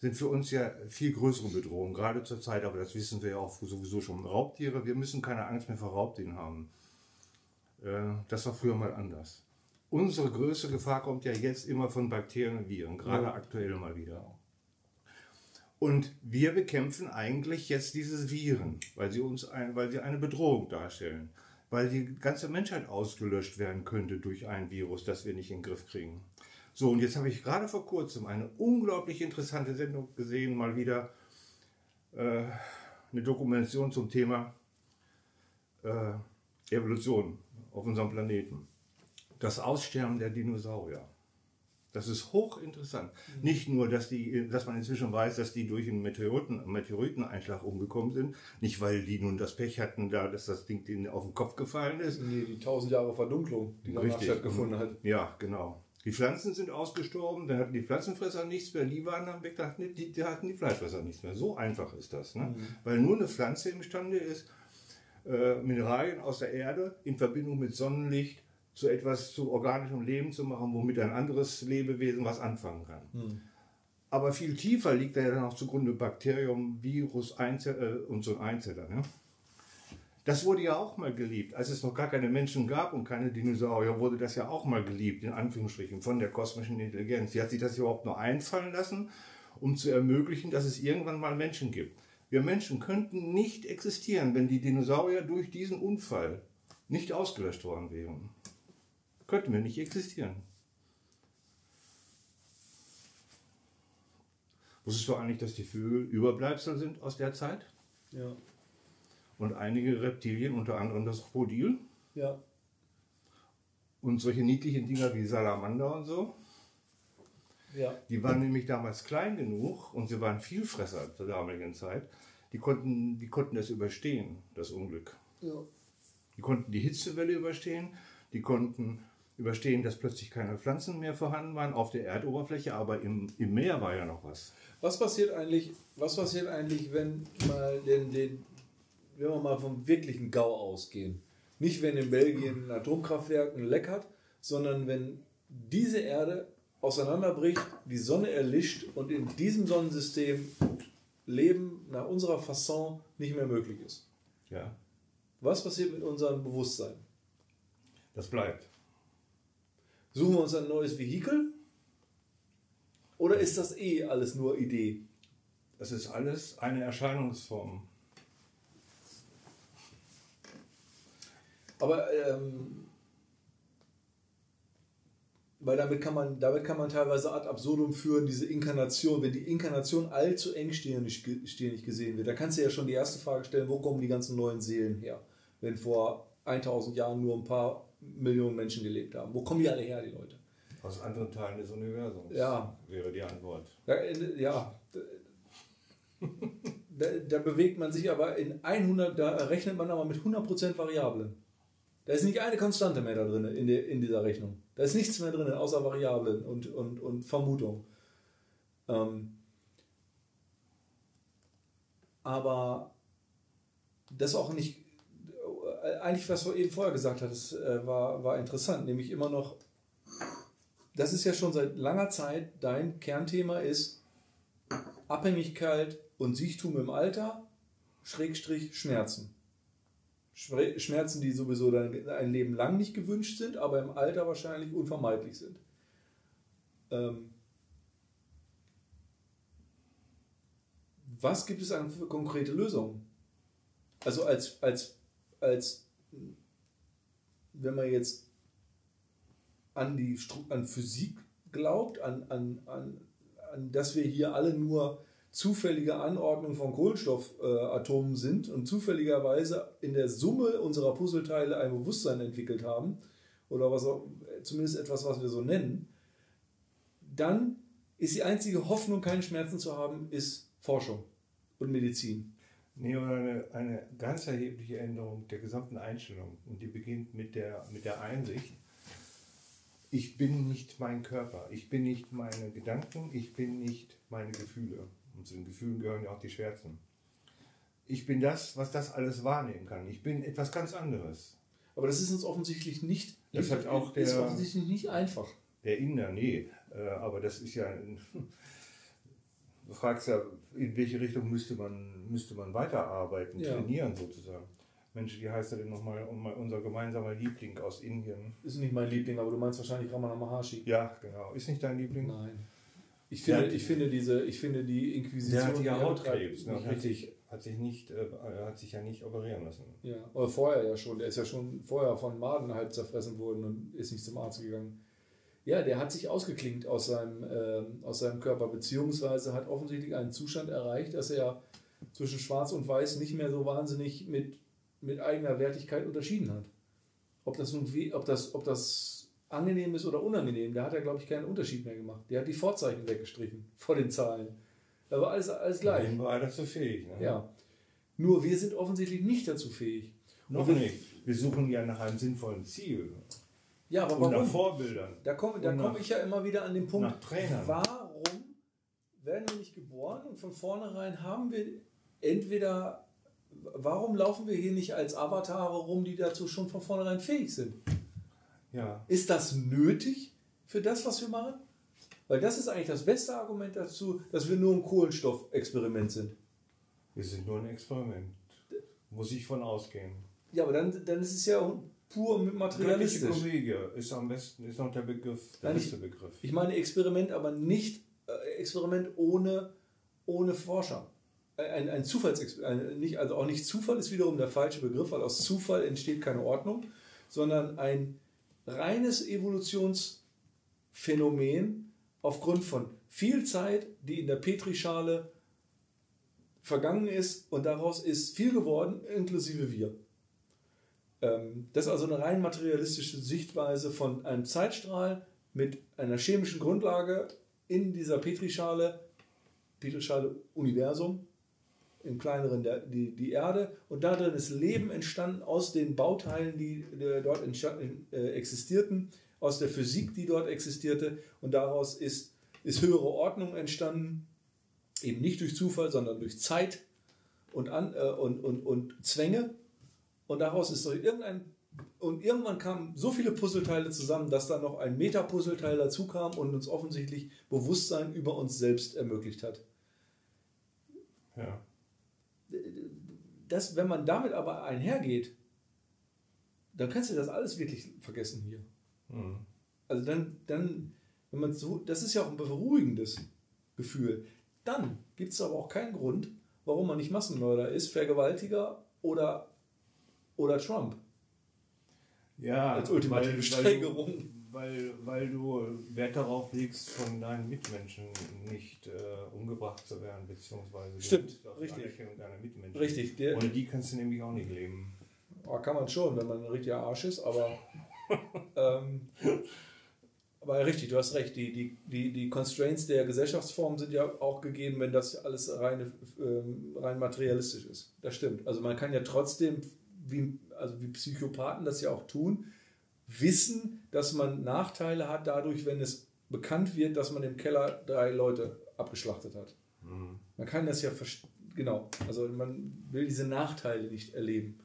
sind für uns ja viel größere Bedrohungen, gerade zur Zeit, aber das wissen wir ja auch sowieso schon. Raubtiere, wir müssen keine Angst mehr vor Raubtieren haben. Äh, das war früher mal anders. Unsere größte Gefahr kommt ja jetzt immer von Bakterien und Viren, gerade Ja. aktuell mal wieder. Und wir bekämpfen eigentlich jetzt diese Viren, weil sie uns ein, weil sie eine Bedrohung darstellen, weil die ganze Menschheit ausgelöscht werden könnte durch ein Virus, das wir nicht in den Griff kriegen. So, und jetzt habe ich gerade vor kurzem eine unglaublich interessante Sendung gesehen, mal wieder äh, eine Dokumentation zum Thema äh, Evolution auf unserem Planeten. Das Aussterben der Dinosaurier. Das ist hochinteressant. Nicht nur, dass, die, dass man inzwischen weiß, dass die durch einen Meteoriten, Meteoriteneinschlag umgekommen sind, nicht weil die nun das Pech hatten, da, dass das Ding denen auf den Kopf gefallen ist. nee, die tausend Jahre Verdunklung, die danach stattgefunden hat. Ja, genau. Die Pflanzen sind ausgestorben, dann hatten die Pflanzenfresser nichts mehr, die waren dann weg, da hatten die, die hatten die Fleischfresser nichts mehr. So einfach ist das. Ne? Weil nur eine Pflanze imstande ist, äh, Mineralien aus der Erde in Verbindung mit Sonnenlicht zu etwas zu organischem Leben zu machen, womit ein anderes Lebewesen was anfangen kann. Aber viel tiefer liegt da ja dann auch zugrunde Bakterium, Virus Einzel äh, und so ein Einzeller. Ne? Das wurde ja auch mal geliebt. Als es noch gar keine Menschen gab und keine Dinosaurier, wurde das ja auch mal geliebt, in Anführungsstrichen, von der kosmischen Intelligenz. Die hat sich das überhaupt nur einfallen lassen, um zu ermöglichen, dass es irgendwann mal Menschen gibt. Wir Menschen könnten nicht existieren, wenn die Dinosaurier durch diesen Unfall nicht ausgelöscht worden wären. Könnten wir nicht existieren. Wusstest du eigentlich, dass die Vögel Überbleibsel sind aus der Zeit? Ja. Und einige Reptilien, unter anderem das Krokodil Ja. und solche niedlichen Dinger wie Salamander und so, Ja. die waren nämlich damals klein genug und sie waren Vielfresser zur damaligen Zeit. Die konnten, die konnten das überstehen, das Unglück. ja. Die konnten die Hitzewelle überstehen, die konnten überstehen, dass plötzlich keine Pflanzen mehr vorhanden waren auf der Erdoberfläche, aber im, im Meer war ja noch was. Was passiert eigentlich, was passiert eigentlich, wenn mal den, den, wenn wir mal vom wirklichen GAU ausgehen? Nicht wenn in Belgien ein Atomkraftwerk ein Leck hat, sondern wenn diese Erde auseinanderbricht, die Sonne erlischt und in diesem Sonnensystem Leben nach unserer Fasson nicht mehr möglich ist. Ja, Was passiert mit unserem Bewusstsein? das bleibt. Suchen wir uns ein neues Vehikel? Oder ist das eh alles nur Idee? Das ist alles eine Erscheinungsform. Aber ähm, weil damit kann man, damit kann man teilweise ad absurdum führen, diese Inkarnation, wenn die Inkarnation allzu engstirnig stirnig gesehen wird, da kannst du ja schon die erste Frage stellen, wo kommen die ganzen neuen Seelen her? Wenn vor 1000 Jahren nur ein paar Millionen Menschen gelebt haben. Wo kommen die alle her, die Leute? Aus anderen Teilen des Universums Ja. wäre die Antwort. Da, äh, ja, da, da bewegt man sich aber in 100, da rechnet man aber mit 100% Variablen. Da ist nicht eine Konstante mehr da drin in, der, in dieser Rechnung. Da ist nichts mehr drin, außer Variablen und, und, und Vermutung. Ähm, aber das auch nicht, eigentlich was du eben vorher gesagt hattest, äh, war, war interessant, nämlich immer noch, das ist ja schon seit langer Zeit dein Kernthema ist Abhängigkeit und Siechtum im Alter, Schrägstrich Schmerzen. Schmerzen, die sowieso dein, ein Leben lang nicht gewünscht sind, aber im Alter wahrscheinlich unvermeidlich sind. Ähm, was gibt es an konkrete Lösungen? Also als, als, als wenn man jetzt an die Stru an Physik glaubt, an, an, an, an dass wir hier alle nur zufällige Anordnung von Kohlenstoffatomen sind und zufälligerweise in der Summe unserer Puzzleteile ein Bewusstsein entwickelt haben, oder was auch, zumindest etwas, was wir so nennen, dann ist die einzige Hoffnung, keine Schmerzen zu haben, ist Forschung und Medizin. Nee, oder eine, eine ganz erhebliche Änderung der gesamten Einstellung. Und die beginnt mit der, mit der Einsicht, ich bin nicht mein Körper, ich bin nicht meine Gedanken, ich bin nicht meine Gefühle. Und zu den Gefühlen gehören ja auch die Schmerzen. Ich bin das, was das alles wahrnehmen kann. Ich bin etwas ganz anderes. Aber das ist uns offensichtlich nicht, Das hat auch ist der- offensichtlich nicht einfach. Der Inder, nee. Äh, aber das ist ja. Du fragst ja, in welche Richtung müsste man, müsste man weiterarbeiten, Ja. trainieren sozusagen. Mensch, wie heißt er denn nochmal, unser gemeinsamer Liebling aus Indien? Ist nicht mein Liebling, aber du meinst wahrscheinlich Ramana Maharshi. Ja, genau. Ist nicht dein Liebling? Nein. Ich finde, hat- ich finde diese, ich finde die Inquisition. Der ja die er Hautkrebs. Ne? Hat, richtig. sich, hat, sich nicht, äh, hat sich ja nicht operieren lassen. Ja, oder vorher ja schon. Der ist ja schon vorher von Maden halb zerfressen worden und ist nicht zum Arzt gegangen. Ja, der hat sich ausgeklinkt aus seinem, ähm, aus seinem Körper, beziehungsweise hat offensichtlich einen Zustand erreicht, dass er zwischen Schwarz und Weiß nicht mehr so wahnsinnig mit, mit eigener Wertigkeit unterschieden hat. Ob das nun weh, ob das, ob das angenehm ist oder unangenehm, da hat er, glaube ich, keinen Unterschied mehr gemacht. Der hat die Vorzeichen weggestrichen vor den Zahlen. Da war alles, alles gleich. Dahin war er dazu fähig. Ne? Ja. Nur wir sind offensichtlich nicht dazu fähig. Noch wir- nicht. Wir suchen ja nach einem sinnvollen Ziel. Ja, aber Und nach warum? Vorbildern. Da komme da komm ich ja immer wieder an den Punkt, nach Trainern. warum werden wir nicht geboren und von vornherein haben wir entweder, warum laufen wir hier nicht als Avatare rum, die dazu schon von vornherein fähig sind? Ja. Ist das nötig für das, was wir machen? Weil das ist eigentlich das beste Argument dazu, dass wir nur ein Kohlenstoffexperiment sind. Wir sind nur ein Experiment. Muss ich von ausgehen. Ja, aber dann, dann ist es ja pur Göttliche materialistisch. Komödie ist am besten, ist noch der Begriff, der Nein, ich- beste Begriff. Ich meine Experiment, aber nicht äh, Experiment ohne, ohne Forscher. Ein, ein Zufallsexperiment, nicht, also auch nicht Zufall ist wiederum der falsche Begriff, weil aus Zufall entsteht keine Ordnung, sondern ein reines Evolutionsphänomen aufgrund von viel Zeit, die in der Petrischale vergangen ist und daraus ist viel geworden, inklusive wir. Ähm, Das ist also eine rein materialistische Sichtweise von einem Zeitstrahl mit einer chemischen Grundlage in dieser Petrischale, Petrischale Universum, im kleineren der, die, die Erde. Und da drin ist Leben entstanden aus den Bauteilen, die äh, dort äh, existierten, aus der Physik, die dort existierte. Und daraus ist, ist höhere Ordnung entstanden, eben nicht durch Zufall, sondern durch Zeit und, an, äh, und, und, und Zwänge und daraus ist durch irgendein und irgendwann kamen so viele Puzzleteile zusammen, dass dann noch ein Metapuzzleteil dazu kam und uns offensichtlich Bewusstsein über uns selbst ermöglicht hat. Ja. Das, wenn man damit aber einhergeht, dann kannst du das alles wirklich vergessen hier. Mhm. Also dann, dann, wenn man so, das ist ja auch ein beruhigendes Gefühl. Dann gibt es aber auch keinen Grund, warum man nicht Massenmörder ist, Vergewaltiger oder, oder Trump. Ja, Als ultimative weil, Steigerung. Weil du, weil, du Wert darauf legst, von deinen Mitmenschen nicht äh, umgebracht zu werden, beziehungsweise Stimmt, richtig. Deiner Mitmenschen. Richtig, der, Ohne die kannst du nämlich auch nicht leben. Oh, kann man schon, wenn man ein richtiger Arsch ist, aber. ähm, aber richtig, du hast recht. Die, die, die, die Constraints der Gesellschaftsform sind ja auch gegeben, wenn das alles rein, ähm, rein materialistisch ist. Das stimmt. Also man kann ja trotzdem, wie, also wie Psychopathen das ja auch tun, wissen, dass man Nachteile hat dadurch, wenn es bekannt wird, dass man im Keller drei Leute abgeschlachtet hat. Mhm. Man kann das ja. Genau. Also man will diese Nachteile nicht erleben.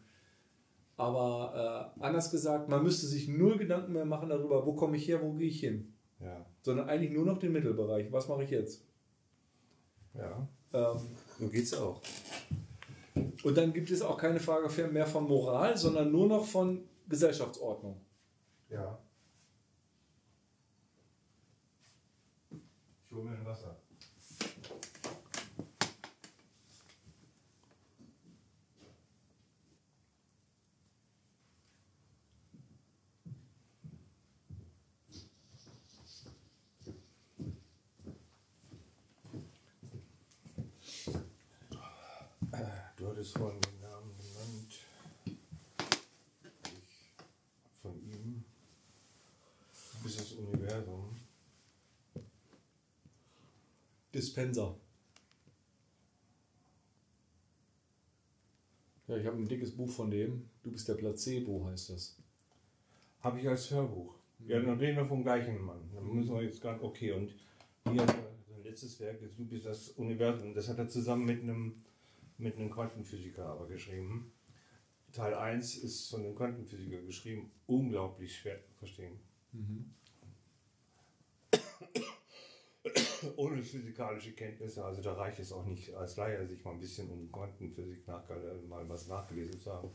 Aber äh, anders gesagt, man müsste sich null Gedanken mehr machen darüber, wo komme ich her, wo gehe ich hin. Ja, Sondern eigentlich nur noch den Mittelbereich. Was mache ich jetzt? ja. Ähm, So geht's auch. Und dann gibt es auch keine Frage mehr von Moral, sondern nur noch von Gesellschaftsordnung. Ja. Ich hole mir ein Wasser. Hattest vorhin den Namen genannt. Ich, von ihm bis das Universum. Dispenser. Ja, ich habe ein dickes Buch von dem. Du bist der Placebo, heißt das. Habe ich als Hörbuch. Ja, dann reden wir vom gleichen Mann. Dann müssen wir jetzt gerade, okay, und hier er sein letztes Werk, ist Du bist das Universum. Das hat er zusammen mit einem, mit einem Quantenphysiker aber geschrieben. Teil 1 ist von einem Quantenphysiker geschrieben, unglaublich schwer zu verstehen. Ohne physikalische Kenntnisse, also da reicht es auch nicht als Laie, sich mal ein bisschen um Quantenphysik nach, mal was nachgelesen zu haben.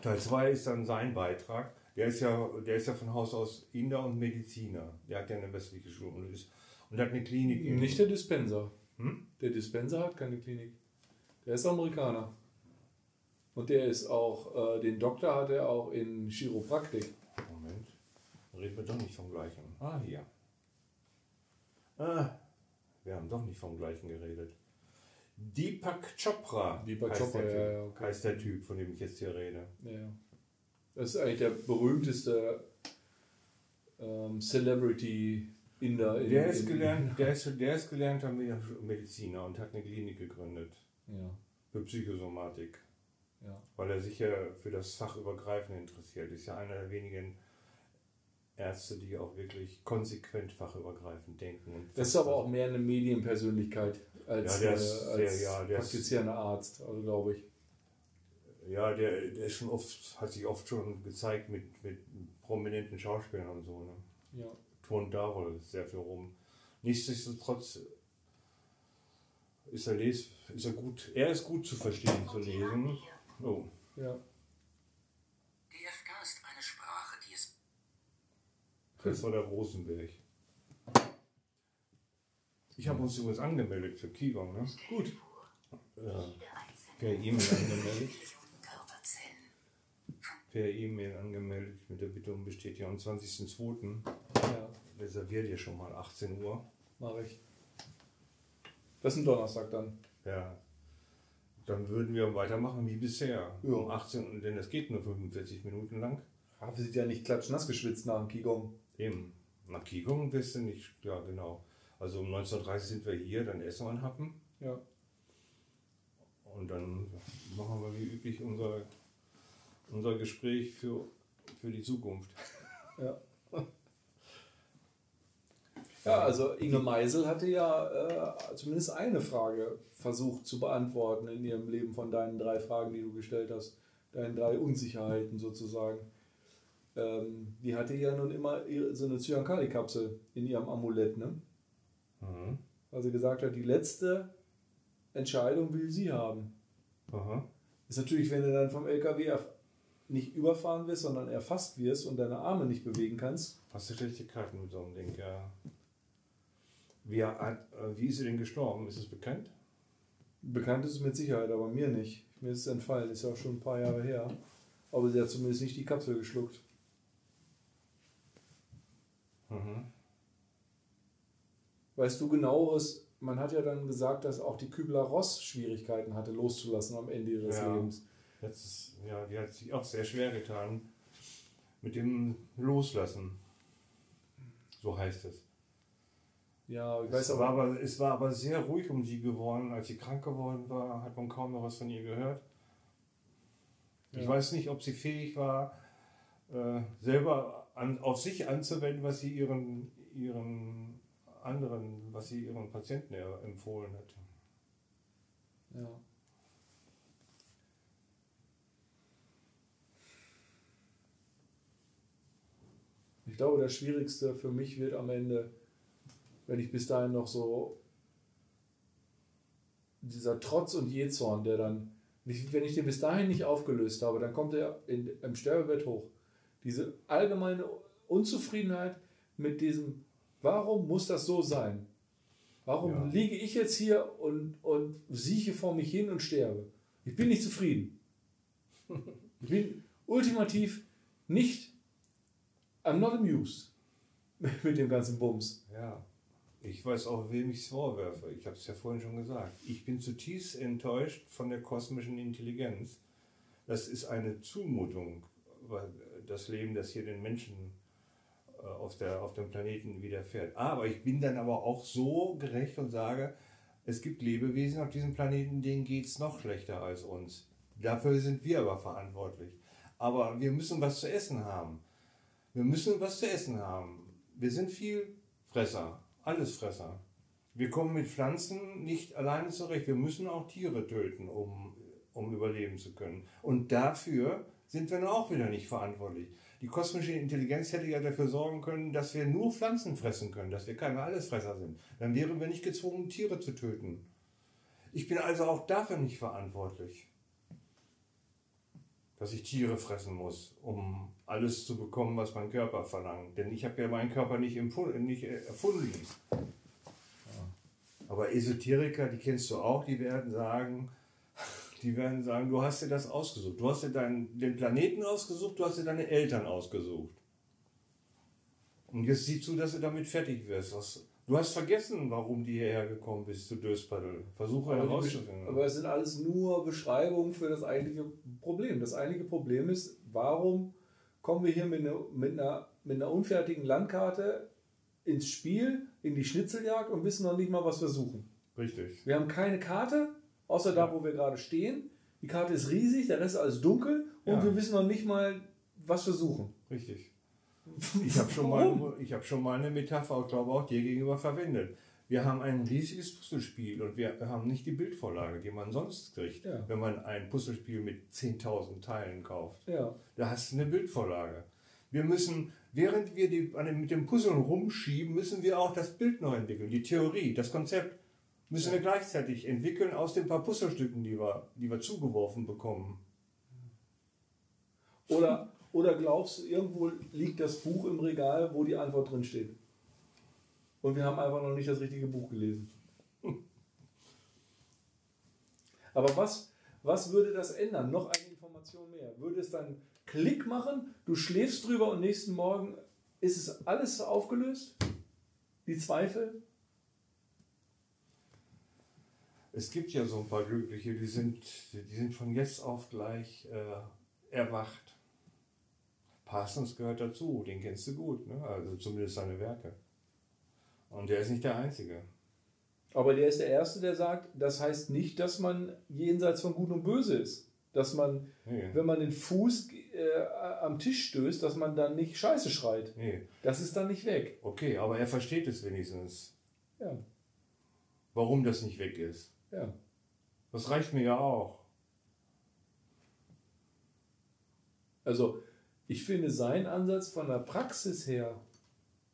Teil 2 ist dann sein Beitrag. Der ist ja, der ist ja von Haus aus Inder und Mediziner. Der hat ja eine westliche Schule und, ist, und hat eine Klinik in. Nicht der Dispenser. Hm? Der Dispenser hat keine Klinik. Der ist Amerikaner. Und der ist auch, äh, den Doktor hat er auch in Chiropraktik. Moment. Reden wir doch nicht vom gleichen. Ah, hier. Ah, wir haben doch nicht vom gleichen geredet. Deepak Chopra. Deepak heißt Chopra, der ja, Typ, ja, okay. heißt der Typ, von dem ich jetzt hier rede. Ja. Das ist eigentlich der berühmteste ähm, Celebrity in der. In, Der ist, gelernt, der, ist, der ist gelernter Mediziner und hat eine Klinik gegründet Ja, für Psychosomatik. ja. weil er sich ja für das Fachübergreifende interessiert. Ist ja einer der wenigen Ärzte, die auch wirklich konsequent fachübergreifend denken. Das ist aber auch mehr eine Medienpersönlichkeit als, Ja, der ist äh, als sehr- ja, der ist- praktizierender Arzt, also glaube ich. Ja, der, der ist schon oft, hat sich oft schon gezeigt mit, mit prominenten Schauspielern und so. Ne? Ja. Turnt da wohl sehr viel rum. Nichtsdestotrotz ist er, les, ist er gut, er ist gut zu verstehen, zu lesen. Oh, ja. DFK ist eine Sprache, die es das war der Rosenberg. Ich habe uns übrigens angemeldet für Qigong, ne? Gut. Ja, per E-Mail angemeldet. Per E-Mail angemeldet mit der Bitte um Bestätigung am 20.02. Ja, Reserviert ihr schon mal 18 Uhr. mache ich. Das ist ein Donnerstag dann. Ja. Dann würden wir weitermachen wie bisher. Ja. Um 18 Uhr, denn es geht nur 45 Minuten lang. Ja, wir sind ja nicht klatschnass geschwitzt nach dem Qigong. Eben. Nach Qigong bist du nicht. Ja, genau. Also um 19.30 Uhr sind wir hier, dann essen wir einen Happen. Ja. Und dann machen wir wie üblich unser, unser Gespräch für, für die Zukunft. Ja. Ja, also Inge Meisel hatte ja äh, zumindest eine Frage versucht zu beantworten in ihrem Leben von deinen drei Fragen, die du gestellt hast, deinen drei Unsicherheiten sozusagen. Ähm, die hatte ja nun immer so eine Zyankali-Kapsel in ihrem Amulett, ne? Mhm. Weil sie gesagt hat, die letzte Entscheidung will sie haben. Aha. Ist natürlich, wenn du dann vom LKW nicht überfahren wirst, sondern erfasst wirst und deine Arme nicht bewegen kannst. Hast du schlechte Karten mit so einem Ding, ja. Wie, hat, äh, wie ist sie denn gestorben? Ist es bekannt? Bekannt ist es mit Sicherheit, aber mir nicht. Mir ist es entfallen, ist ja auch schon ein paar Jahre her. Aber sie hat zumindest nicht die Kapsel geschluckt. Mhm. Weißt du genaueres? Man hat ja dann gesagt, dass auch die Kübler-Ross Schwierigkeiten hatte, loszulassen am Ende ihres Ja. Lebens. Ist, ja, die hat sich auch sehr schwer getan mit dem Loslassen. So heißt es. Ja, ich weiß es, war aber. aber, es war aber sehr ruhig um sie geworden. Als sie krank geworden war, hat man kaum noch was von ihr gehört. Ich Ja. weiß nicht, ob sie fähig war, äh, selber an, auf sich anzuwenden, was sie ihren, ihren anderen, was sie ihren Patienten er- empfohlen hat. Ja. Ich glaube, das Schwierigste für mich wird am Ende, wenn ich bis dahin noch so dieser Trotz und Jezorn, der dann, wenn ich den bis dahin nicht aufgelöst habe, dann kommt er in, im Sterbebett hoch. Diese allgemeine Unzufriedenheit mit diesem, warum muss das so sein? Warum Ja. liege ich jetzt hier und, und sieche vor mich hin und sterbe? Ich bin nicht zufrieden. Ich bin ultimativ nicht, I'm not amused mit dem ganzen Bums. Ja. Ich weiß auch, wem ich es vorwerfe. Ich habe es ja vorhin schon gesagt. Ich bin zutiefst enttäuscht von der kosmischen Intelligenz. Das ist eine Zumutung, das Leben, das hier den Menschen äh, auf, der, auf dem Planeten widerfährt. Aber ich bin dann aber auch so gerecht und sage, es gibt Lebewesen auf diesem Planeten, denen geht es noch schlechter als uns. Dafür sind wir aber verantwortlich. Aber wir müssen was zu essen haben. Wir müssen was zu essen haben. Wir sind viel Fresser, Allesfresser. Wir kommen mit Pflanzen nicht alleine zurecht. Wir müssen auch Tiere töten, um, um überleben zu können. Und dafür sind wir auch wieder nicht verantwortlich. Die kosmische Intelligenz hätte ja dafür sorgen können, dass wir nur Pflanzen fressen können, dass wir keine Allesfresser sind. Dann wären wir nicht gezwungen, Tiere zu töten. Ich bin also auch dafür nicht verantwortlich dass ich Tiere fressen muss, um alles zu bekommen, was mein Körper verlangt. Denn ich habe ja meinen Körper nicht, nicht erfunden. Aber Esoteriker, die kennst du auch, die werden sagen, die werden sagen, du hast dir das ausgesucht. Du hast dir deinen, den Planeten ausgesucht, du hast dir deine Eltern ausgesucht. Und jetzt sieh zu, dass du damit fertig wirst. Was, Du hast vergessen, warum die hierher gekommen bist zu Döspaddel. Versuche herauszufinden. Aber es sind alles nur Beschreibungen für das eigentliche Problem. Das eigentliche Problem ist, warum kommen wir hier mit einer, mit einer, mit einer unfertigen Landkarte ins Spiel, in die Schnitzeljagd und wissen noch nicht mal, was wir suchen. Richtig. Wir haben keine Karte, außer da, wo wir gerade stehen. Die Karte ist riesig, der Rest ist alles dunkel und ja. wir wissen noch nicht mal, was wir suchen. Richtig. Ich habe schon, mal, hab schon mal eine Metapher, glaube auch dir gegenüber verwendet. Wir haben ein riesiges Puzzlespiel und wir haben nicht die Bildvorlage, die man sonst kriegt, ja. wenn man ein Puzzlespiel mit 10.000 Teilen kauft. Ja. Da hast du eine Bildvorlage. Wir müssen, während wir die, mit dem Puzzle rumschieben, müssen wir auch das Bild noch entwickeln, die Theorie, das Konzept müssen wir gleichzeitig entwickeln aus den paar Puzzlestücken, die wir, die wir zugeworfen bekommen. Oder oder glaubst du, irgendwo liegt das Buch im Regal, wo die Antwort drin steht? Und wir haben einfach noch nicht das richtige Buch gelesen. Aber was, was würde das ändern? Noch eine Information mehr. Würde es dann Klick machen, du schläfst drüber und nächsten Morgen ist es alles aufgelöst? Die Zweifel? Es gibt ja so ein paar Glückliche, die sind, die sind von jetzt auf gleich äh, erwacht. Parsons gehört dazu, den kennst du gut, ne? also zumindest seine Werke. Und der ist nicht der Einzige. Aber der ist der Erste, der sagt, das heißt nicht, dass man jenseits von Gut und Böse ist. Dass man, nee. wenn man den Fuß äh, am Tisch stößt, dass man dann nicht Scheiße schreit. Nee. Das ist dann nicht weg. Okay, aber er versteht es wenigstens. Ja. Warum das nicht weg ist. Ja. Das reicht mir ja auch. Also, ich finde seinen Ansatz von der Praxis her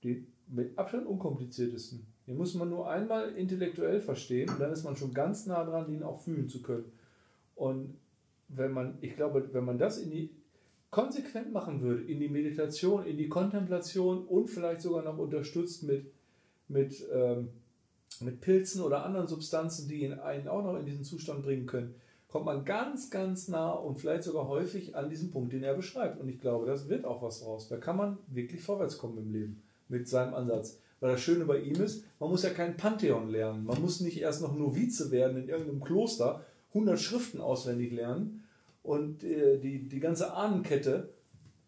den mit Abstand unkompliziertesten. Den muss man nur einmal intellektuell verstehen und dann ist man schon ganz nah dran, den auch fühlen zu können. Und wenn man, ich glaube, wenn man das in die konsequent machen würde, in die Meditation, in die Kontemplation und vielleicht sogar noch unterstützt mit, mit, ähm, mit Pilzen oder anderen Substanzen, die einen auch noch in diesen Zustand bringen können, kommt man ganz, ganz nah und vielleicht sogar häufig an diesen Punkt, den er beschreibt. Und ich glaube, das wird auch was raus. Da kann man wirklich vorwärts kommen im Leben mit seinem Ansatz. Weil das Schöne bei ihm ist, man muss ja kein Pantheon lernen. Man muss nicht erst noch Novize werden in irgendeinem Kloster, 100 Schriften auswendig lernen und äh, die, die ganze Ahnenkette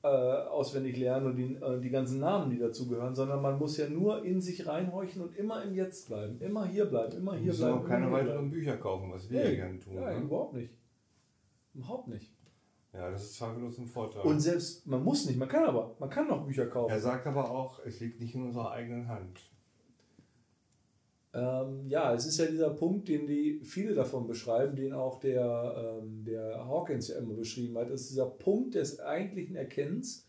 äh, auswendig lernen und die, äh, die ganzen Namen, die dazugehören, sondern man muss ja nur in sich reinhorchen und immer im Jetzt bleiben, immer hier bleiben, immer hier bleiben. auch keine weiteren Bücher kaufen, was wir nee, gerne tun. Ja, ne? überhaupt nicht. Überhaupt nicht. Ja, das ist zweifellos ein Vorteil. Und selbst, man muss nicht, man kann aber, man kann noch Bücher kaufen. Er sagt aber auch, es liegt nicht in unserer eigenen Hand. Ähm, ja, es ist ja dieser Punkt, den die viele davon beschreiben, den auch der, ähm, der Hawkins ja immer beschrieben hat. Ist dieser Punkt des eigentlichen Erkennens,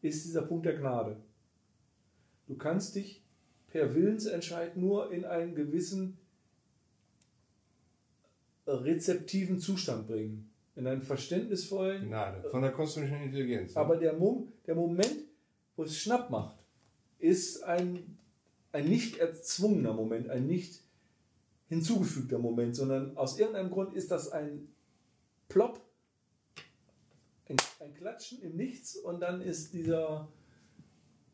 ist dieser Punkt der Gnade. Du kannst dich per Willensentscheid nur in einen gewissen rezeptiven Zustand bringen. In einen verständnisvollen. Gnade, von der kosmischen Intelligenz. Ne? Aber der, Mom der Moment, wo es schnapp macht, ist ein ein nicht erzwungener Moment, ein nicht hinzugefügter Moment, sondern aus irgendeinem Grund ist das ein Plop, ein, ein Klatschen im Nichts und dann ist dieser,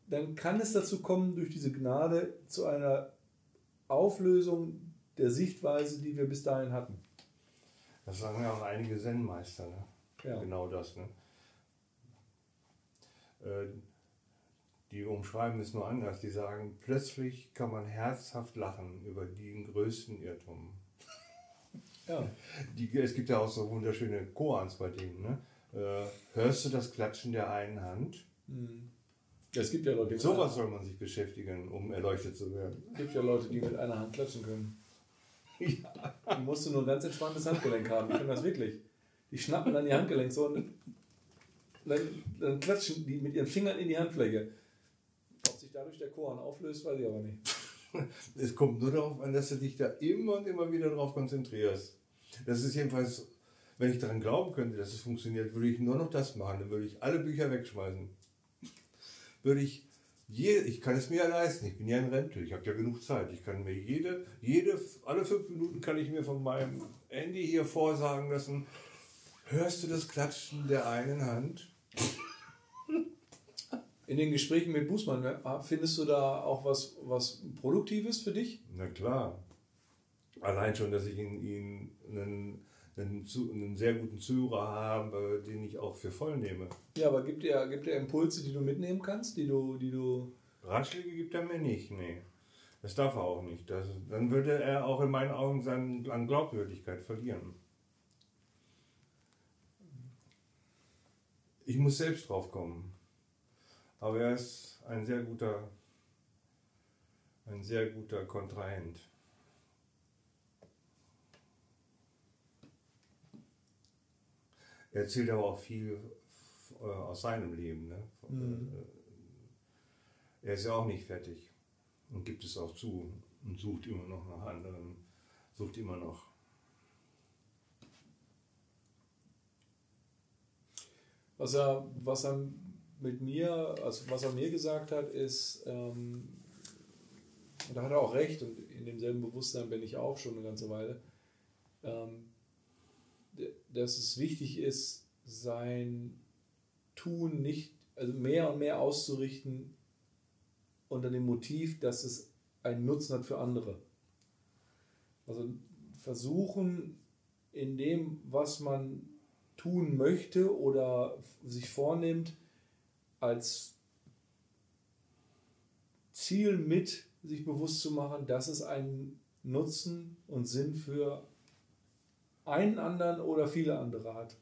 dann kann es dazu kommen, durch diese Gnade zu einer Auflösung der Sichtweise, die wir bis dahin hatten. Das sagen ja auch einige Zen-Meister, ne? Ja. Genau das, ne? Äh, die umschreiben es nur anders. Die sagen, plötzlich kann man herzhaft lachen über den größten Irrtum. Ja. Die, es gibt ja auch so wunderschöne Koans bei denen. Ne? Äh, hörst du das Klatschen der einen Hand? Ja, Es gibt ja Leute, Mit sowas soll man sich beschäftigen, um erleuchtet zu werden. Es gibt ja Leute, die mit einer Hand klatschen können. Die musst du nur ein ganz entspanntes Handgelenk haben. Die können das wirklich. Die schnappen dann ihr Handgelenk so und dann, dann klatschen die mit ihren Fingern in die Handfläche. Dadurch der Koran auflöst, weiß ich aber nicht. Es kommt nur darauf an, dass du dich da immer und immer wieder darauf konzentrierst. Das ist jedenfalls, wenn ich daran glauben könnte, dass es funktioniert, würde ich nur noch das machen. Dann würde ich alle Bücher wegschmeißen. Würde ich, je, ich kann es mir ja leisten. Ich bin ja in Rente. Ich habe ja genug Zeit. Ich kann mir jede, jede, alle fünf Minuten kann ich mir von meinem Handy hier vorsagen lassen. Hörst du das Klatschen der einen Hand? In den Gesprächen mit Bußmann, ne, findest du da auch was, was Produktives für dich? Na klar. Allein schon, dass ich ihn, ihn einen, einen, einen sehr guten Zuhörer habe, den ich auch für voll nehme. Ja, aber gibt er, gibt er Impulse, die du mitnehmen kannst, die du, die du. Ratschläge gibt er mir nicht, nee. Das darf er auch nicht. Das, dann würde er auch in meinen Augen seinen, an Glaubwürdigkeit verlieren. Ich muss selbst drauf kommen. Aber er ist ein sehr guter, ein sehr guter Kontrahent. Er erzählt aber auch viel äh, aus seinem Leben. Ne? Er ist ja auch nicht fertig und gibt es auch zu und sucht immer noch nach anderen, sucht immer noch. Was er, was er mit mir, also was er mir gesagt hat, ist, ähm, und da hat er auch recht, und in demselben Bewusstsein bin ich auch schon eine ganze Weile, ähm, dass es wichtig ist, sein Tun nicht, also mehr und mehr auszurichten unter dem Motiv, dass es einen Nutzen hat für andere. Also versuchen, in dem, was man tun möchte oder sich vornimmt, als Ziel mit sich bewusst zu machen, dass es einen Nutzen und Sinn für einen anderen oder viele andere hat.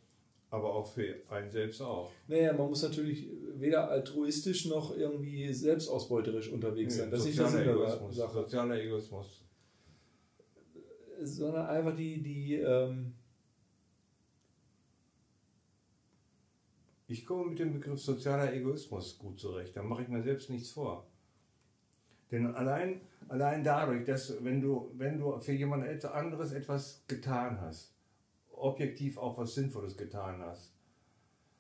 Aber auch für einen selbst auch. Naja, man muss natürlich weder altruistisch noch irgendwie selbstausbeuterisch unterwegs sein. Das ist nicht der Egoismus. Sache. Sozialer Egoismus. Sondern einfach die, die ähm, Ich komme mit dem Begriff sozialer Egoismus gut zurecht. Da mache ich mir selbst nichts vor. Denn allein, allein dadurch, dass wenn du, wenn du für jemand anderes etwas getan hast, objektiv auch was Sinnvolles getan hast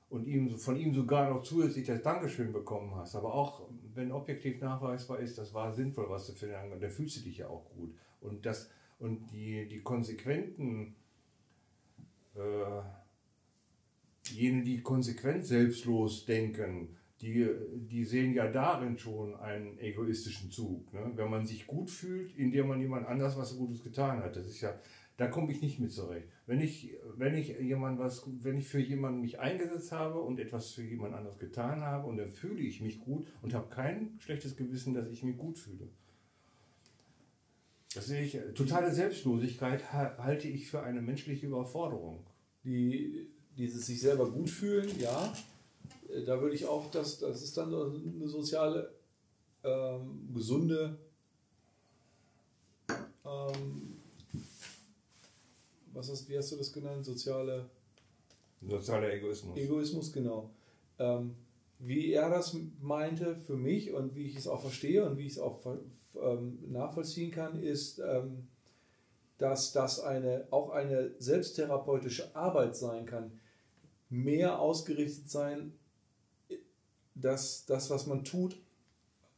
und ihm, von ihm sogar noch zusätzlich das Dankeschön bekommen hast, aber auch wenn objektiv nachweisbar ist, das war sinnvoll, was du für den anderen, dann fühlst du dich ja auch gut. Und, das, und die, die konsequenten äh, jene, die konsequent selbstlos denken, die, die sehen ja darin schon einen egoistischen Zug. Ne? Wenn man sich gut fühlt, indem man jemand anders was Gutes getan hat. Das ist ja, da komme ich nicht mit zurecht. Wenn ich, wenn ich jemand was, wenn ich für jemanden mich eingesetzt habe und etwas für jemand anderes getan habe und dann fühle ich mich gut und habe kein schlechtes Gewissen, dass ich mich gut fühle. Das sehe ich, totale Selbstlosigkeit ha- halte ich für eine menschliche Überforderung. die, dieses sich selber gut fühlen, ja, äh, da würde ich auch, das, das ist dann eine soziale, ähm, gesunde, ähm, was hast, wie hast du das genannt? Soziale Sozialer Egoismus. Egoismus, genau. Ähm, wie er das meinte für mich und wie ich es auch verstehe und wie ich es auch ähm, nachvollziehen kann, ist, ähm, dass das eine, auch eine selbsttherapeutische Arbeit sein kann, mehr ausgerichtet sein, dass das, was man tut,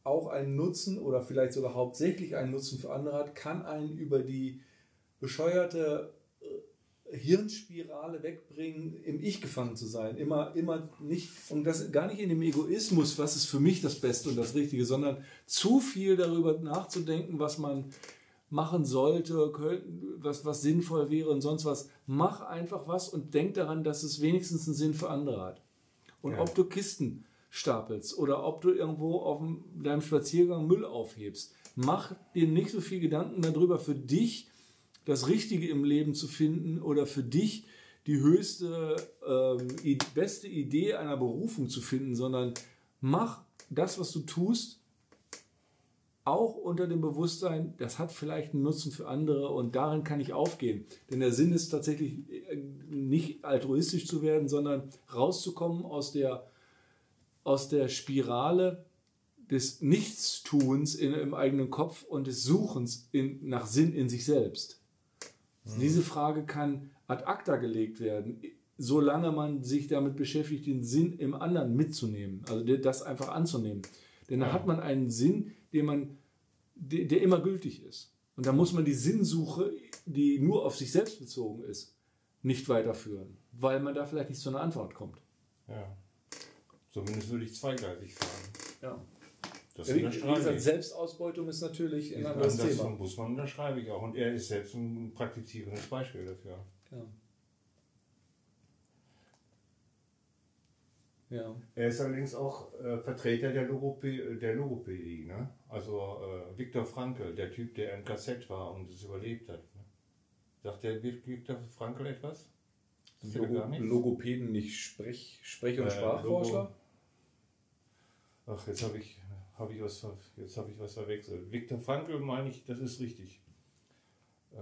auch einen Nutzen oder vielleicht sogar hauptsächlich einen Nutzen für andere hat, kann einen über die bescheuerte äh, Hirnspirale wegbringen, im Ich gefangen zu sein. Immer, immer nicht, und das gar nicht in dem Egoismus, was ist für mich das Beste und das Richtige, sondern zu viel darüber nachzudenken, was man machen sollte, was, was sinnvoll wäre und sonst was. Mach einfach was und denk daran, dass es wenigstens einen Sinn für andere hat. Und ja. ob du Kisten stapelst oder ob du irgendwo auf deinem Spaziergang Müll aufhebst, mach dir nicht so viel Gedanken darüber, für dich das Richtige im Leben zu finden oder für dich die höchste, ähm, beste Idee einer Berufung zu finden, sondern mach das, was du tust, auch unter dem Bewusstsein, das hat vielleicht einen Nutzen für andere und darin kann ich aufgehen. Denn der Sinn ist tatsächlich äh, nicht altruistisch zu werden, sondern rauszukommen aus der, aus der Spirale des Nichtstuns in, im eigenen Kopf und des Suchens in, nach Sinn in sich selbst. Mhm. Diese Frage kann ad acta gelegt werden, solange man sich damit beschäftigt, den Sinn im anderen mitzunehmen, also das einfach anzunehmen. Denn da hat man einen Sinn, den man, der, der immer gültig ist. Und da muss man die Sinnsuche, die nur auf sich selbst bezogen ist, nicht weiterführen, weil man da vielleicht nicht zu einer Antwort kommt. Ja. Zumindest würde ich zweigleisig fahren. Ja. Das ja, wie, wie gesagt, Selbstausbeutung ist natürlich ein anderes das Thema. muss man, unterschreibe ich auch. Und er ist selbst ein praktizierendes Beispiel dafür. Ja. Ja. Er ist allerdings auch äh, Vertreter der, Logopä der Logopädie. Ne? Also äh, Viktor Frankl, der Typ, der im Kassett war und es überlebt hat. Ne? Sagt der Viktor Frankl etwas? Logo Logopäden nicht Sprech, Sprech- und äh, Sprachforscher? Ach, jetzt habe ich, hab ich, was, hab ich was verwechselt. Viktor Frankl meine ich, das ist richtig. Äh,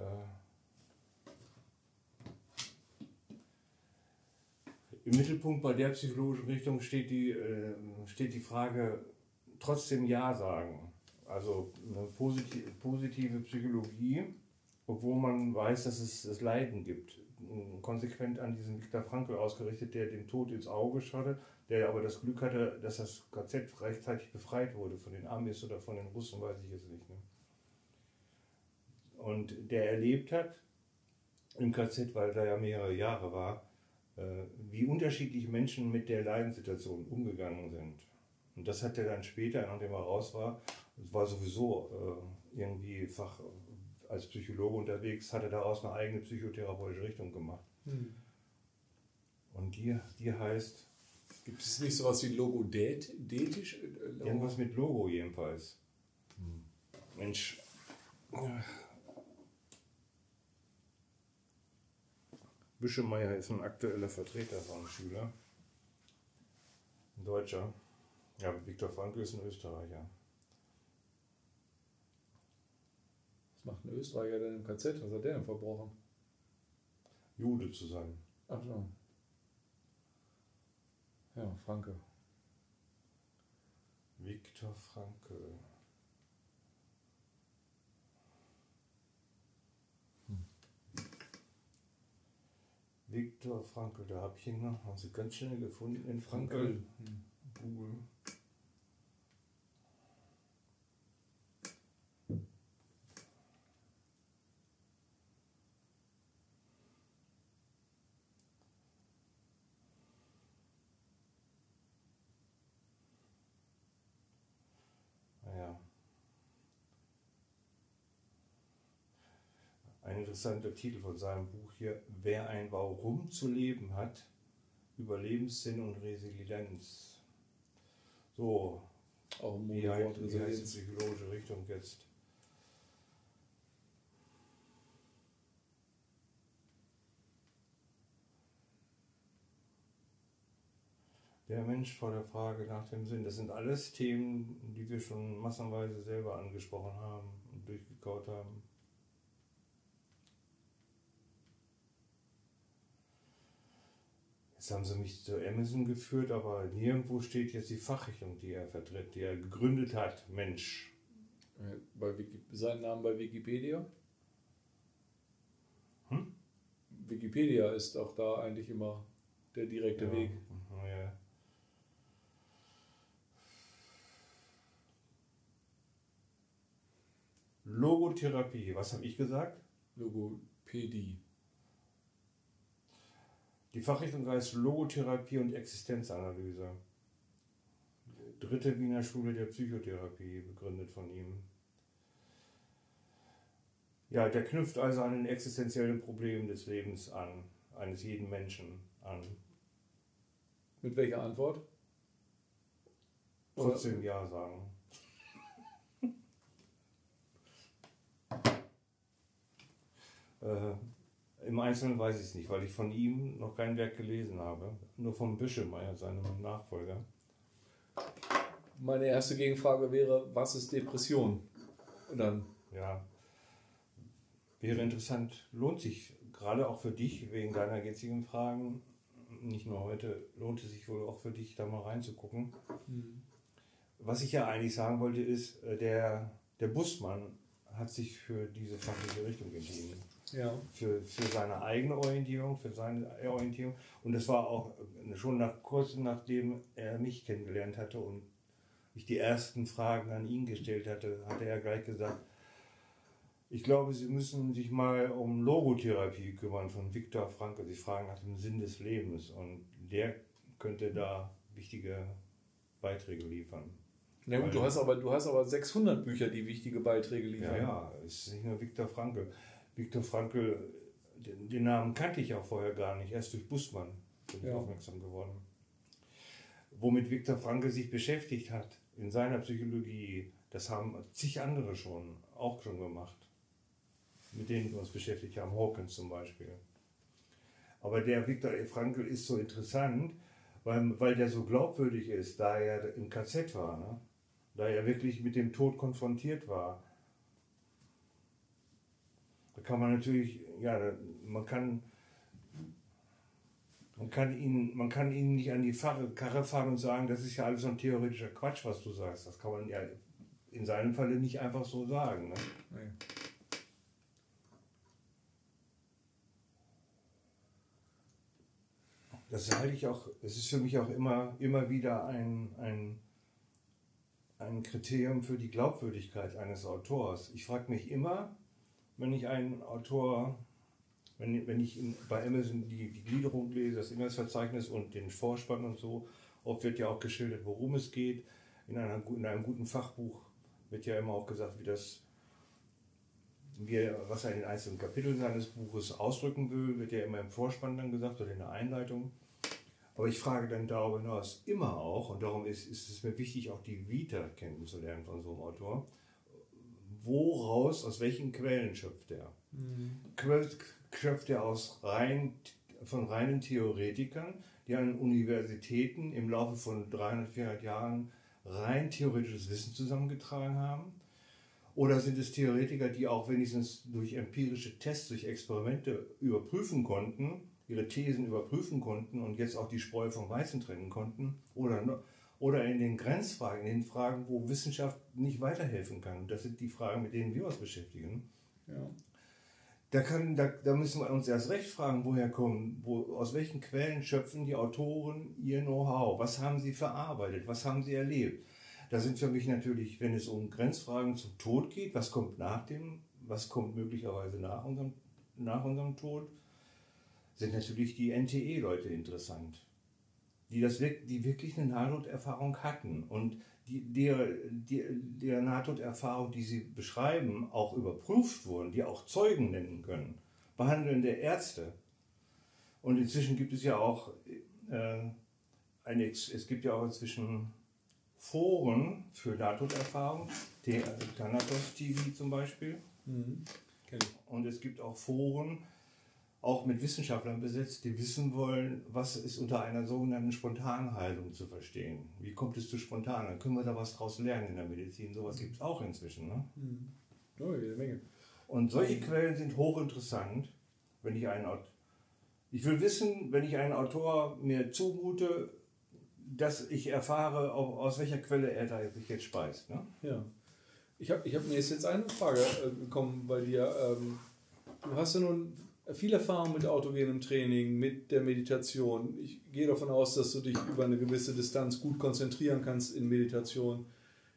Im Mittelpunkt bei der psychologischen Richtung steht die, äh, steht die Frage, trotzdem Ja sagen. Also eine positive, positive Psychologie, obwohl man weiß, dass es das Leiden gibt. Konsequent an diesen Viktor Frankl ausgerichtet, der dem Tod ins Auge schaute, der aber das Glück hatte, dass das KZ rechtzeitig befreit wurde von den Amis oder von den Russen, weiß ich jetzt nicht. Ne? Und der erlebt hat im KZ, weil er ja mehrere Jahre war, äh, wie unterschiedlich Menschen mit der Leidenssituation umgegangen sind. Und das hat er dann später, nachdem er raus war, war sowieso äh, irgendwie Fach, als Psychologe unterwegs, hat er daraus eine eigene psychotherapeutische Richtung gemacht. Hm. Und die, die heißt. Gibt es nicht sowas wie Logodätisch? Logo? Irgendwas mit Logo jedenfalls. Hm. Mensch. Büschemeyer ist ein aktueller Vertreter von Schüler. Ein Deutscher. Ja, Viktor Frankl ist ein Österreicher. Was macht ein Österreicher denn im KZ? Was hat der denn verbrochen? Jude zu sein. Ach so. Ja, Franke. Viktor Frankl. Viktor Frankl, da habe ich ihn noch, haben sie ganz schnell gefunden in Frankl. Google. ein interessanter Titel von seinem Buch hier, Wer ein Warum zu leben hat, Überlebenssinn und Resilienz. So, auch wie, heißt, wie heißt die psychologische Richtung jetzt? Der Mensch vor der Frage nach dem Sinn. Das sind alles Themen, die wir schon massenweise selber angesprochen haben und durchgekaut haben. Jetzt haben sie mich zu Amazon geführt, aber nirgendwo steht jetzt die Fachrichtung, die er vertritt, die er gegründet hat. Mensch. Bei Wiki sein Name bei Wikipedia? Hm? Wikipedia ist auch da eigentlich immer der direkte ja, Weg. Ja. Logotherapie, was habe ich gesagt? Logopädie. Die Fachrichtung heißt Logotherapie und Existenzanalyse. Dritte Wiener Schule der Psychotherapie, begründet von ihm. Ja, der knüpft also an den existenziellen Problemen des Lebens an, eines jeden Menschen an. Mit welcher Antwort? Trotzdem Ja sagen. äh, Im Einzelnen weiß ich es nicht, weil ich von ihm noch kein Werk gelesen habe. Nur vom Büschelmeier, seinem Nachfolger. Meine erste Gegenfrage wäre, was ist Depression? Und dann. Ja, wäre interessant, lohnt sich gerade auch für dich, wegen deiner jetzigen Fragen, nicht nur heute, lohnt es sich wohl auch für dich, da mal reinzugucken. Mhm. Was ich ja eigentlich sagen wollte, ist, äh, der, der Busmann hat sich für diese fachliche Richtung entschieden. Ja. Für, für seine eigene Orientierung, für seine Orientierung. Und das war auch schon nach, kurz nachdem er mich kennengelernt hatte und ich die ersten Fragen an ihn gestellt hatte, hatte er gleich gesagt, ich glaube, Sie müssen sich mal um Logotherapie kümmern von Viktor Frankl. Sie fragen nach dem Sinn des Lebens und der könnte da wichtige Beiträge liefern. Na gut, du hast, aber, du hast aber 600 Bücher, die wichtige Beiträge liefern. Ja, ja, es ist nicht nur Viktor Frankl. Viktor Frankl, den, den, Namen kannte ich auch vorher gar nicht, erst durch Bussmann bin ich ja. aufmerksam geworden. Womit Viktor Frankl sich beschäftigt hat in seiner Psychologie, das haben zig andere schon, auch schon gemacht mit denen wir uns beschäftigt haben, Hawkins zum Beispiel. Aber der Viktor. Frankl ist so interessant, weil, weil der so glaubwürdig ist, da er im KZ war, ne? da er wirklich mit dem Tod konfrontiert war. Kann man natürlich, ja, man kann, man kann ihn, man kann ihn nicht an die Karre fahren und sagen, das ist ja alles so ein theoretischer Quatsch, was du sagst. Das kann man ja in seinem Falle nicht einfach so sagen. Ne? Nee. das halte ich auch, es ist für mich auch immer, immer wieder ein, ein, ein Kriterium für die Glaubwürdigkeit eines Autors. Ich frage mich immer, wenn ich einen Autor, wenn, wenn ich in, bei Amazon die, die Gliederung lese, das Inhaltsverzeichnis und den Vorspann und so, oft wird ja auch geschildert, worum es geht. In, einer, in einem guten Fachbuch wird ja immer auch gesagt, wie das wie was er in den einzelnen Kapiteln seines Buches ausdrücken will, wird ja immer im Vorspann dann gesagt oder in der Einleitung. Aber ich frage dann darüber hinaus immer auch, und darum ist, ist es mir wichtig, auch die Vita kennenzulernen von so einem Autor, woraus, aus welchen Quellen schöpft er? Mhm. Schöpft er aus rein, von reinen Theoretikern, die an Universitäten im Laufe von 300, 400 Jahren rein theoretisches Wissen zusammengetragen haben? Oder sind es Theoretiker, die auch wenigstens durch empirische Tests, durch Experimente überprüfen konnten, ihre Thesen überprüfen konnten und jetzt auch die Spreu vom Weißen trennen konnten? Oder, oder in den Grenzfragen, in den Fragen, wo Wissenschaft nicht weiterhelfen kann. Das sind die Fragen, mit denen wir uns beschäftigen. Ja. Da, kann, da, da müssen wir uns erst recht fragen, woher kommen, wo, aus welchen Quellen schöpfen die Autoren ihr Know-how? Was haben sie verarbeitet? Was haben sie erlebt? Da sind für mich natürlich, wenn es um Grenzfragen zum Tod geht, was kommt nach dem, was kommt möglicherweise nach unserem, nach unserem Tod, sind natürlich die NTE-Leute interessant, die, das, die wirklich eine Nahtoderfahrung hatten und die, der, die, der Nahtoderfahrung, die sie beschreiben, auch überprüft wurden, die auch Zeugen nennen können, behandelnde Ärzte. Und inzwischen gibt es ja auch äh, eine, es gibt ja auch inzwischen Foren für Nahtoderfahrung, Thanatos TV zum Beispiel. Mhm. Und es gibt auch Foren, auch mit Wissenschaftlern besetzt, die wissen wollen, was ist unter einer sogenannten Spontanheilung zu verstehen. Wie kommt es zu spontan? Dann können wir da was draus lernen in der Medizin. Sowas gibt es auch inzwischen. Ne? Mhm. Oh, jede Menge. Und solche Quellen sind hochinteressant, wenn ich einen ich will wissen, wenn ich einen Autor mir zumute, dass ich erfahre, aus welcher Quelle er da sich jetzt speist. Ne? Ja. Ich habe ich hab mir jetzt eine Frage äh, bekommen bei dir. Ähm, du hast ja nun viel Erfahrung mit autogenem Training, mit der Meditation. Ich gehe davon aus, dass du dich über eine gewisse Distanz gut konzentrieren kannst in Meditation,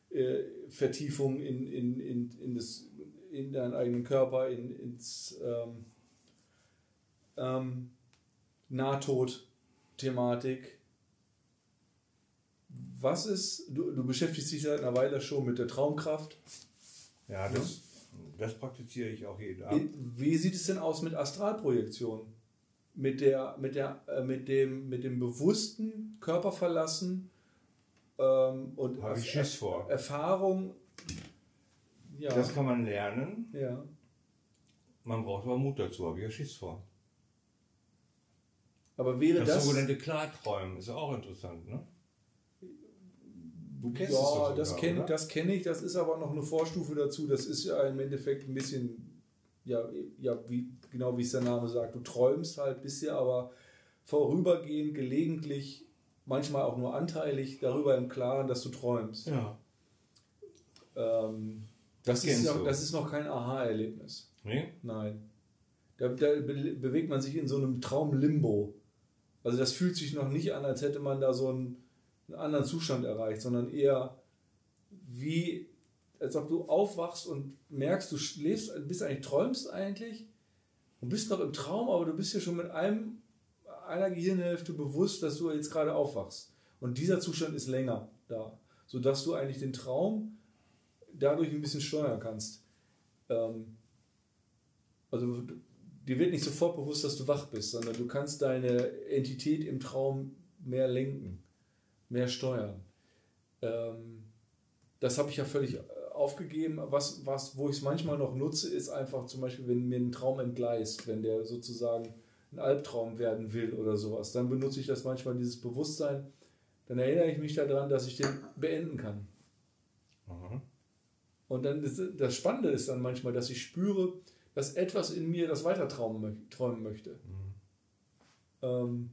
äh, Vertiefung in, in, in, in, das, in deinen eigenen Körper, in, ins ähm, ähm, Nahtod-Thematik was ist, du, du beschäftigst dich seit einer Weile schon mit der Traumkraft. Ja, das, Das praktiziere ich auch jeden Abend. Wie sieht es denn aus mit Astralprojektion? Mit, der, mit, der, äh, mit, dem, mit dem bewussten Körperverlassen ähm, und Habe ich Schiss vor. Erfahrung. Ja. Das kann man lernen. Ja. Man braucht aber Mut dazu, habe ich ja Schiss vor. Aber wäre das. Das sogenannte Klarträumen ist auch interessant, ne? Du kennst ja, es doch sogar, das kenne das kenn ich, das ist aber noch eine Vorstufe dazu. Das ist ja im Endeffekt ein bisschen, ja, ja wie, genau wie es der Name sagt, du träumst halt, bist ja aber vorübergehend, gelegentlich, manchmal auch nur anteilig darüber im Klaren, dass du träumst. Ja. Ähm, das, das, ist noch, das ist noch kein Aha-Erlebnis. Nee? Nein. Da, da bewegt man sich in so einem Traumlimbo. Also das fühlt sich noch nicht an, als hätte man da so einen, einen anderen Zustand erreicht, sondern eher wie, als ob du aufwachst und merkst, du lebst, bist eigentlich, träumst eigentlich und bist noch im Traum, aber du bist ja schon mit einem, einer Gehirnhälfte bewusst, dass du jetzt gerade aufwachst. Und dieser Zustand ist länger da, sodass du eigentlich den Traum dadurch ein bisschen steuern kannst. Ähm, also dir wird nicht sofort bewusst, dass du wach bist, sondern du kannst deine Entität im Traum mehr lenken, mehr steuern. Ähm, das habe ich ja völlig äh, aufgegeben. Was, was, wo ich es manchmal noch nutze, ist einfach zum Beispiel, wenn mir ein Traum entgleist, wenn der sozusagen ein Albtraum werden will oder sowas, dann benutze ich das manchmal, dieses Bewusstsein. Dann erinnere ich mich daran, dass ich den beenden kann. Mhm. Und dann ist, das Spannende ist dann manchmal, dass ich spüre, dass etwas in mir das weiter träumen möchte. Mhm. Ähm,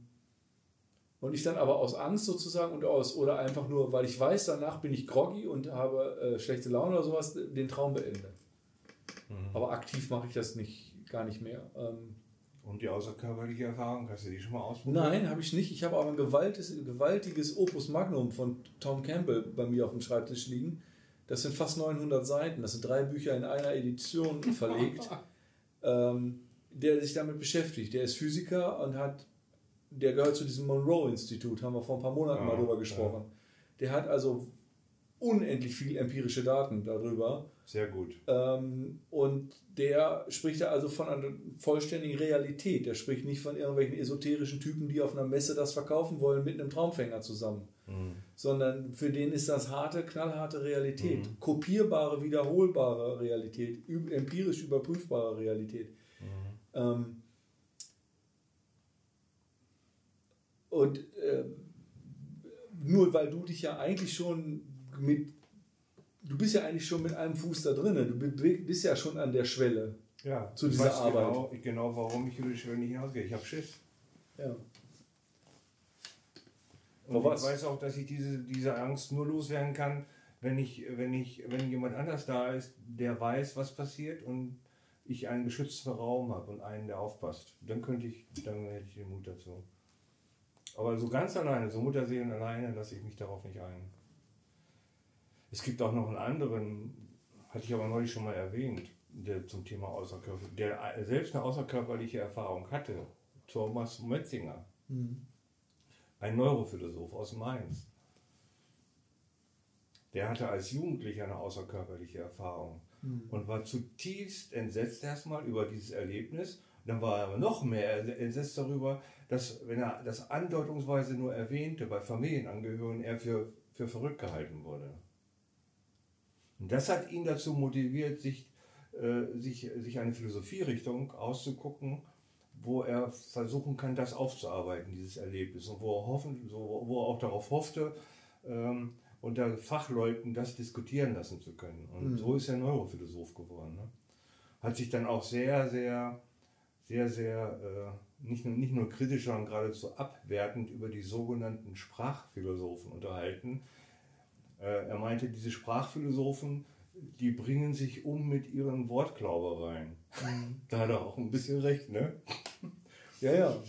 und ich dann aber aus Angst sozusagen und aus, oder einfach nur, weil ich weiß, danach bin ich groggy und habe äh, schlechte Laune oder sowas, den Traum beende. Mhm. Aber aktiv mache ich das nicht, gar nicht mehr. Ähm, und die außerkörperliche Erfahrung, hast du die schon mal ausprobiert? Nein, habe ich nicht. Ich habe aber ein gewaltiges, gewaltiges Opus Magnum von Tom Campbell bei mir auf dem Schreibtisch liegen. Das sind fast 900 Seiten. Das sind drei Bücher in einer Edition verlegt. ähm, der sich damit beschäftigt. Der ist Physiker und hat, der gehört zu diesem Monroe-Institut, haben wir vor ein paar Monaten ja, mal drüber gesprochen. Ja. Der hat also unendlich viel empirische Daten darüber. Sehr gut. Ähm, und der spricht da also von einer vollständigen Realität. Der spricht nicht von irgendwelchen esoterischen Typen, die auf einer Messe das verkaufen wollen mit einem Traumfänger zusammen. Mhm. Sondern für den ist das harte, knallharte Realität. Mhm. Kopierbare, wiederholbare Realität. Empirisch überprüfbare Realität. Mhm. Ähm, und äh, nur weil du dich ja eigentlich schon mit, du bist ja eigentlich schon mit einem Fuß da drin, du bist ja schon an der Schwelle ja, zu dieser Arbeit. Genau, genau, warum ich über die Schwelle nicht hinausgehe. Ich habe Schiss. Ja. Und ich weiß auch, dass ich diese, diese Angst nur loswerden kann, wenn ich, wenn ich, wenn jemand anders da ist, der weiß, was passiert und ich einen geschützten Raum habe und einen, der aufpasst. Dann könnte ich, dann hätte ich den Mut dazu. Aber so ganz alleine, so Mutterseelen alleine, lasse ich mich darauf nicht ein. Es gibt auch noch einen anderen, hatte ich aber neulich schon mal erwähnt, der zum Thema Außerkörper, der selbst eine außerkörperliche Erfahrung hatte, Thomas Metzinger, mhm. ein Neurophilosoph aus Mainz. Der hatte als Jugendlicher eine außerkörperliche Erfahrung mhm. und war zutiefst entsetzt erstmal über dieses Erlebnis. Dann war er aber noch mehr entsetzt darüber, dass, wenn er das andeutungsweise nur erwähnte, bei Familienangehörigen er für, für verrückt gehalten wurde. Und das hat ihn dazu motiviert, sich, äh, sich, sich eine Philosophierichtung auszugucken, wo er versuchen kann, das aufzuarbeiten, dieses Erlebnis. Und wo er, hoffen, wo er auch darauf hoffte, ähm, unter Fachleuten das diskutieren lassen zu können. Und mhm. so ist er Neurophilosoph geworden. Ne? Hat sich dann auch sehr, sehr, sehr, sehr, äh, nicht, nur, nicht nur kritisch, sondern geradezu abwertend über die sogenannten Sprachphilosophen unterhalten, äh, er meinte, diese Sprachphilosophen, die bringen sich um mit ihren Wortglaubereien. Mhm. Da hat er auch ein bisschen recht, ne? Ja, ja.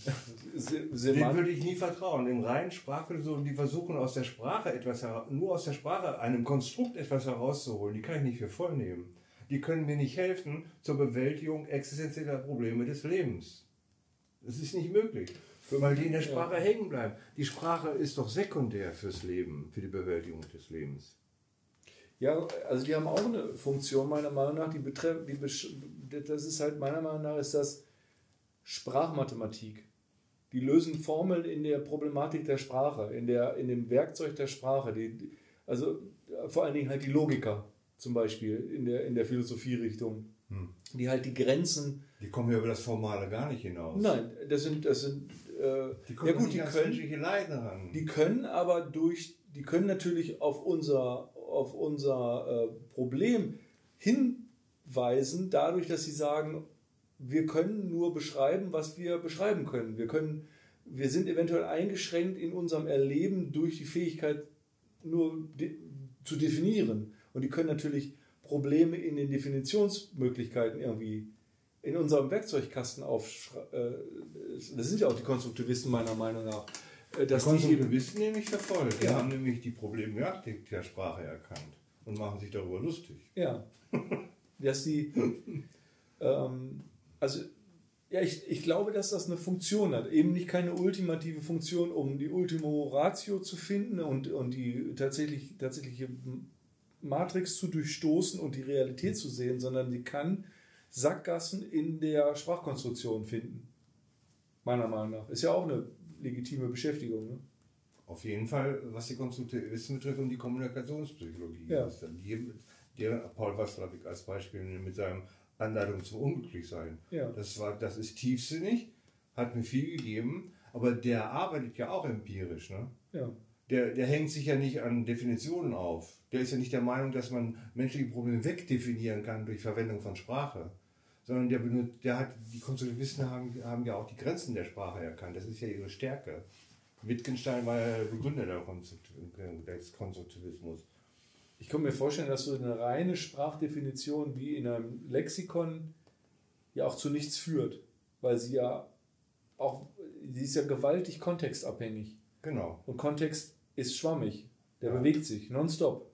Den würde ich nie vertrauen. Den reinen Sprachphilosophen, die versuchen aus der Sprache etwas, nur aus der Sprache, einem Konstrukt etwas herauszuholen, die kann ich nicht für voll nehmen. Die können mir nicht helfen zur Bewältigung existenzieller Probleme des Lebens. Das ist nicht möglich weil die in der Sprache ja. hängen bleiben. Die Sprache ist doch sekundär fürs Leben, für die Bewältigung des Lebens. Ja, also die haben auch eine Funktion meiner Meinung nach, die betreff, die das ist halt meiner Meinung nach ist das Sprachmathematik. Die lösen Formeln in der Problematik der Sprache, in, der, in dem Werkzeug der Sprache. Die, also vor allen Dingen halt die Logiker zum Beispiel in der, in der Philosophierichtung, hm. die halt die Grenzen. Die kommen ja über das Formale gar nicht hinaus. Nein, das sind, das sind äh, die kommen ja gut, die können, Leiden ran. Die können aber durch, die können natürlich auf unser, auf unser äh, Problem hinweisen, dadurch, dass sie sagen, wir können nur beschreiben, was wir beschreiben können. Wir können, wir sind eventuell eingeschränkt in unserem Erleben durch die Fähigkeit, nur de zu definieren. Und die können natürlich Probleme in den Definitionsmöglichkeiten irgendwie in unserem Werkzeugkasten aufschreiben. Äh, das sind ja auch die Konstruktivisten meiner Meinung nach. Äh, dass die Konstruktivisten die nämlich verfolgt. Die ja. haben nämlich die Problematik der Sprache erkannt und machen sich darüber lustig. Ja. dass die, ähm, also ja, ich, ich glaube, dass das eine Funktion hat. Eben nicht keine ultimative Funktion, um die Ultimo Ratio zu finden und, und die tatsächlich, tatsächliche Matrix zu durchstoßen und die Realität zu sehen, sondern sie kann Sackgassen in der Sprachkonstruktion finden. Meiner Meinung nach. Ist ja auch eine legitime Beschäftigung. Ne? Auf jeden Fall, was die Konstruktivisten betrifft und die Kommunikationspsychologie. Ja. Die, der Paul Watzlawick als Beispiel mit seinem Anleitung zum Unglücklichsein. Ja. Das, war, das ist tiefsinnig, hat mir viel gegeben, aber der arbeitet ja auch empirisch. Ne? Ja. Der, der hängt sich ja nicht an Definitionen auf. Der ist ja nicht der Meinung, dass man menschliche Probleme wegdefinieren kann durch Verwendung von Sprache. Sondern der, benutzt, der hat, die Konstruktivisten haben, haben ja auch die Grenzen der Sprache erkannt. Das ist ja ihre Stärke. Wittgenstein war ja der Begründer des Konstruktivismus. Ich kann mir vorstellen, dass so eine reine Sprachdefinition wie in einem Lexikon ja auch zu nichts führt, weil sie ja auch, sie ist ja gewaltig kontextabhängig. Genau. Und Kontext ist schwammig, der ja. bewegt sich nonstop.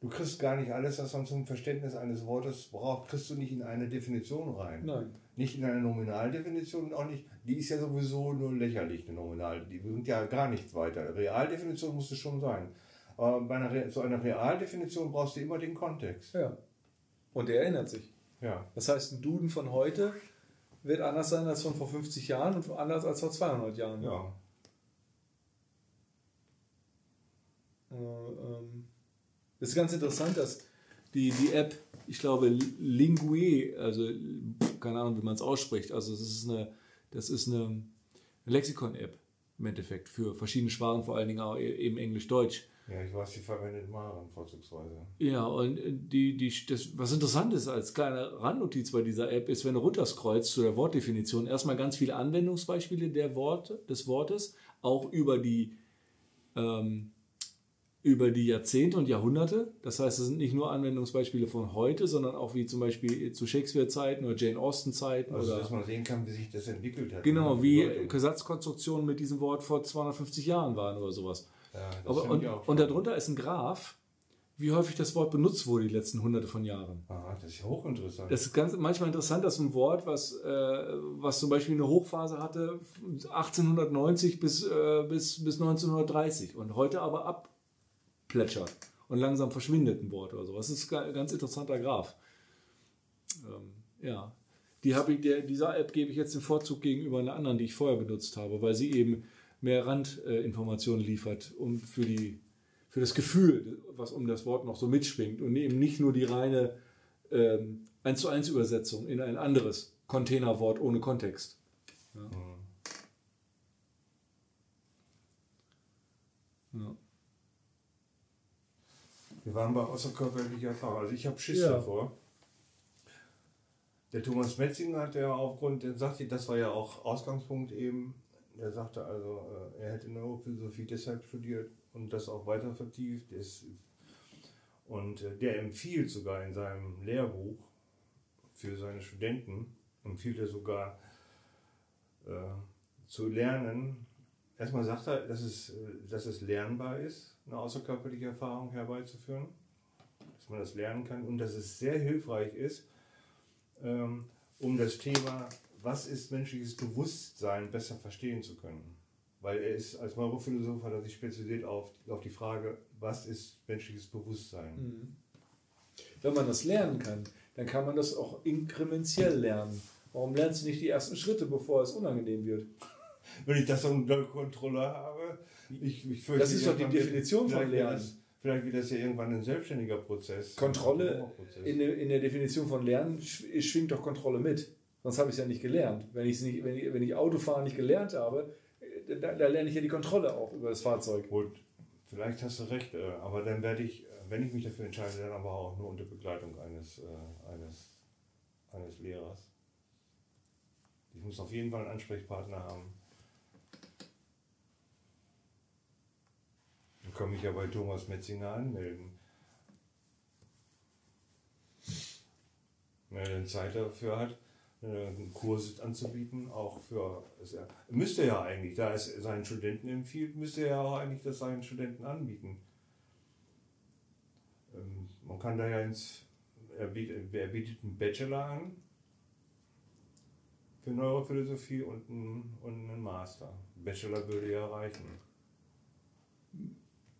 Du kriegst gar nicht alles, was man zum Verständnis eines Wortes braucht, kriegst du nicht in eine Definition rein. Nein. Nicht in eine Nominaldefinition, auch nicht, die ist ja sowieso nur lächerlich, eine Nominal. Die bringt ja gar nichts weiter. Realdefinition muss es schon sein. Aber bei einer, zu einer Realdefinition brauchst du immer den Kontext. Ja. Und der ändert sich. Ja. Das heißt, ein Duden von heute wird anders sein als von vor 50 Jahren und anders als vor 200 Jahren. Ja. Äh, ähm, das ist ganz interessant, dass die, die App, ich glaube, Lingue, also keine Ahnung, wie man es ausspricht, also das ist eine, das ist eine Lexikon-App im Endeffekt für verschiedene Sprachen, vor allen Dingen auch e-, eben Englisch-Deutsch. Ja, ich weiß, die verwendet Maren vorzugsweise. Ja, und die, die, das, was interessant ist als kleine Randnotiz bei dieser App, ist, wenn du runterscrollst zu der Wortdefinition, erstmal ganz viele Anwendungsbeispiele der Worte, des Wortes, auch über die, ähm, über die Jahrzehnte und Jahrhunderte. Das heißt, es sind nicht nur Anwendungsbeispiele von heute, sondern auch wie zum Beispiel zu Shakespeare-Zeiten oder Jane Austen-Zeiten. Also, oder, dass man sehen kann, wie sich das entwickelt hat. Genau, wie Satzkonstruktionen mit diesem Wort vor 250 Jahren waren oder sowas. Ja, Aber, und, und darunter ist ein Graph, wie häufig das Wort benutzt wurde die letzten hunderte von Jahren. Ah, das ist hochinteressant. Das ist ganz, manchmal interessant, dass ein Wort, was, äh, was zum Beispiel eine Hochphase hatte, 1890 bis, äh, bis, bis 1930 und heute aber abplätschert und langsam verschwindet ein Wort oder so. Das ist ein ganz interessanter Graph. Ähm, ja. Die ich, der, dieser App gebe ich jetzt den Vorzug gegenüber einer anderen, die ich vorher benutzt habe, weil sie eben mehr Randinformationen liefert, um für, die, für das Gefühl, was um das Wort noch so mitschwingt und eben nicht nur die reine ähm, 1 zu 1 Übersetzung in ein anderes Containerwort ohne Kontext. Ja. Mhm. Ja. Wir waren bei außerkörperlicher Erfahrung. Also ich habe Schiss ja. davor. Der Thomas Metzinger hat ja aufgrund, der sagte, das war ja auch Ausgangspunkt eben, er sagte also, äh, er hätte Neurophilosophie deshalb studiert und das auch weiter vertieft. Ist, und äh, der empfiehlt sogar in seinem Lehrbuch für seine Studenten, empfiehlt er sogar äh, zu lernen. Erstmal sagt er, dass es, äh, dass es lernbar ist, eine außerkörperliche Erfahrung herbeizuführen, dass man das lernen kann und dass es sehr hilfreich ist, ähm, um das Thema was ist menschliches Bewusstsein besser verstehen zu können. Weil er ist, als Neurophilosoph hat er sich spezialisiert auf, auf die Frage, was ist menschliches Bewusstsein. Mhm. Wenn man das lernen kann, dann kann man das auch inkrementell lernen. Warum lernst du nicht die ersten Schritte, bevor es unangenehm wird? Wenn ich das unter Kontrolle habe, ich, ich fürchte, Das ist doch die Definition von Lernen. Das, vielleicht wird das ja irgendwann ein selbstständiger Prozess. Kontrolle Prozess. in der, in der Definition von Lernen sch- schwingt doch Kontrolle mit. Sonst habe ich es ja nicht gelernt. Wenn, nicht, wenn, ich, wenn ich Autofahren nicht gelernt habe, äh, da, da lerne ich ja die Kontrolle auch über das Fahrzeug. Gut, vielleicht hast du recht, äh, aber dann werde ich, wenn ich mich dafür entscheide, dann aber auch nur unter Begleitung eines, äh, eines, eines Lehrers. Ich muss auf jeden Fall einen Ansprechpartner haben. Kann mich ja bei Thomas Metzinger anmelden. Wenn er dann Zeit dafür hat, einen Kurs anzubieten, auch für. ist er- Müsste ja eigentlich, da es seinen Studenten empfiehlt, müsste er ja auch eigentlich das seinen Studenten anbieten. Ähm, Man kann da ja ins. Er bietet, er bietet einen Bachelor an für Neurophilosophie und einen, und einen Master. Bachelor würde ja reichen.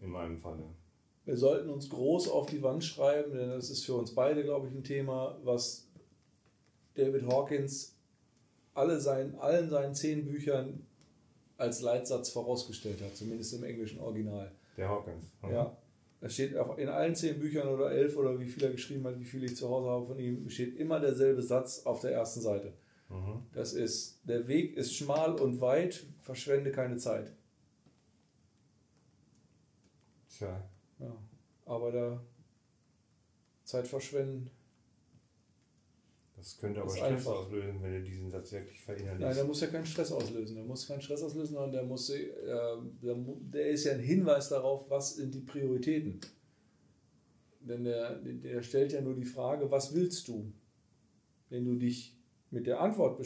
In meinem Falle. Wir sollten uns groß auf die Wand schreiben, denn das ist für uns beide, glaube ich, ein Thema, was David Hawkins alle seinen, allen seinen zehn Büchern als Leitsatz vorausgestellt hat, zumindest im englischen Original. Der Hawkins. Mhm. Ja. Da steht in allen zehn Büchern oder elf oder wie viel er geschrieben hat, wie viel ich zu Hause habe von ihm, steht immer derselbe Satz auf der ersten Seite. Mhm. Das ist, der Weg ist schmal und weit, verschwende keine Zeit. Tja. Ja. Aber da Zeit verschwenden, Das könnte aber Stress einfach. auslösen, wenn du diesen Satz wirklich verinnerlichst. Nein, der muss ja keinen Stress auslösen. Der muss keinen Stress auslösen, sondern der, muss, äh, der, der ist ja ein Hinweis darauf, was sind die Prioritäten. Denn der, der stellt ja nur die Frage, was willst du? Wenn du dich mit der Antwort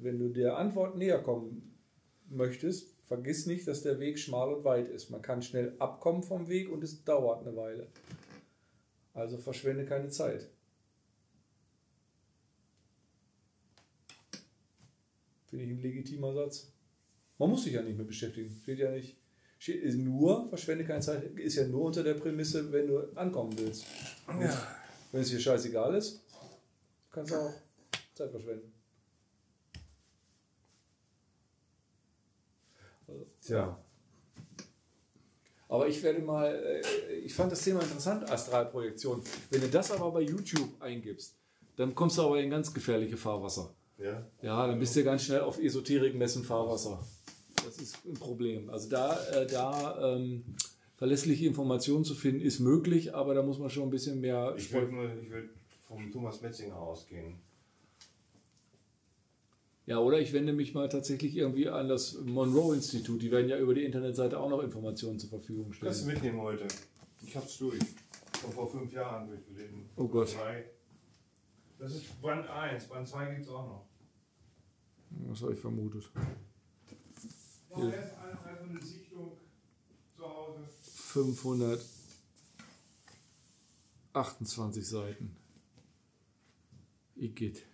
wenn du der Antwort näher kommen möchtest, vergiss nicht, dass der Weg schmal und weit ist. Man kann schnell abkommen vom Weg und es dauert eine Weile. Also verschwende keine Zeit. Finde ich ein legitimer Satz. Man muss sich ja nicht mehr beschäftigen. Steht ja nicht. Steht, ist nur, verschwende keine Zeit, ist ja nur unter der Prämisse, wenn du ankommen willst. Ja. Wenn es dir scheißegal ist, kannst du auch Zeit verschwenden. Also, Tja. Aber ich werde mal, äh, ich fand das Thema interessant, Astralprojektion. Wenn du das aber bei YouTube eingibst, dann kommst du aber in ganz gefährliche Fahrwasser. Ja. Ja, dann bist du ganz schnell auf Esoterik-Messen Fahrwasser. Das ist ein Problem. Also da, äh, da ähm, verlässliche Informationen zu finden, ist möglich, aber da muss man schon ein bisschen mehr. Ich würde nur- ich würd vom Thomas Metzinger ausgehen. Ja, oder ich wende mich mal tatsächlich irgendwie an das Monroe-Institut. Die werden ja über die Internetseite auch noch Informationen zur Verfügung Kannst du stellen. mitnehmen heute? Ich hab's durch. Schon vor fünf Jahren durchgelesen. Oh Gott. Zwei. Das ist Band 1, Band 2 gibt's auch noch. Das habe ich vermutet. Noch erst einfach eine Sichtung zu Hause. 528 Seiten. Igitt.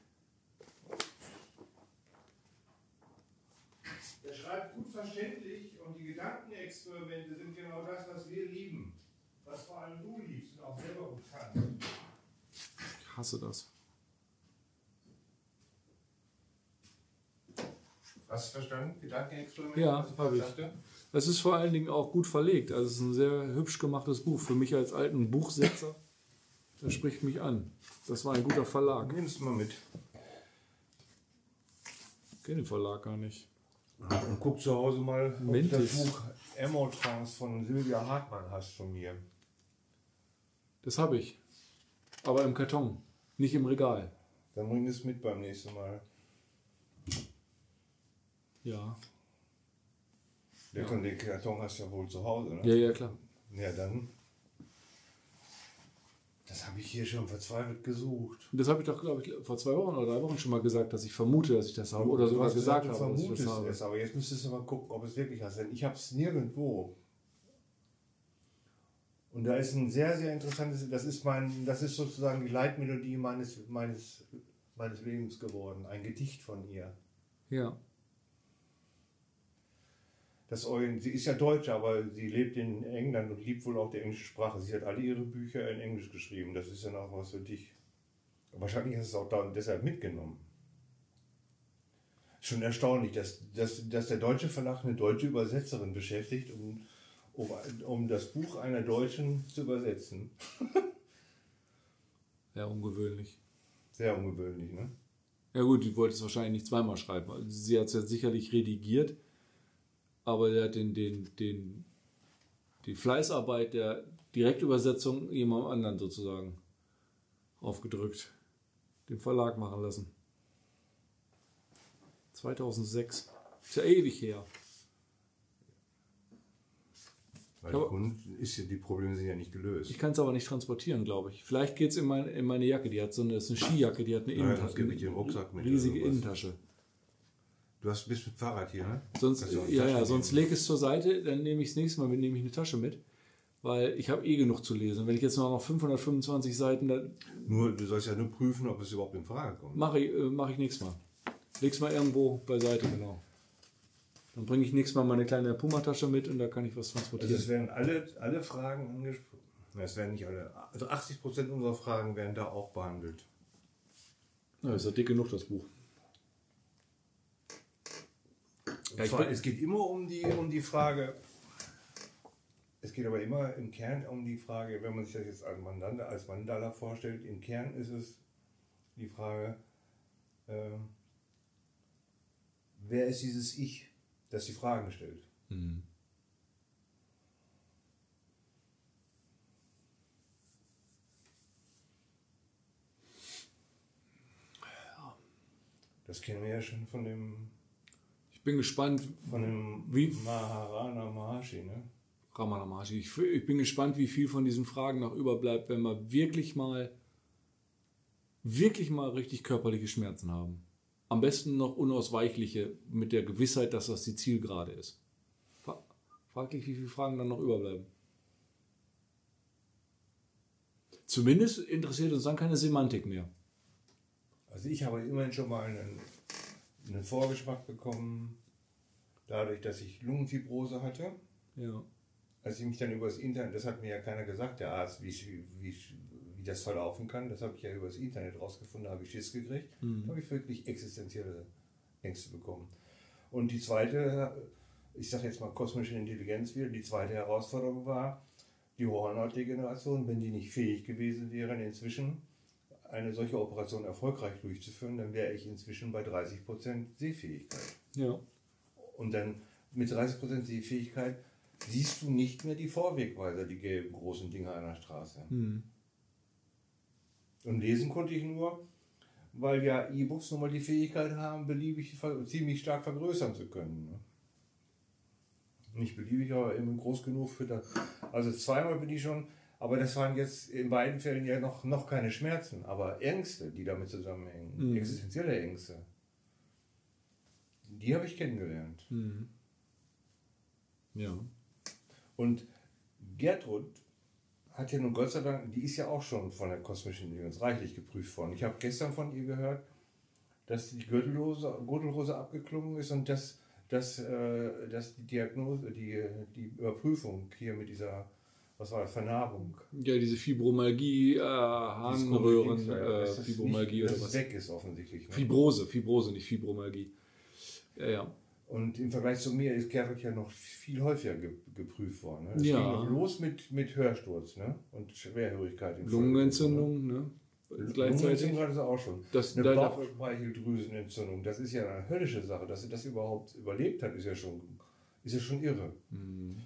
Er schreibt gut verständlich und die Gedankenexperimente sind genau das, was wir lieben. Was vor allem du liebst und auch selber gut kannst. Ich hasse das. Hast du verstanden? Gedankenexperimente? Ja, was hab ich. sagte? Es ist vor allen Dingen auch gut verlegt. Also es ist ein sehr hübsch gemachtes Buch. Für mich als alten Buchsetzer, das spricht mich an. Das war ein guter Verlag. Nimm es mal mit. Ich kenne den Verlag gar nicht. Und guck zu Hause mal, ob du das Buch Emotrance von Sylvia Hartmann hast von mir. Das habe ich. Aber im Karton, nicht im Regal. Dann bring es mit beim nächsten Mal. Ja. Der Ja. Karton hast du ja wohl zu Hause, ne? Ja, ja, klar. Ja, dann. Das habe ich hier schon verzweifelt gesucht. Und das habe ich doch, glaube ich, vor zwei Wochen oder drei Wochen schon mal gesagt, dass ich vermute, dass ich das habe. Oder sogar gesagt du habe, dass ich das habe. es, aber jetzt müsstest du mal gucken, ob es wirklich hast. Denn ich habe es nirgendwo. Und da ist ein sehr, sehr interessantes, das ist mein, das ist sozusagen die Leitmelodie meines, meines, meines Lebens geworden. Ein Gedicht von ihr. Ja. Das sie ist ja Deutsche, aber sie lebt in England und liebt wohl auch die englische Sprache. Sie hat alle ihre Bücher in Englisch geschrieben. Das ist ja noch was für dich. Wahrscheinlich hast du es auch da deshalb mitgenommen. Schon erstaunlich, dass, dass, dass der deutsche Verlag eine deutsche Übersetzerin beschäftigt, um, um, um das Buch einer Deutschen zu übersetzen. ja, ungewöhnlich. Sehr ungewöhnlich, ne? Ja gut, die wollte es wahrscheinlich nicht zweimal schreiben. Sie hat es ja sicherlich redigiert, aber er hat den, den, den, die Fleißarbeit der Direktübersetzung jemandem anderen sozusagen aufgedrückt, den Verlag machen lassen. 2006. Ist ja ewig her. Weil die, Kunden ist ja, die Probleme sind ja nicht gelöst. Ich kann es aber nicht transportieren, glaube ich. Vielleicht geht es in, mein, in meine Jacke. Die hat so eine, das ist eine Skijacke, die hat eine Innentasche. Nein, den Rucksack mit riesige Innentasche. Du hast, bist mit Fahrrad hier, ne? Sonst, ja, ja, sonst leg es zur Seite, dann nehme ich das nächste Mal mit, nehme ich eine Tasche mit. Weil ich habe eh genug zu lesen. Wenn ich jetzt noch 525 Seiten... Dann nur, du sollst ja nur prüfen, ob es überhaupt in Frage kommt. Mache ich, äh, mach ich nächstes Mal. Leg's mal irgendwo beiseite, genau. Dann bringe ich nächstes Mal meine kleine Puma-Tasche mit und da kann ich was transportieren. Also es werden alle, alle Fragen angesprochen. Es werden nicht alle. Also 80 Prozent unserer Fragen werden da auch behandelt. Ja, ist ja dick genug, das Buch. Ja, zwar, es geht immer um die, um die Frage, es geht aber immer im Kern um die Frage, wenn man sich das jetzt als Mandala, als Mandala vorstellt, im Kern ist es die Frage, äh, wer ist dieses Ich, das die Fragen stellt? Mhm. Das kennen wir ja schon von dem. Ich bin gespannt. Von dem wie Maharana Maharshi, ne? Ramana Maharshi. Ich, ich bin gespannt, wie viel von diesen Fragen noch überbleibt, wenn wir wirklich mal, wirklich mal richtig körperliche Schmerzen haben. Am besten noch unausweichliche mit der Gewissheit, dass das die Zielgerade ist. Fraglich, wie viele Fragen dann noch überbleiben. Zumindest interessiert uns dann keine Semantik mehr. Also ich habe immerhin schon mal einen, einen Vorgeschmack bekommen, dadurch, dass ich Lungenfibrose hatte. Ja. Als ich mich dann über das Internet, das hat mir ja keiner gesagt, der Arzt, wie, wie, wie das verlaufen kann. Das habe ich ja über das Internet rausgefunden, habe ich Schiss gekriegt. Mhm. Da habe ich wirklich existenzielle Ängste bekommen. Und die zweite, ich sage jetzt mal kosmische Intelligenz wieder, die zweite Herausforderung war, die Hornhautdegeneration, wenn die nicht fähig gewesen wären, inzwischen eine solche Operation erfolgreich durchzuführen, dann wäre ich inzwischen bei 30% Sehfähigkeit. Ja. Und dann mit 30% Sehfähigkeit siehst du nicht mehr die Vorwegweiser, die gelben großen Dinger an der Straße. Mhm. Und lesen konnte ich nur, weil ja E-Books nun mal die Fähigkeit haben, beliebig ziemlich stark vergrößern zu können. Ne? Nicht beliebig, aber immer groß genug für das. Also zweimal bin ich schon, aber das waren jetzt in beiden Fällen ja noch, noch keine Schmerzen, aber Ängste, die damit zusammenhängen, mhm. existenzielle Ängste. Die habe ich kennengelernt. Mhm. Ja. Und Gertrud hat ja nun Gott sei Dank, die ist ja auch schon von der kosmischen Intelligenz reichlich geprüft worden. Ich habe gestern von ihr gehört, dass die Gürtellose, Gürtelrose abgeklungen ist und dass, dass, äh, dass die Diagnose, die, die Überprüfung hier mit dieser, was war das, Vernarbung. Ja, diese Fibromyalgie, äh, Harnröhren, äh, Fibromyalgie nicht, oder was. weg ist offensichtlich. Ne? Fibrose, Fibrose, nicht Fibromyalgie. Ja, ja. Und im Vergleich zu mir ist Gerrit ja noch viel häufiger ge geprüft worden. Ne? Es ja. ging noch los mit, mit Hörsturz ne? und Schwerhörigkeit. Lungenentzündung, ne? Lungenentzündung hat es auch schon. Das, eine Bauchspeicheldrüsenentzündung, das ist ja eine höllische Sache. Dass sie das überhaupt überlebt hat, ist ja schon, ist ja schon irre. Mhm.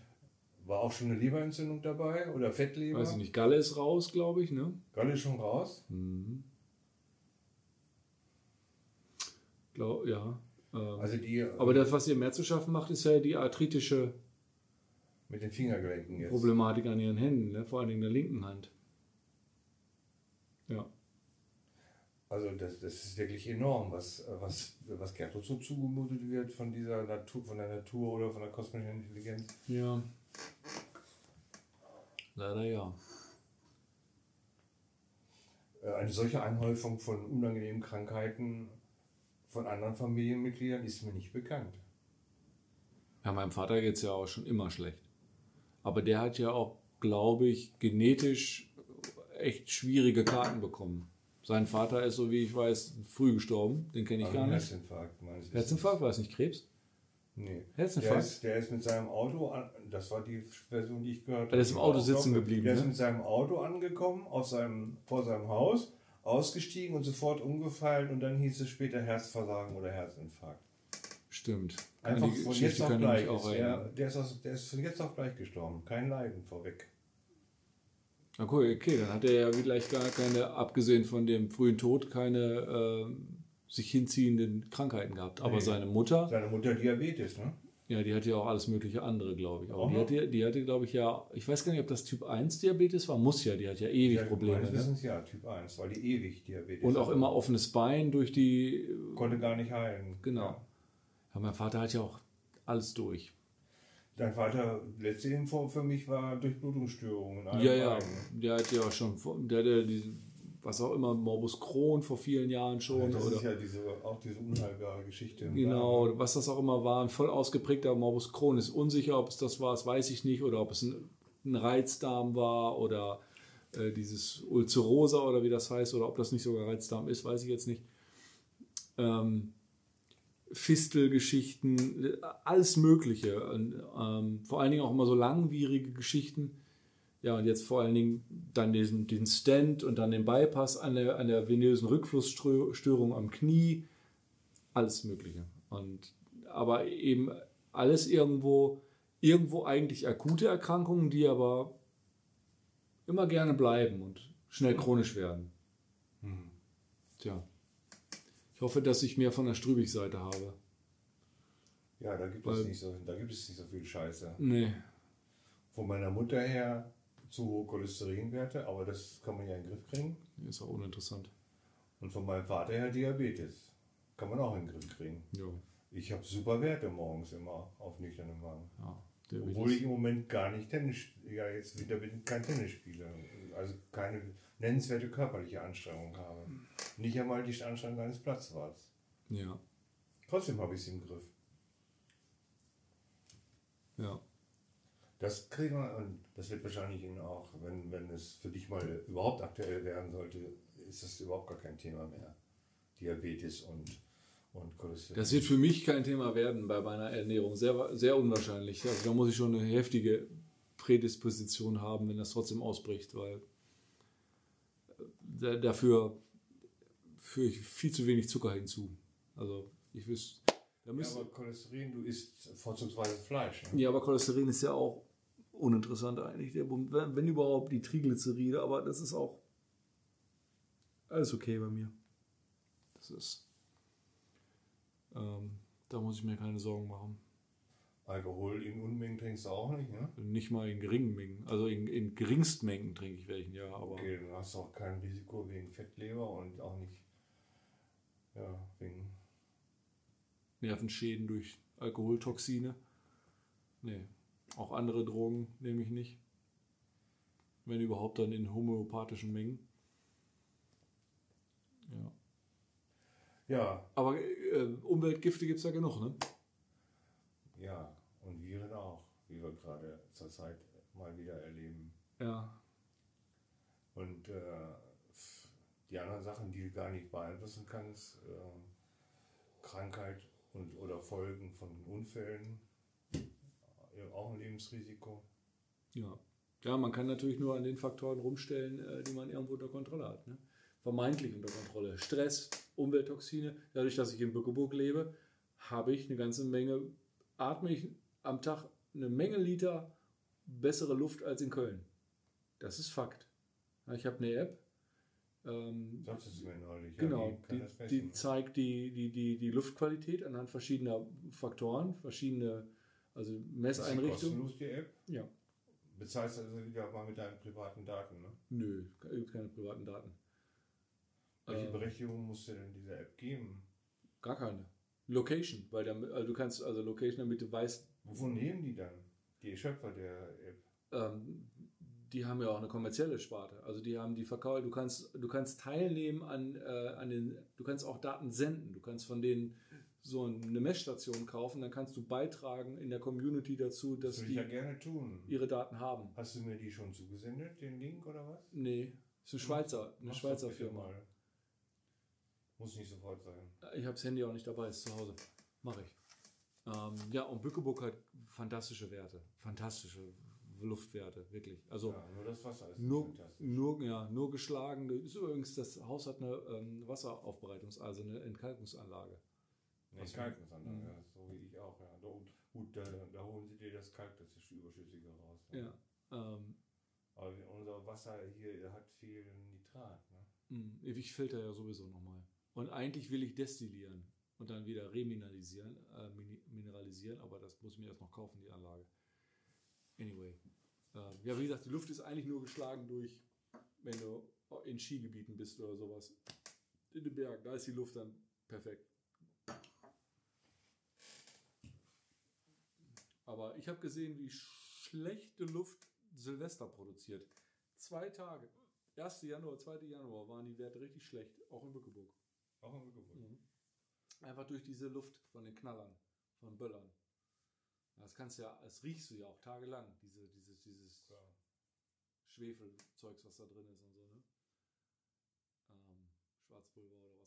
War auch schon eine Leberentzündung dabei oder Fettleber? Weiß ich nicht. Galle ist raus, glaube ich, ne? Galle ist schon raus? Mhm. Glaub, ja. Ähm, also die, aber das, was ihr mehr zu schaffen macht, ist ja die arthritische mit den Fingergelenken jetzt. Problematik an ihren Händen, ne? vor allem in der linken Hand. Ja. Also das, das ist wirklich enorm, was, was, was Gertrud so zugemutet wird von dieser Natur, von der Natur oder von der kosmischen Intelligenz. Ja. Leider ja. Äh, eine solche Anhäufung von unangenehmen Krankheiten von anderen Familienmitgliedern ist mir nicht bekannt. Ja, meinem Vater geht es ja auch schon immer schlecht. Aber der hat ja auch, glaube ich, genetisch echt schwierige Karten bekommen. Sein Vater ist, so wie ich weiß, früh gestorben. Den kenne ich Also gar nicht. Herzinfarkt, meines Wissens. Herzinfarkt war es nicht Krebs? Nee. Herzinfarkt? Der ist, der ist mit seinem Auto, das war die Version, die ich gehört habe. Der ist im Auto sitzen geblieben, Der ist ne? mit seinem Auto angekommen, auf seinem, vor seinem Haus, ausgestiegen und sofort umgefallen und dann hieß es später Herzversagen oder Herzinfarkt. Stimmt. Kann Einfach die von jetzt auf kann gleich. auch Ist der, ist aus, der ist von jetzt auf gleich gestorben. Kein Leiden vorweg. Na cool, okay, dann hat er ja vielleicht gar keine, abgesehen von dem frühen Tod, keine ähm, sich hinziehenden Krankheiten gehabt. Aber Nee. seine Mutter, Seine Mutter Diabetes, ne? Ja, die hatte ja auch alles mögliche andere, glaube ich. Aber die hatte, die hatte, glaube ich, ja, ich weiß gar nicht, ob das Typ 1 Diabetes war, muss ja, die hat ja ewig Ja, Probleme. Meines Ne? Wissens ja, Typ 1, weil die ewig Diabetes Und auch immer offenes Bein durch die. Konnte gar nicht heilen. Genau. Ja. Ja, mein Vater hat ja auch alles durch. Dein Vater, letzte Info für mich war Durchblutungsstörungen. Ja, ja, der hat ja auch schon, der hat ja diese, was auch immer, Morbus Crohn vor vielen Jahren schon. das oder ist ja diese, auch diese unheilbare Geschichte. Genau, Darm. was das auch immer war, ein voll ausgeprägter Morbus Crohn ist unsicher, ob es das war, das weiß ich nicht, oder ob es ein, ein Reizdarm war oder äh, dieses Ulcerosa oder wie das heißt, oder ob das nicht sogar Reizdarm ist, weiß ich jetzt nicht. Ähm, Fistelgeschichten, alles Mögliche. Und, ähm, vor allen Dingen auch immer so langwierige Geschichten. Ja, und jetzt vor allen Dingen dann diesen, diesen Stand und dann den Bypass an der, an der venösen Rückflussstörung am Knie alles Mögliche. Und, aber eben alles irgendwo, irgendwo eigentlich akute Erkrankungen, die aber immer gerne bleiben und schnell chronisch werden. Hm. Tja. Ich hoffe, dass ich mehr von der Strübig-Seite habe. Ja, da gibt, Weil- es nicht so, da gibt es nicht so viel Scheiße. Nee. Von meiner Mutter her zu hohe Cholesterinwerte, aber das kann man ja in den Griff kriegen. Ist auch uninteressant. Und von meinem Vater her Diabetes. Kann man auch in den Griff kriegen. Ja. Ich habe super Werte morgens immer auf nüchternem Magen. ja Obwohl ich im Moment gar nicht Tennis, ja jetzt wieder bin kein Tennis spiele. Also keine nennenswerte körperliche Anstrengung habe. Nicht einmal die Anstrengung eines Platzwarts. ja. Trotzdem habe ich es im Griff. Ja. Das kriegen wir, und das wird wahrscheinlich Ihnen auch, wenn, wenn es für dich mal überhaupt aktuell werden sollte, ist das überhaupt gar kein Thema mehr. Diabetes und, und Cholesterin. Das wird für mich kein Thema werden bei meiner Ernährung. Sehr, sehr unwahrscheinlich. Also da muss ich schon eine heftige Prädisposition haben, wenn das trotzdem ausbricht, weil äh, da- dafür führe ich viel zu wenig Zucker hinzu. Also ich wüsste, da ja, aber Cholesterin, du isst vorzugsweise Fleisch. Ne? ja, aber Cholesterin ist ja auch uninteressant eigentlich. Der, wenn, wenn überhaupt die Triglyceride, aber das ist auch alles okay bei mir. Das ist, ähm, da muss ich mir keine Sorgen machen. Alkohol in Unmengen trinkst du auch nicht, ne? Nicht mal in geringen Mengen. Also in, in Geringstmengen trinke ich welchen, ja. Aber Okay, dann hast du auch kein Risiko wegen Fettleber und auch nicht ja, wegen. Nervenschäden durch Alkoholtoxine. Nee. Auch andere Drogen nehme ich nicht. Wenn überhaupt dann in homöopathischen Mengen. Ja. Ja, Aber äh, Umweltgifte gibt es ja genug, ne? ja, und Viren auch, wie wir gerade zur Zeit mal wieder erleben. Ja. Und äh, die anderen Sachen, die du gar nicht beeinflussen kannst, äh, Krankheit und oder Folgen von Unfällen, auch ein Lebensrisiko. Ja. Ja, man kann natürlich nur an den Faktoren rumstellen, äh, die man irgendwo unter Kontrolle hat. Ne? Vermeintlich unter Kontrolle. Stress, Umwelttoxine. Dadurch, dass ich in Bückeburg lebe, habe ich eine ganze Menge, atme ich am Tag eine Menge Liter bessere Luft als in Köln. Das ist Fakt. Ja, Ich habe eine App. Ähm, Das ist mir neulich. Genau, die kann die, die messen. zeigt die, die, die, die Luftqualität anhand verschiedener Faktoren, verschiedene also Ist die kostenlos, die App? Ja. Bezahlst also wieder mal mit deinen privaten Daten, ne? Nö, gibt keine privaten Daten. Welche Ähm, Berechtigung musst du denn dieser App geben? Gar keine. Location, weil der, also du kannst also Location, damit du weißt, Wovon nehmen die dann? Die Schöpfer der App. ähm, die haben ja auch eine kommerzielle Sparte. Also die haben die Verkauf, du kannst, du kannst teilnehmen an, äh, an den, du kannst auch Daten senden. Du kannst von denen so eine Messstation kaufen, dann kannst du beitragen in der Community dazu, dass Das die ja gerne tun. ihre Daten haben. Hast du mir die schon zugesendet, den Link oder was? Nee, ist eine Schweizer, eine Mach's Schweizer Firma. Mal. Muss nicht sofort sein. Ich habe das Handy auch nicht dabei, ist zu Hause. Mache ich. Ähm, ja, und Bückeburg hat fantastische Werte. Fantastische Luftwerte, wirklich. Also Ja, nur das Wasser ist nur, nur, ja, nur geschlagen. Ist übrigens, das Haus hat eine ähm, Wasseraufbereitungs-, also eine Entkalkungsanlage. Nee, Kalkungsanlage, ja, so wie ich auch. Ja. Da, gut, da, da holen sie dir das Kalk, das ist Überschüssige raus. ne? Ja. Ähm, Aber unser Wasser hier hat viel Nitrat. Ne? mh, ich filter ja sowieso nochmal. Und eigentlich will ich destillieren und dann wieder remineralisieren, äh, mineralisieren, aber das muss ich mir erst noch kaufen, die Anlage. Anyway. Ähm, ja, wie gesagt, die Luft ist eigentlich nur geschlagen durch, wenn du in Skigebieten bist oder sowas. In den Bergen, da ist die Luft dann perfekt. Aber ich habe gesehen, wie schlechte Luft Silvester produziert. Zwei Tage, 1. Januar, 2. Januar, waren die Werte richtig schlecht, auch in Bückeburg. Auch im Gebäude. Einfach durch diese Luft von den Knallern, von Böllern. Das kannst ja, das riechst du ja auch tagelang, diese, dieses, dieses Klar. Schwefelzeugs, was da drin ist und so, ne? Ähm, Schwarzpulver oder